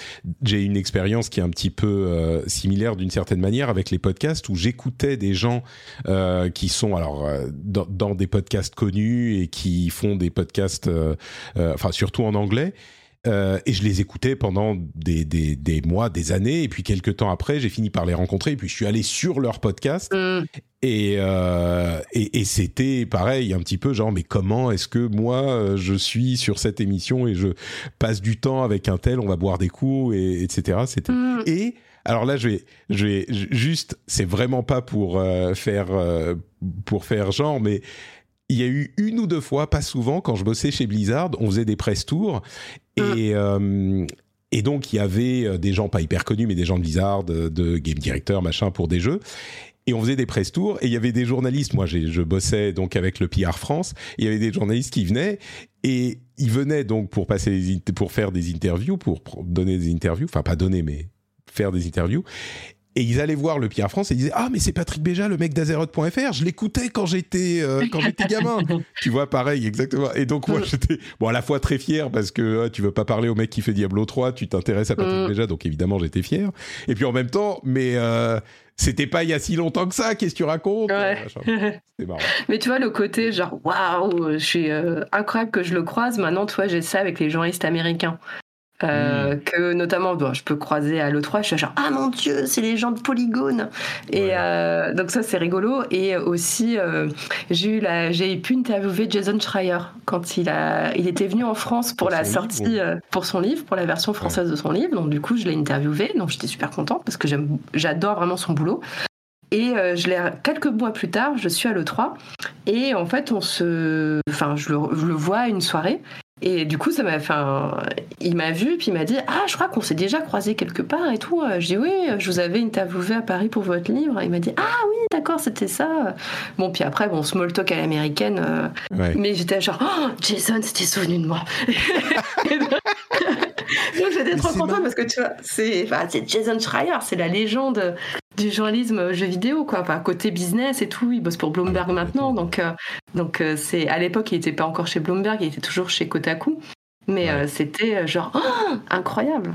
j'ai une expérience qui est un petit peu euh, similaire d'une certaine manière avec les podcasts où j'écoutais des gens qui sont alors dans, dans, des podcasts connus et qui font des podcasts, enfin surtout en anglais euh, et je les écoutais pendant des, des, des, mois, des années. Et puis quelques temps après, j'ai fini par les rencontrer. Et puis je suis allé sur leur podcast. Mm. Et, euh, et, et c'était pareil, un petit peu genre, mais comment est-ce que moi, euh, je suis sur cette émission et je passe du temps avec un tel, on va boire des coups, et, etc. C'était... Mm. Et alors là, je vais, je vais juste, c'est vraiment pas pour euh, faire, pour faire genre, mais il y a eu une ou deux fois, pas souvent, quand je bossais chez Blizzard, on faisait des press tours et, mm. euh, et donc il y avait euh, des gens pas hyper connus, mais des gens de Blizzard, de, game director, machin, pour des jeux. Et on faisait des press tours et il y avait des journalistes. Moi, je bossais donc avec le PR France. Il y avait des journalistes qui venaient et ils venaient donc pour passer pour faire des interviews, pour donner des interviews. Enfin, pas donner, mais faire des interviews et ils allaient voir le Pierre France et ils disaient ah mais c'est Patrick Béja le mec d'Azeroth.fr je l'écoutais quand j'étais euh, quand j'étais gamin tu vois pareil exactement et donc moi j'étais bon à la fois très fier parce que ah, tu veux pas parler au mec qui fait Diablo 3 tu t'intéresses à Patrick mm. Béja donc évidemment j'étais fier et puis en même temps mais euh, c'était pas il y a si longtemps que ça, qu'est-ce que tu racontes C'est marrant. Mais tu vois, le côté genre, waouh, je suis euh, incroyable que je le croise. Maintenant, toi, j'ai ça avec les journalistes américains. Euh, hmm. que notamment bon, je peux croiser à l'E3 je suis genre ah mon dieu c'est les gens de Polygone! Et euh, donc ça c'est rigolo. Et aussi euh, j'ai eu la j'ai pu interviewer Jason Schreier quand il a il était venu en France pour, la sortie pour son livre pour la version française de son livre. Donc du coup je l'ai interviewé. Donc j'étais super contente parce que j'adore vraiment son boulot. Et je l'ai quelques mois plus tard, je suis à l'E3 et en fait on se, enfin je le, je le vois à une soirée et du coup, ça m'a fait il m'a vu, puis il m'a dit Ah, je crois qu'on s'est déjà croisé quelque part et tout. Je dis Oui, je vous avais interviewé à Paris pour votre livre. il m'a dit Ah oui, d'accord, c'était ça. Bon, puis après, bon, small talk à l'américaine. Euh, mais j'étais genre Oh, Jason c'était souvenu de moi. Donc j'étais trop contente parce que tu vois, c'est Jason Schreier, c'est la légende du journalisme jeu vidéo, quoi. Enfin, côté business et tout, il bosse pour Bloomberg maintenant, donc donc c'est à l'époque il était pas encore chez Bloomberg, il était toujours chez Kotaku, mais c'était genre oh, incroyable.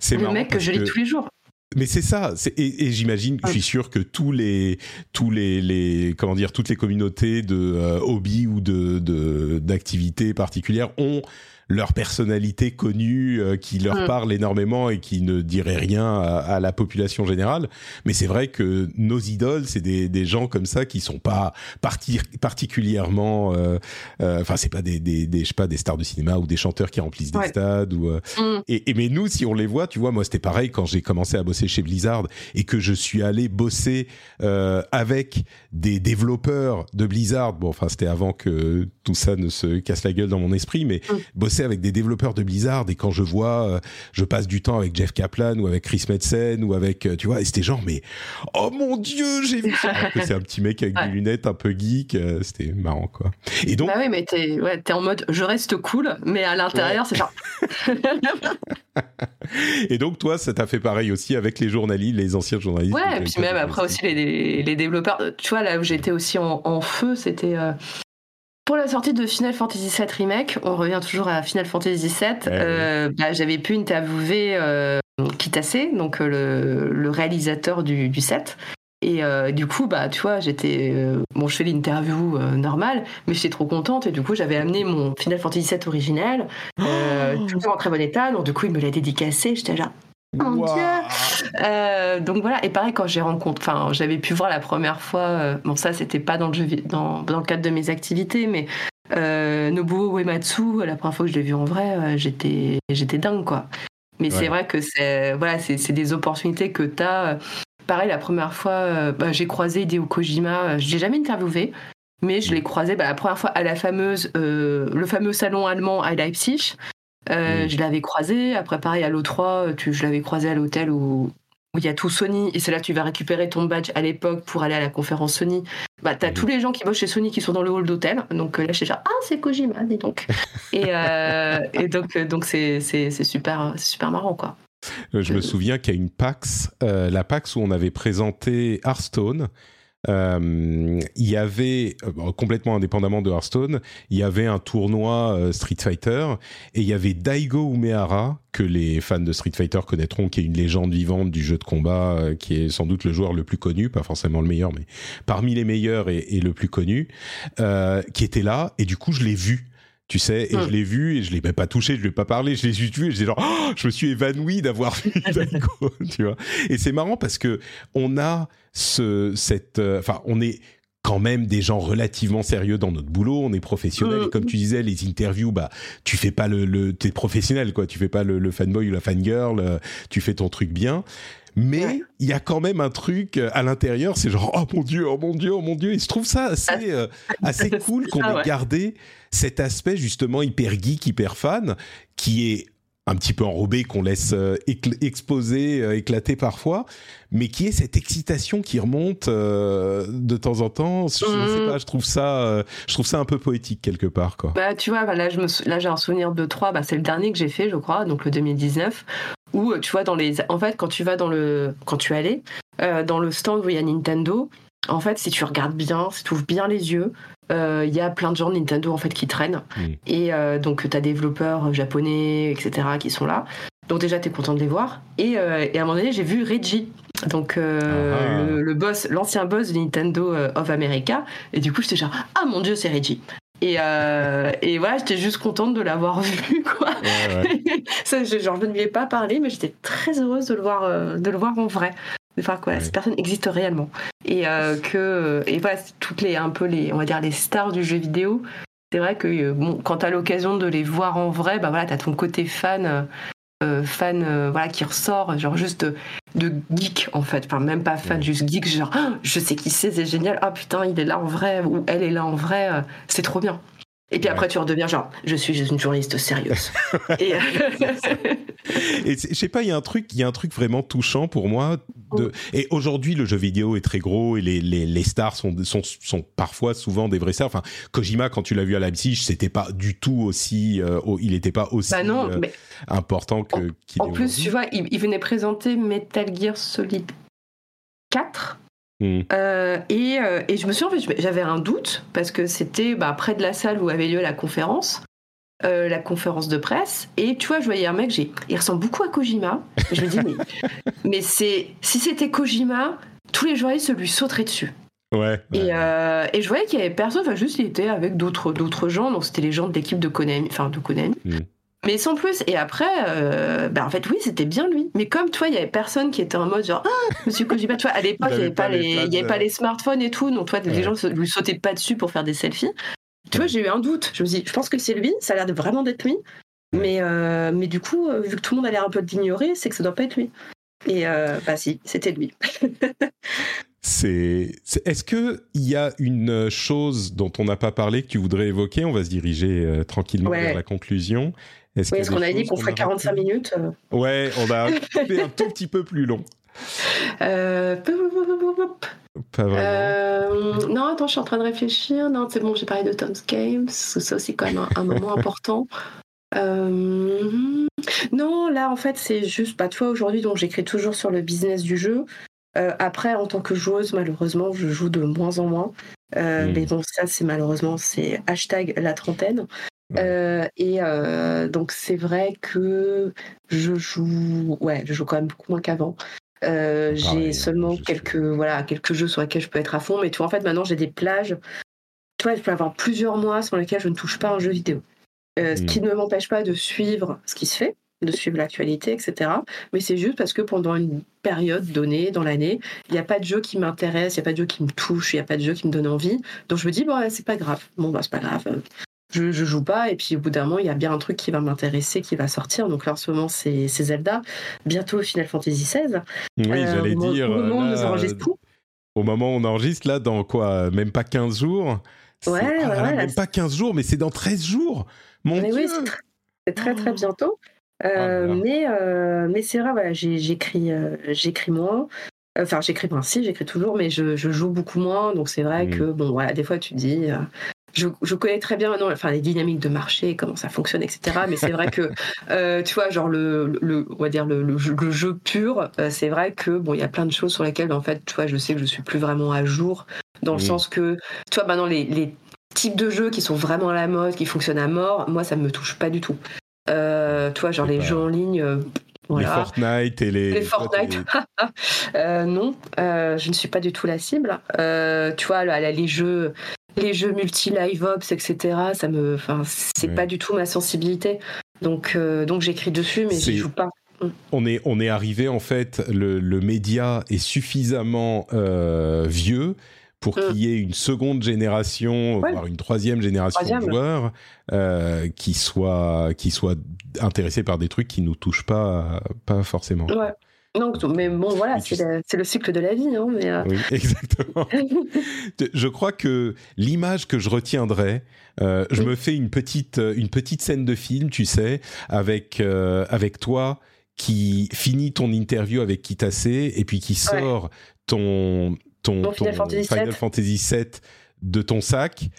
C'est le mec que je lis tous les jours. Mais c'est ça, et, et j'imagine, je suis sûr que tous les, tous les, les, comment dire, toutes les communautés de euh, hobby ou de d'activités particulières ont leur personnalité connue euh, qui leur mm. parle énormément et qui ne dirait rien à, la population générale. Mais c'est vrai que nos idoles, c'est des, des, gens comme ça qui sont pas parti, particulièrement, euh, euh, enfin c'est pas des, des, des, je sais pas des stars de cinéma ou des chanteurs qui remplissent des stades ou. Mm. Et, et, mais nous, si on les voit, tu vois, moi c'était pareil quand j'ai commencé à bosser chez Blizzard et que je suis allé bosser avec des développeurs de Blizzard. Bon, enfin c'était avant que tout ça ne se casse la gueule dans mon esprit, mais mm. bosser avec des développeurs de Blizzard et quand je vois, euh, je passe du temps avec Jeff Kaplan ou avec Chris Metzen ou avec, euh, tu vois, et c'était genre, mais oh mon dieu, j'ai vu ça. c'est un petit mec avec des lunettes un peu geek, euh, c'était marrant quoi. Et donc. Bah oui, mais t'es ouais, es en mode, je reste cool, mais à l'intérieur, c'est genre. et donc toi, ça t'a fait pareil aussi avec les journalistes, les anciens journalistes. Ouais, et puis même après aussi les, les, développeurs. Tu vois, là où j'étais aussi en, en feu, c'était pour la sortie de Final Fantasy VII Remake, on revient toujours à Final Fantasy VII, euh, bah, j'avais pu interviewer euh, Kitase, donc euh, le, réalisateur du, du set. Et euh, du coup, bah, tu vois, j'étais. bon, je fais l'interview normale, mais j'étais trop contente. Et du coup, j'avais amené mon Final Fantasy VII originel, oh toujours en très bon état. Donc, du coup, il me l'a dédicacé. J'étais là, mon Dieu euh, Donc voilà, et pareil, quand j'ai rencontré, enfin, j'avais pu voir la première fois, euh, bon, ça, c'était pas dans le, jeu, dans, dans, le cadre de mes activités, mais euh, Nobuo Uematsu, la première fois que je l'ai vu en vrai, j'étais, j'étais dingue, quoi. Mais c'est vrai que c'est, voilà, c'est, des opportunités que tu as. Pareil, la première fois, bah, j'ai croisé Hideo Kojima, je l'ai jamais interviewé, mais je l'ai croisé bah, la première fois à la fameuse, le fameux salon allemand à Leipzig. Euh, mm. Je l'avais croisé. Après, pareil, à l'O3, je l'avais croisé à l'hôtel où il y a tout Sony. Et c'est là que tu vas récupérer ton badge à l'époque pour aller à la conférence Sony. Bah, t'as mm. tous les gens qui bossent chez Sony qui sont dans le hall d'hôtel. Donc euh, là, je suis genre, ah, c'est Kojima, dis donc. et, euh, et, donc, donc c'est, c'est, super, super marrant, quoi. Je me souviens qu'il y a une PAX, la PAX où on avait présenté Hearthstone euh, il y avait euh, complètement indépendamment de Hearthstone, il y avait un tournoi euh, Street Fighter et il y avait Daigo Umehara que les fans de Street Fighter connaîtront, qui est une légende vivante du jeu de combat, qui est sans doute le joueur le plus connu, pas forcément le meilleur, mais parmi les meilleurs et, et le plus connu, qui était là et du coup je l'ai vu tu sais, et je hum. l'ai vu et je l'ai même pas touché, je lui ai pas parlé, je l'ai juste vu et je genre, oh, je me suis évanoui d'avoir vu Daigo, tu vois. Et c'est marrant parce que on a ce, cette, euh, enfin, on est quand même des gens relativement sérieux dans notre boulot, on est professionnel et comme tu disais les interviews bah tu fais pas le, le t'es professionnel quoi, tu fais pas le, le fanboy ou la fangirl, euh, tu fais ton truc bien mais il y a quand même un truc euh, à l'intérieur, c'est genre oh mon dieu, oh mon dieu, oh mon dieu. Et je trouve ça assez euh, assez cool qu'on ait gardé cet aspect justement hyper geek, hyper fan, qui est un petit peu enrobé, qu'on laisse euh, exposer, éclater parfois, mais qui est cette excitation qui remonte de temps en temps. Je, sais mmh. pas, je trouve ça, je trouve ça un peu poétique quelque part, quoi. Bah, tu vois, bah, là, je me, là, j'ai un souvenir de trois. Bah, c'est le dernier que j'ai fait, je crois, donc le 2019, ou euh, tu vois dans les en fait quand tu vas dans le quand tu allais euh, dans le stand où il y a Nintendo en fait si tu regardes bien si tu ouvres bien les yeux euh, il y a plein de gens de Nintendo en fait qui traînent. Et donc tu as des développeurs japonais etc qui sont là. Donc déjà tu es content de les voir. Et, et à un moment donné j'ai vu Reggie donc ah. le, boss l'ancien boss de Nintendo of America. Et du coup j'étais genre ah mon dieu c'est Reggie et, euh, et voilà, j'étais juste contente de l'avoir vu, quoi. Ça, genre, je ne lui ai pas parlé, mais j'étais très heureuse de le voir, euh, de le voir en vrai. Enfin, quoi, cette personne existe réellement. Et euh, que, et voilà, toutes les, un peu les, on va dire, les stars du jeu vidéo, c'est vrai que bon, quand tu as l'occasion de les voir en vrai, bah voilà, tu as ton côté fan fan euh, voilà qui ressort genre juste de, geek en fait. Enfin même pas fan juste geek genre je sais qui c'est c'est génial. Ah putain il est là en vrai ou elle est là en vrai euh, c'est trop bien et puis après, tu redeviens genre, je suis une journaliste sérieuse. et, je sais pas, il y a un truc, il y a un truc vraiment touchant pour moi. De... Et aujourd'hui, le jeu vidéo est très gros et les, les, les stars sont, sont, sont, parfois, souvent des vrais stars. Enfin, Kojima, quand tu l'as vu à Leipzig, c'était pas du tout aussi, euh, il n'était pas aussi bah euh, important que. en, en plus, tu vois, il, il venait présenter Metal Gear Solid 4. Mm. Euh, et, euh, et, je me suis en fait, j'avais un doute parce que c'était bah, près de la salle où avait lieu la conférence, euh, la conférence de presse. Et tu vois, je voyais un mec, j'ai, il ressemble beaucoup à Kojima. je me dis, mais, mais c'est, si c'était Kojima, tous les journalistes lui sauteraient dessus. Ouais, Et, et, je voyais qu'il y avait personne, enfin juste il était avec d'autres d'autres gens, donc c'était les gens de l'équipe de Konami, enfin de Konami. Mm. Mais sans plus. Et après, euh, bah, en fait, oui, c'était bien lui. Mais comme toi, il y avait personne qui était en mode genre, ah, monsieur Kojima, tu vois, à l'époque, il n'y avait, pas les, avait pas les smartphones et tout. Donc, toi, les gens ne lui sautaient pas dessus pour faire des selfies. Tu vois, j'ai eu un doute. Je me suis dit, je pense que c'est lui. Ça a l'air vraiment d'être lui. Mais, euh, mais du coup, euh, vu que tout le monde a l'air un peu de l'ignorer, c'est que ça doit pas être lui. Et bah si, c'était lui. c'est, est-ce que il y a une chose dont on n'a pas parlé que tu voudrais évoquer? On va se diriger tranquillement vers la conclusion. Est-ce oui, est-ce qu'on a dit qu'on ferait 45 minutes euh Ouais, on a un tout petit peu plus long. Euh... Pas vraiment. Euh... Non, attends, je suis en train de réfléchir. Non, c'est bon, j'ai parlé de Tom's Games. Ça aussi, quand même, un, moment important. Euh... Non, là, en fait, c'est juste, bah, tu vois, aujourd'hui, donc j'écris toujours sur le business du jeu. Euh, après, en tant que joueuse, malheureusement, je joue de moins en moins. Euh, hmm. Mais bon, ça, c'est malheureusement, c'est hashtag la trentaine. Euh, et euh, donc c'est vrai que je joue, ouais, je joue quand même beaucoup moins qu'avant. Euh, j'ai seulement quelques, voilà, quelques jeux sur lesquels je peux être à fond, mais tu vois, en fait, maintenant j'ai des plages. Tu vois, je peux avoir plusieurs mois sur lesquels je ne touche pas un jeu vidéo. Ce qui hmm. ne m'empêche pas de suivre ce qui se fait, de suivre l'actualité, etc. Mais c'est juste parce que pendant une période donnée dans l'année, il n'y a pas de jeu qui m'intéresse, il n'y a pas de jeu qui me touche, il n'y a pas de jeu qui me donne envie. Donc je me dis, bon, c'est pas grave. Bon, bah, c'est pas grave je, je, joue pas et puis au bout d'un moment il y a bien un truc qui va m'intéresser qui va sortir. Donc là en ce moment c'est Zelda. Bientôt Final Fantasy XVI oui euh, j'allais dire au moment, où au moment où on enregistre là dans quoi même pas 15 jours? Ouais, ouais, même pas 15 jours mais c'est dans 13 jours! Mon mais dieu! oui, c'est très très bientôt. Euh, ah, mais euh, mais c'est vrai voilà j'écris j'écris moins. Enfin, j'écris moins, si, j'écris toujours, mais je, je, joue beaucoup moins. Donc, c'est vrai mmh. que, bon, voilà, des fois, tu te dis, je, connais très bien maintenant enfin, les dynamiques de marché, comment ça fonctionne, etc. Mais c'est vrai que, euh, tu vois, genre le, le, on va dire le, le jeu, pur, euh, c'est vrai que bon, il y a plein de choses sur lesquelles, en fait, tu vois, je sais que je suis plus vraiment à jour, dans le sens que, tu vois, maintenant les, les types de jeux qui sont vraiment à la mode, qui fonctionnent à mort, moi, ça me touche pas du tout. Euh, tu vois, genre les jeux en ligne. Voilà. Les Fortnite et les. Les Fortnite. euh, non, je ne suis pas du tout la cible. tu vois, les jeux, les jeux multi-live ops, etc. Ça me, enfin, c'est pas du tout ma sensibilité. Donc, euh, donc j'écris dessus, mais j'y joue pas. Mm. On est, on est arrivé en fait, le, le média est suffisamment euh, vieux pour mm. qu'il y ait une seconde génération, voire une troisième génération de joueurs euh, qui soient qui soient intéressés par des trucs qui nous touchent pas pas forcément. Ouais. Non, mais bon, voilà, c'est le cycle de la vie. Hein, mais euh. Oui, exactement. je crois que l'image que je retiendrai, euh, je me fais une petite, euh, une petite scène de film, tu sais, avec, avec toi qui finit ton interview avec Kitase et puis qui sort ton, ton, Final, Fantasy, VII de ton sac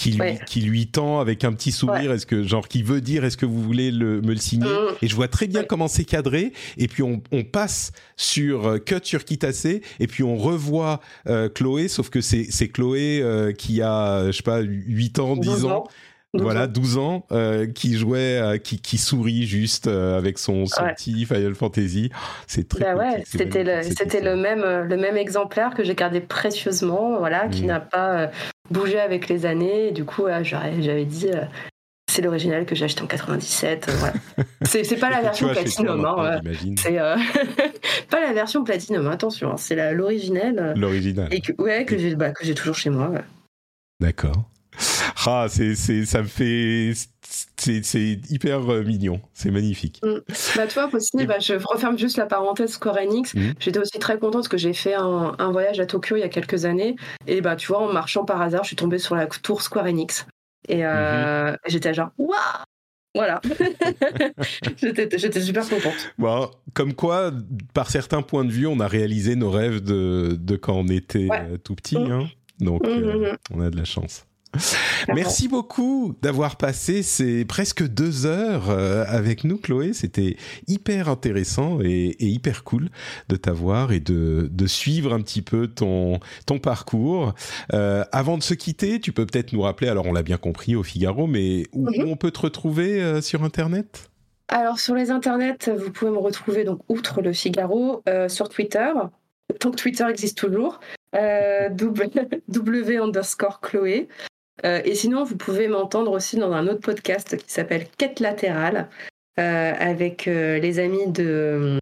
qui lui, qui lui tend avec un petit sourire, est-ce que genre qui veut dire est-ce que vous voulez le, me le signer mm. Et je vois très bien comment c'est cadré. Et puis on, on passe sur euh, cut sur Kitase et puis on revoit euh, Chloé, sauf que c'est c'est Chloé euh, qui a je sais pas 8 ans, 10 ans. voilà, 12 ans, qui jouait, qui, qui sourit juste avec son, son petit Final Fantasy. C'est très. Bah ouais, c'était le, c'était le même, le même exemplaire que j'ai gardé précieusement, voilà, qui mm. n'a pas bougé avec les années. Et du coup, j'avais dit, euh, c'est l'original que j'ai acheté en 97. Euh, voilà. c'est pas la version Platinum. Hein, c'est euh, pas la version Platinum, attention. Hein, c'est l'original. L'original. Et que, ouais, que j'ai bah, toujours chez moi. D'accord. Ah, c'est, ça me fait c'est hyper euh, mignon, c'est magnifique. Mm. Bah, vois, possible, bah, je referme juste la parenthèse Square Enix. Mm. J'étais aussi très contente parce que j'ai fait un, voyage à Tokyo il y a quelques années. Et bah, tu vois, en marchant par hasard, je suis tombée sur la tour Square Enix. Et euh, mm-hmm. j'étais genre, waouh! Voilà. J'étais super contente. Bon, comme quoi, par certains points de vue, on a réalisé nos rêves de, de quand on était euh, tout petit. Mm. Hein. Donc, on a de la chance. Merci beaucoup d'avoir passé ces presque deux heures euh, avec nous, Chloé. C'était hyper intéressant et, hyper cool de t'avoir et de, suivre un petit peu ton, ton parcours. Euh, avant de se quitter, tu peux peut-être nous rappeler, alors on l'a bien compris au Figaro, mais où, mhm. on peut te retrouver euh, sur Internet? Alors sur les internets, vous pouvez me retrouver donc outre le Figaro sur Twitter, tant que Twitter existe toujours, w underscore Chloé. Euh, et sinon, vous pouvez m'entendre aussi dans un autre podcast qui s'appelle Quête latérale euh, avec euh, les amis de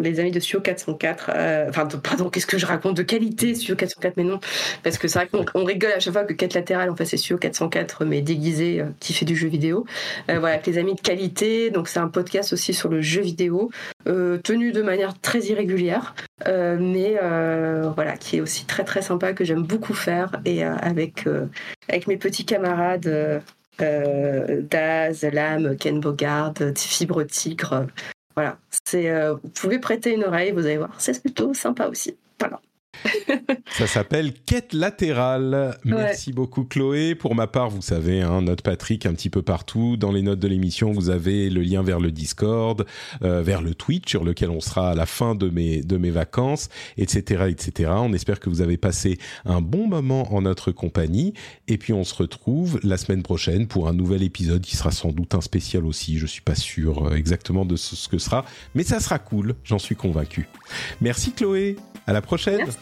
les amis de Sio 404. Euh, enfin, pardon, qu'est-ce que je raconte de qualité Sio 404, mais non, parce que c'est vrai qu'on rigole à chaque fois que quête latérale, en fait, c'est Sio 404, mais déguisé, euh, qui fait du jeu vidéo. Euh, voilà, avec les amis de qualité. Donc, c'est un podcast aussi sur le jeu vidéo, tenu de manière très irrégulière, mais voilà, qui est aussi très très sympa, que j'aime beaucoup faire, et avec, avec mes petits camarades. Daz, Lam, Ken Bogard, Fibre Tigre, voilà, c'est, euh, vous pouvez prêter une oreille, vous allez voir, c'est plutôt sympa aussi. Voilà. Ça s'appelle Quête latérale. Merci beaucoup Chloé. Pour ma part, vous savez, hein, note Patrick un petit peu partout. Dans les notes de l'émission, vous avez le lien vers le Discord, euh, vers le Twitch sur lequel on sera à la fin de mes, de mes vacances, etc., etc. On espère que vous avez passé un bon moment en notre compagnie. Et puis on se retrouve la semaine prochaine pour un nouvel épisode qui sera sans doute un spécial aussi. Je suis pas sûr euh, exactement de ce, ce que sera, mais ça sera cool. J'en suis convaincu. Merci Chloé. À la prochaine. Merci.